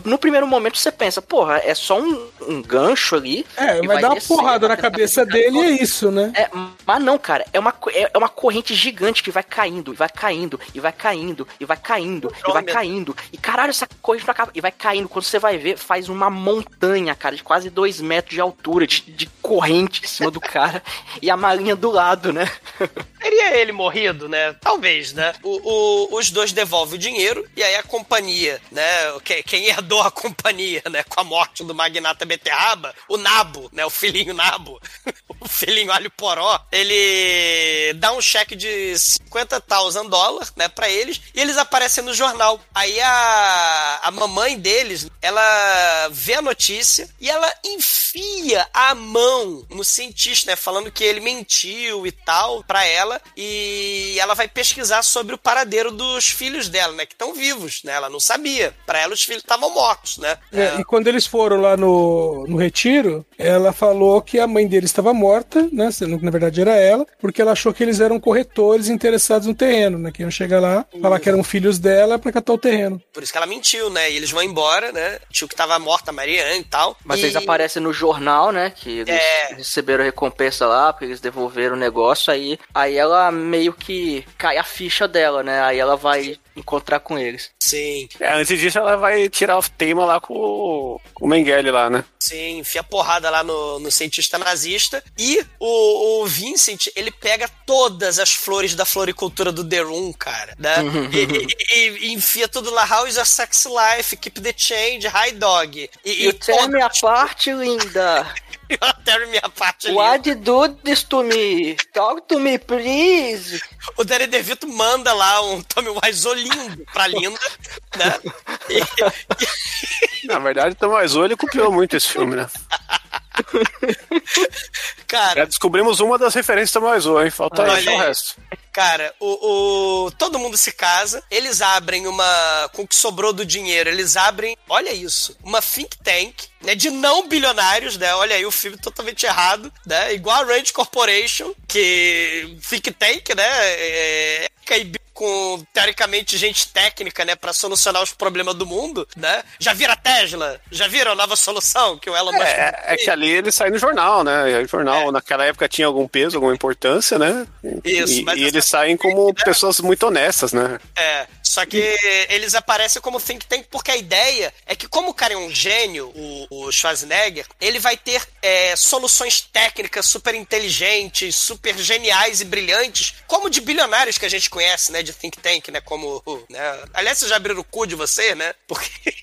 no- primeiro momento, você pensa, porra, é só um, um gancho ali. É, e vai, dar uma descer, porrada na cabeça dele e é isso, né? é, mas não, cara, é uma, é é uma corrente gigante que vai caindo, vai caindo, e vai caindo, e vai caindo, e vai caindo. E caralho, essa corrente não acaba. E vai caindo. Quando você vai ver, faz uma montanha, cara, de quase dois metros de altura, de, de corrente em cima do cara, e a malinha do lado, né? teria ele morrido, né? Talvez, né? O, o- os dois devolvem o dinheiro e aí a companhia, né? Quem, quem herdou a companhia, né? Com a morte do magnata Beterraba, o Nabo, né? O filhinho Nabo, o filhinho Alho Poró, ele dá um cheque de 50,000 dólares, né? Pra eles e eles aparecem no jornal. Aí a, a mamãe deles, ela vê a notícia e ela enfia a mão no cientista, né? Falando que ele mentiu e tal pra ela e ela vai pesquisar sobre o paradeiro dos filhos dela, né? Que estão vivos, né? Ela não sabia. Pra ela os filhos estavam mortos, né? É, e quando eles foram lá no, no retiro, ela falou que a mãe dele estava morta, né? Sendo que na verdade era ela, porque ela achou que eles eram corretores interessados no terreno, né? Que iam chegar lá, falar que eram filhos dela pra catar o terreno. Por isso que ela mentiu, né? E eles vão embora, né? Tio que tava morta, a Marianne e tal. Mas e... eles aparecem no jornal, né? Que eles É. receberam recompensa lá, porque eles devolveram o negócio. Aí, aí ela meio que cai a ficha dela, né? Aí ela vai encontrar com eles. Sim, É, antes disso ela vai tirar o tema lá com o, com o Mengele lá, né? sim, enfia porrada lá no, no cientista nazista. E o, o Vincent, ele pega todas as flores da floricultura do The Room, cara, né? e, e- e enfia tudo lá, How is your sex life? Keep the change, High Dog. E, You tell me a parte, linda. Até minha parte ali. What you do this to me? Talk to me, please. O Danny DeVito manda lá um Tommy Wiseau lindo pra linda, né? E- Na verdade, o Tomás ele copiou muito esse filme, né? cara, Já descobrimos uma das referências do Tomás hein? Falta Olha achar o aí. resto. Cara, o, o- todo mundo se casa, eles abrem uma. Com o que sobrou do dinheiro, eles abrem, olha isso, uma think tank, né? De não bilionários, né? Olha aí o filme totalmente errado, né? Igual a Range Corporation, que think tank, né? É, e com teoricamente gente técnica, né, Pra solucionar os problemas do mundo, né? Já viram a Tesla? Já viram a nova solução que o Elon Musk É, é que ali ele sai no jornal, né? E o jornal naquela época tinha algum peso, alguma importância, né? Isso, e, mas e eles saem como pessoas muito honestas, né? É, só que eles aparecem como think tank porque a ideia é que, como o cara é um gênio, o, o Schwarzenegger, ele vai ter é, soluções técnicas super inteligentes, super geniais e brilhantes, como de bilionários que a gente conhece, né? De think tank, né? Como. Né? Aliás, vocês já abriram o cu de você, né? Porque.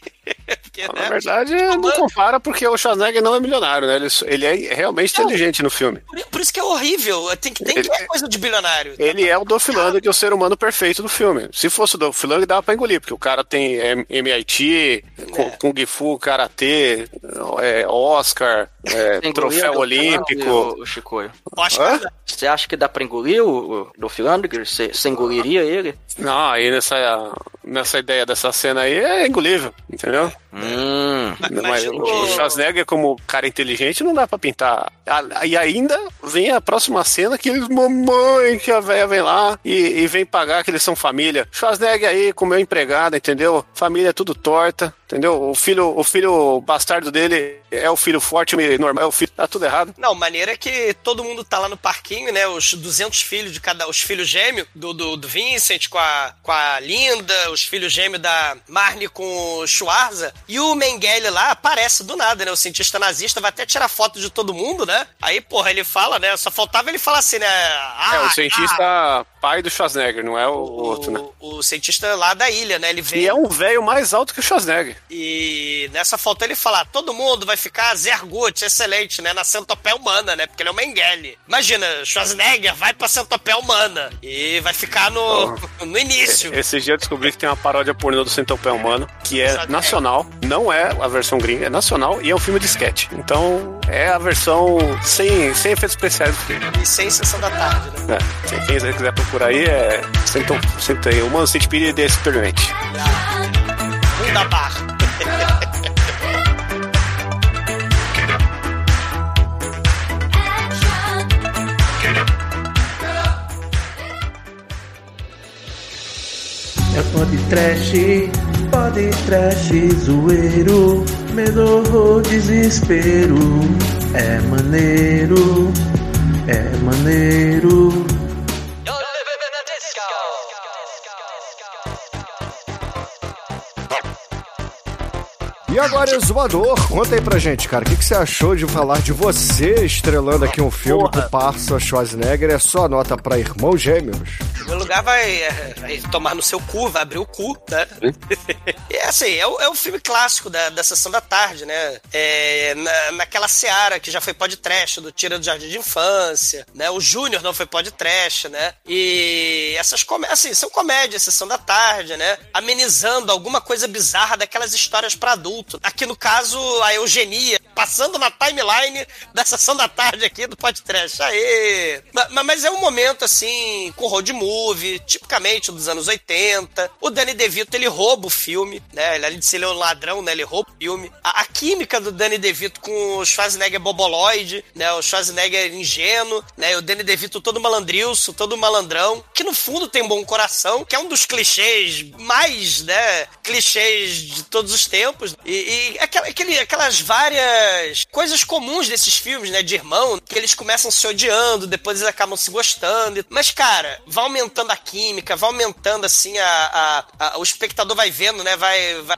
Porque, Na né? verdade, não compara porque o Schwarzenegger não é milionário, né? Ele, ele é realmente inteligente no filme. Por, isso que é horrível. Tem que tem que ter coisa de bilionário. Ele é o Dolph Lundgren, o ser humano perfeito do filme. Se fosse o Dolph Lundgren, dava pra engolir, porque o cara tem MIT, Kung- Kung Fu, Karatê, é, Oscar, é, troféu o olímpico. O, o Chicoio. Hã? Você acha que dá pra engolir o, o Dolph Lundgren? Você, você engoliria ele? Não, aí nessa, nessa ideia dessa cena aí é engolível, entendeu? Hum. Mas o Schwarzenegger, como cara inteligente, não dá pra pintar. Ah, E ainda vem a próxima cena que eles, mamãe, que a velha vem lá e, e vem pagar que eles são família. Schwarzenegger aí com meu empregado, entendeu? Família tudo torta, entendeu? O filho, o filho bastardo dele é o filho forte, normal, é o filho, tá tudo errado. Não, maneira é que todo mundo tá lá no parquinho, né? Os 200 filhos de cada. Os filhos gêmeos do, do, do Vincent com a, com a Linda, os filhos gêmeos da Marnie com o Schwarza. E o Mengele lá aparece do nada, né? O cientista nazista vai até tirar foto de todo mundo, né? Aí, porra, ele fala, né? Só faltava ele falar assim, né? Ah, é, o cientista pai do Schwarzenegger, não é o, outro, né? o, o cientista lá da ilha, né? Ele vem. E é um velho mais alto que o Schwarzenegger. E nessa foto ele fala: todo mundo vai ficar Zergut, excelente, né? Na centopeia humana, né? Porque ele é o Mengele. Imagina, Schwarzenegger vai pra centopeia humana e vai ficar no, no início. Esse dia eu descobri que tem uma paródia pornô do Centopeia Humano, que é nacional, não é a versão gringa, é nacional e é um filme de sketch. Então é a versão sem, sem efeitos especiais do filme. E sem sessão da tarde, né? É, quem quiser procurar aí é Centopeia Humano Centipede The Experiment. Bunda bar. Pode trash, pode trash, zoeiro, medo ou desespero. É maneiro, é maneiro. E agora, Exumador, conta aí pra gente, cara, o que, que você achou de falar de você estrelando aqui um filme com o parça Schwarzenegger? É só nota pra Irmãos Gêmeos? Em primeiro lugar, vai, é, vai tomar no seu cu, vai abrir o cu, né? e é assim, é o, é o filme clássico da, da sessão da tarde, né? É, na, naquela seara que já foi podcast do Tira do Jardim de Infância, né? O Júnior não foi podcast, né? E essas comédias, assim, são comédias, sessão da tarde, né? Amenizando alguma coisa bizarra daquelas histórias pra adulto. Aqui no caso, a eugenia, passando na timeline da sessão da tarde aqui do podcast. Aê! Ma- Mas é um momento, assim, com road movie, tipicamente dos anos 80. O Danny DeVito, ele rouba o filme, né? Ele, além de ser ele um ladrão, né? Ele rouba o filme. A, a química do Danny DeVito com o Schwarzenegger boboloide, né? O Schwarzenegger ingênuo, né? E o Danny DeVito todo malandrilso, todo malandrão, que no fundo tem um bom coração, que é um dos clichês mais, né? Clichês de todos os tempos. E, e aquele- aquelas várias coisas comuns desses filmes, né? De irmão, que eles começam se odiando, depois eles acabam se gostando. Mas, cara, vai aumentando a química, vai aumentando assim a. a- a- o espectador vai vendo, né? Vai, vai,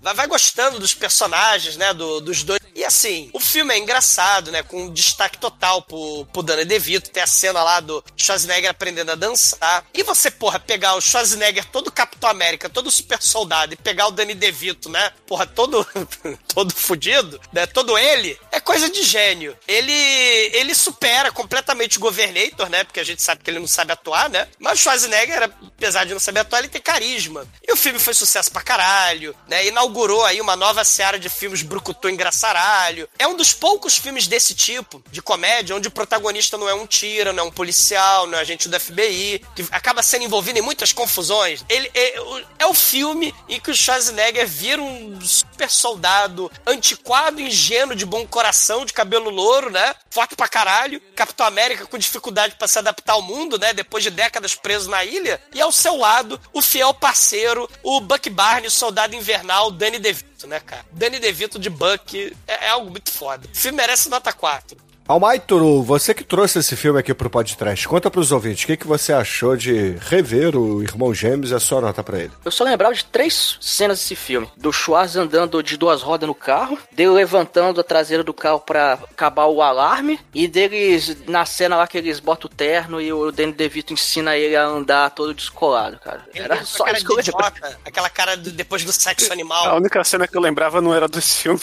vai, vai- gostando dos personagens, né? do- dos dois. E assim, o filme é engraçado, né? Com um destaque total pro, pro Danny DeVito. Tem a cena lá do Schwarzenegger aprendendo a dançar. E você, porra, pegar o Schwarzenegger todo Capitão América, todo super soldado, e pegar o Danny DeVito, né? Porra, todo, todo fudido, né? Todo ele, é coisa de gênio. Ele, ele supera completamente o Governator, né? Porque a gente sabe que ele não sabe atuar, né? Mas Schwarzenegger, apesar de não saber atuar, ele tem carisma. E o filme foi sucesso pra caralho, né? Inaugurou aí uma nova seara de filmes brucutu engraçaralho. É um dos poucos filmes desse tipo, de comédia, onde o protagonista não é um tira, não é um policial, não é agente do FBI, que acaba sendo envolvido em muitas confusões. Ele é, é o filme em que o Schwarzenegger vira um super soldado antiquado, ingênuo, de bom coração, de cabelo louro, né? Forte pra caralho. Capitão América com dificuldade pra se adaptar ao mundo, né? Depois de décadas preso na ilha. E ao seu lado, o fiel parceiro, o Buck Barney, o soldado invernal, Danny DeVito, né, cara? Danny DeVito de Buck é, é algo muito foda. O filme merece nota 4. Almaituru, você que trouxe esse filme aqui pro podcast, conta pros ouvintes, o que, que você achou de rever o Irmão Gêmeos e a sua nota pra ele? Eu só lembrava de três cenas desse filme. Do Schwarz andando de duas rodas no carro, dele levantando a traseira do carro pra acabar o alarme, e deles na cena lá que eles botam o terno e o Danny DeVito ensina ele a andar todo descolado, cara. Era só cara isso que eu de lembrava. idiota, aquela cara do- depois do sexo A animal. única cena que eu lembrava não era desse filme.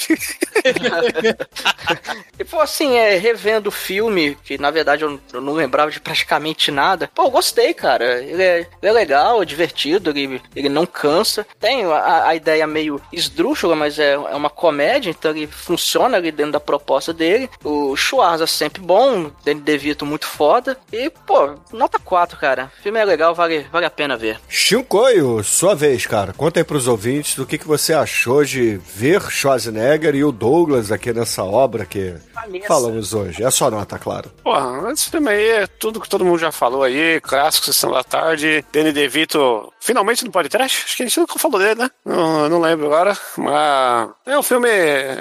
E pô, assim, é, revendo o filme, que na verdade eu, eu não lembrava de praticamente nada, pô, eu gostei, cara. Ele é, ele é legal, é divertido, ele, ele não cansa. Tem a, a ideia meio esdrúxula, mas é, é uma comédia, então ele funciona ali dentro da proposta dele. O Schwarza sempre bom, o Danny DeVito muito foda. E, pô, nota 4, cara. O filme é legal, vale, vale a pena ver. Shinkoio, sua vez, cara. Conta aí pros ouvintes do que, que você achou de ver Schwarzenegger e o Douglas aqui nessa obra que Vanessa. falamos hoje. É a sua nota, claro. Porra, esse filme aí é tudo que todo mundo já falou aí, clássico, Sessão da Tarde, Danny DeVito, finalmente no podcast, acho que a gente nunca falou dele, né? Não, não lembro agora, mas é um filme,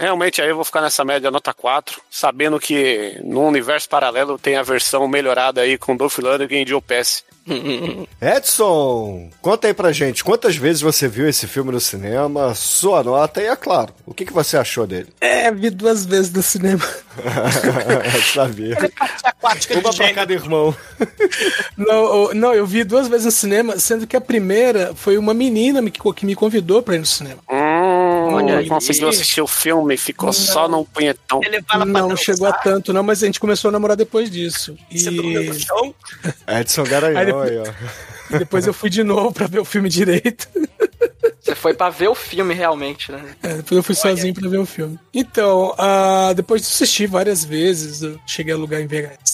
realmente aí eu vou ficar nessa média nota 4, sabendo que no universo paralelo tem a versão melhorada aí com Dolph Lundgren e Joe Pesci. Edson, conta aí pra gente, quantas vezes você viu esse filme no cinema, sua nota e, é claro, o que, que você achou dele? É, vi duas vezes no cinema. Sabia. Uma pra cada irmão. Não, eu- não, eu vi duas vezes no cinema, sendo que a primeira foi uma menina me- que me convidou pra ir no cinema. Hum, Olha aí. conseguiu assistir o filme, ficou só num punhetão. Ele Não chegou a tanto, não, mas a gente começou a namorar depois disso. Você dormiu no E, chão. Edson Garanhão Aí depois- aí, ó. e depois eu fui de novo pra ver o filme direito. Você foi pra ver o filme realmente, né? É, depois eu fui sozinho pra ver o filme. Então, ah, depois de assistir várias vezes, eu cheguei a alugar em VHS.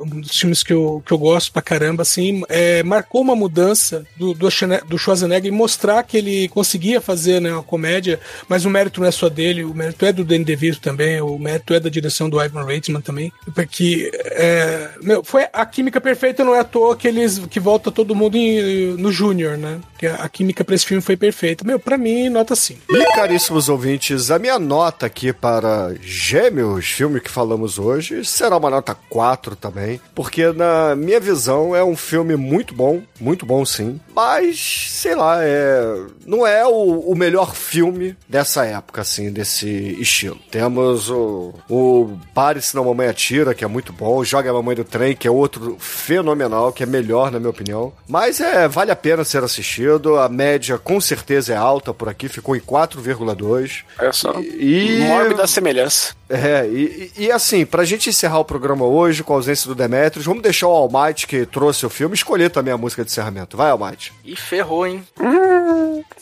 Um dos filmes que eu, que eu gosto pra caramba, assim, é, marcou uma mudança do, do, do Schwarzenegger e mostrar que ele conseguia fazer né, uma comédia, mas o mérito não é só dele, o mérito é do Danny DeVito também, o mérito é da direção do Ivan Reitman também, porque é, meu, foi a química perfeita, não é à toa que eles que volta todo mundo em- no Júnior, né? Que a, a química pra esse filme foi perfeita. Meu, pra mim, nota 5. E caríssimos ouvintes, a minha nota aqui para Gêmeos, filme que falamos hoje, será uma nota 4 também, porque na minha visão é um filme muito bom, muito bom sim, mas sei lá, é não é o, o melhor filme dessa época, assim, desse estilo. Temos o, o Pare Se Não Mamãe Atira, que é muito bom, Joga a Mamãe do Trem, que é outro fenomenal, que é melhor na minha opinião, mas é vale a pena ser assistido, a média com certeza é alta por aqui, ficou em 4,2. Olha só, E- mórbida semelhança. É, e, e- assim, pra gente encerrar o programa hoje com a ausência do Demetrius, vamos deixar o Almighty, que trouxe o filme, escolher também a música de encerramento. Vai, Almighty. E ferrou, hein?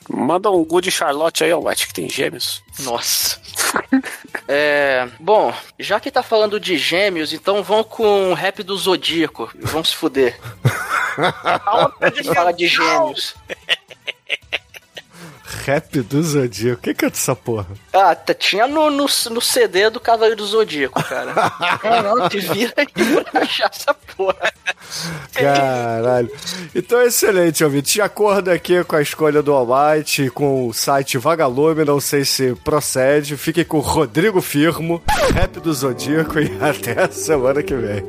Manda um Good Charlotte aí, White, que tem gêmeos. Nossa. É, bom, já que tá falando de gêmeos, então vão com o rap do Zodíaco. Vão se fuder. A gente fala de gêmeos. Rap do Zodíaco. O que, que é dessa porra? Ah, tá- tinha no, no, no CD do Cavaleiro do Zodíaco, cara. Caramba, te vira aí pra achar essa porra. Caralho. Então, excelente, ouvinte. De acordo aqui com a escolha do Almighty, com o site Vagalume, não sei se procede. Fiquem com o Rodrigo Firmo, Rap do Zodíaco, e até a semana que vem.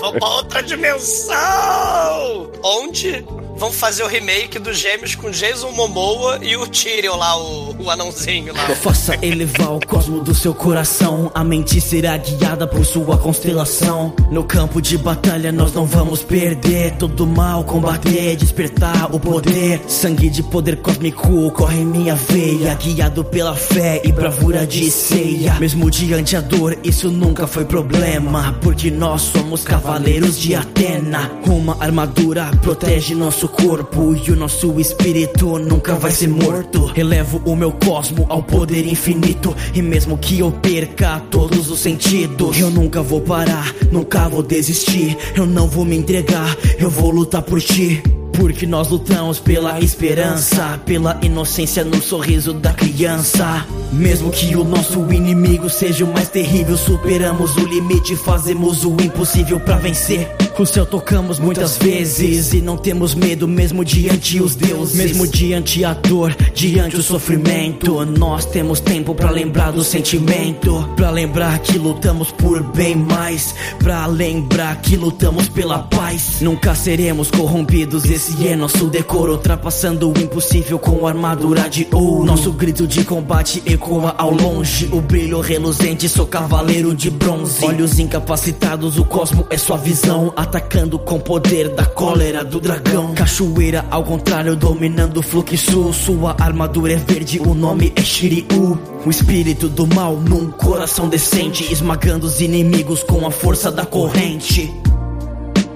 Vamos pra outra dimensão! Onde vão fazer o remake dos Gêmeos com Jason Momoa e o Tyrion lá, o, o anãozinho lá. Faça elevar o cosmo do seu coração. A mente será guiada por sua constelação. No campo de batalha nós não vamos perder. Todo mal combater, despertar o poder. Sangue de poder cósmico corre em minha veia. Guiado pela fé e bravura de ceia. Mesmo diante a dor, isso nunca foi problema. Porque nós somos cavaleiros de Atena. Uma armadura protege nosso corpo. E o nosso espírito nunca vai ser morto. Elevo o meu cosmo ao poder infinito. E mesmo que eu perca todos os sentidos, eu nunca vou parar, nunca vou desistir. Eu não vou me entregar, eu vou lutar por ti. Porque nós lutamos pela esperança, pela inocência no sorriso da criança. Mesmo que o nosso inimigo seja o mais terrível, superamos o limite, fazemos o impossível pra vencer. O céu tocamos muitas vezes e não temos medo mesmo diante os deuses, mesmo diante a dor, diante o sofrimento. Nós temos tempo pra lembrar do sentimento, pra lembrar que lutamos por bem mais, pra lembrar que lutamos pela paz. Nunca seremos corrompidos, esse é nosso decoro, ultrapassando o impossível com armadura de ouro. Nosso grito de combate ecoa ao longe, o brilho reluzente, sou cavaleiro de bronze. Olhos incapacitados, o cosmo é sua visão, atacando com poder da cólera do dragão. Cachoeira ao contrário, dominando o fluxo. Sua armadura é verde, o nome é Shiryu. O espírito do mal num coração decente, esmagando os inimigos com a força da corrente.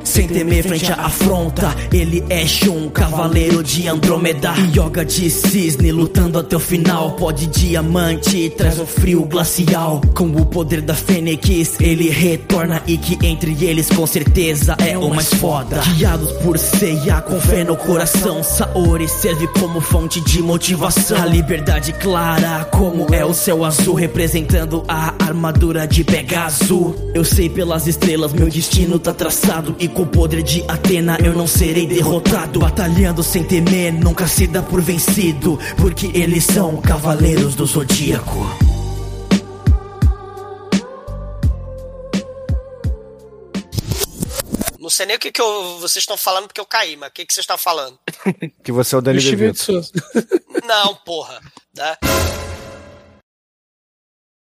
Sem temer frente à afronta, ele é Shun, cavaleiro de Andrômeda. Yoga de cisne, lutando até o final. Pó de diamante, traz o frio glacial. Com o poder da Fênix, ele retorna. E que entre eles, com certeza, é o mais foda. Guiados por Seiya, com fé no coração. Saori serve como fonte de motivação. A liberdade clara, como é o céu azul, representando a armadura de Pegasus. Eu sei pelas estrelas, meu destino tá traçado. E com o poder de Atena eu não serei derrotado. Batalhando sem temer, nunca se dá por vencido. Porque eles são cavaleiros do zodíaco. Não sei nem o que, que eu- vocês estão falando porque eu caí, mas o que, que vocês estão falando? Que você é o Danny Investimento DeVito. Souza. Não, porra. Né?